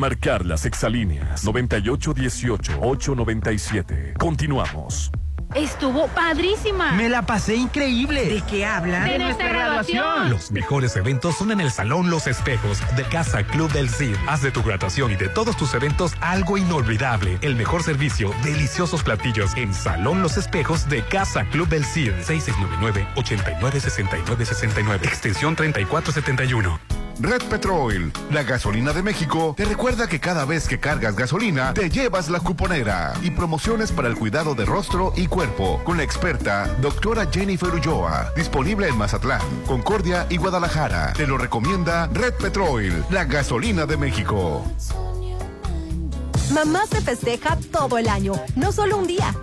marcar las exalíneas 9818-897. Continuamos. Estuvo padrísima. Me la pasé increíble. ¿De qué hablan? De nuestra graduación. Los mejores eventos son en el Salón Los Espejos de Casa Club del Cid. Haz de tu graduación y de todos tus eventos algo inolvidable. El mejor servicio, deliciosos platillos en Salón Los Espejos de Casa Club del Cid. 6699-896969. Extensión 3471. Red Petrol, la gasolina de México, te recuerda que cada vez que cargas gasolina, te llevas la cuponera y promociones para el cuidado de rostro y cuerpo con la experta doctora Jennifer Ulloa, disponible en Mazatlán, Concordia y Guadalajara. Te lo recomienda Red Petrol, la gasolina de México. Mamá se festeja todo el año, no solo un día.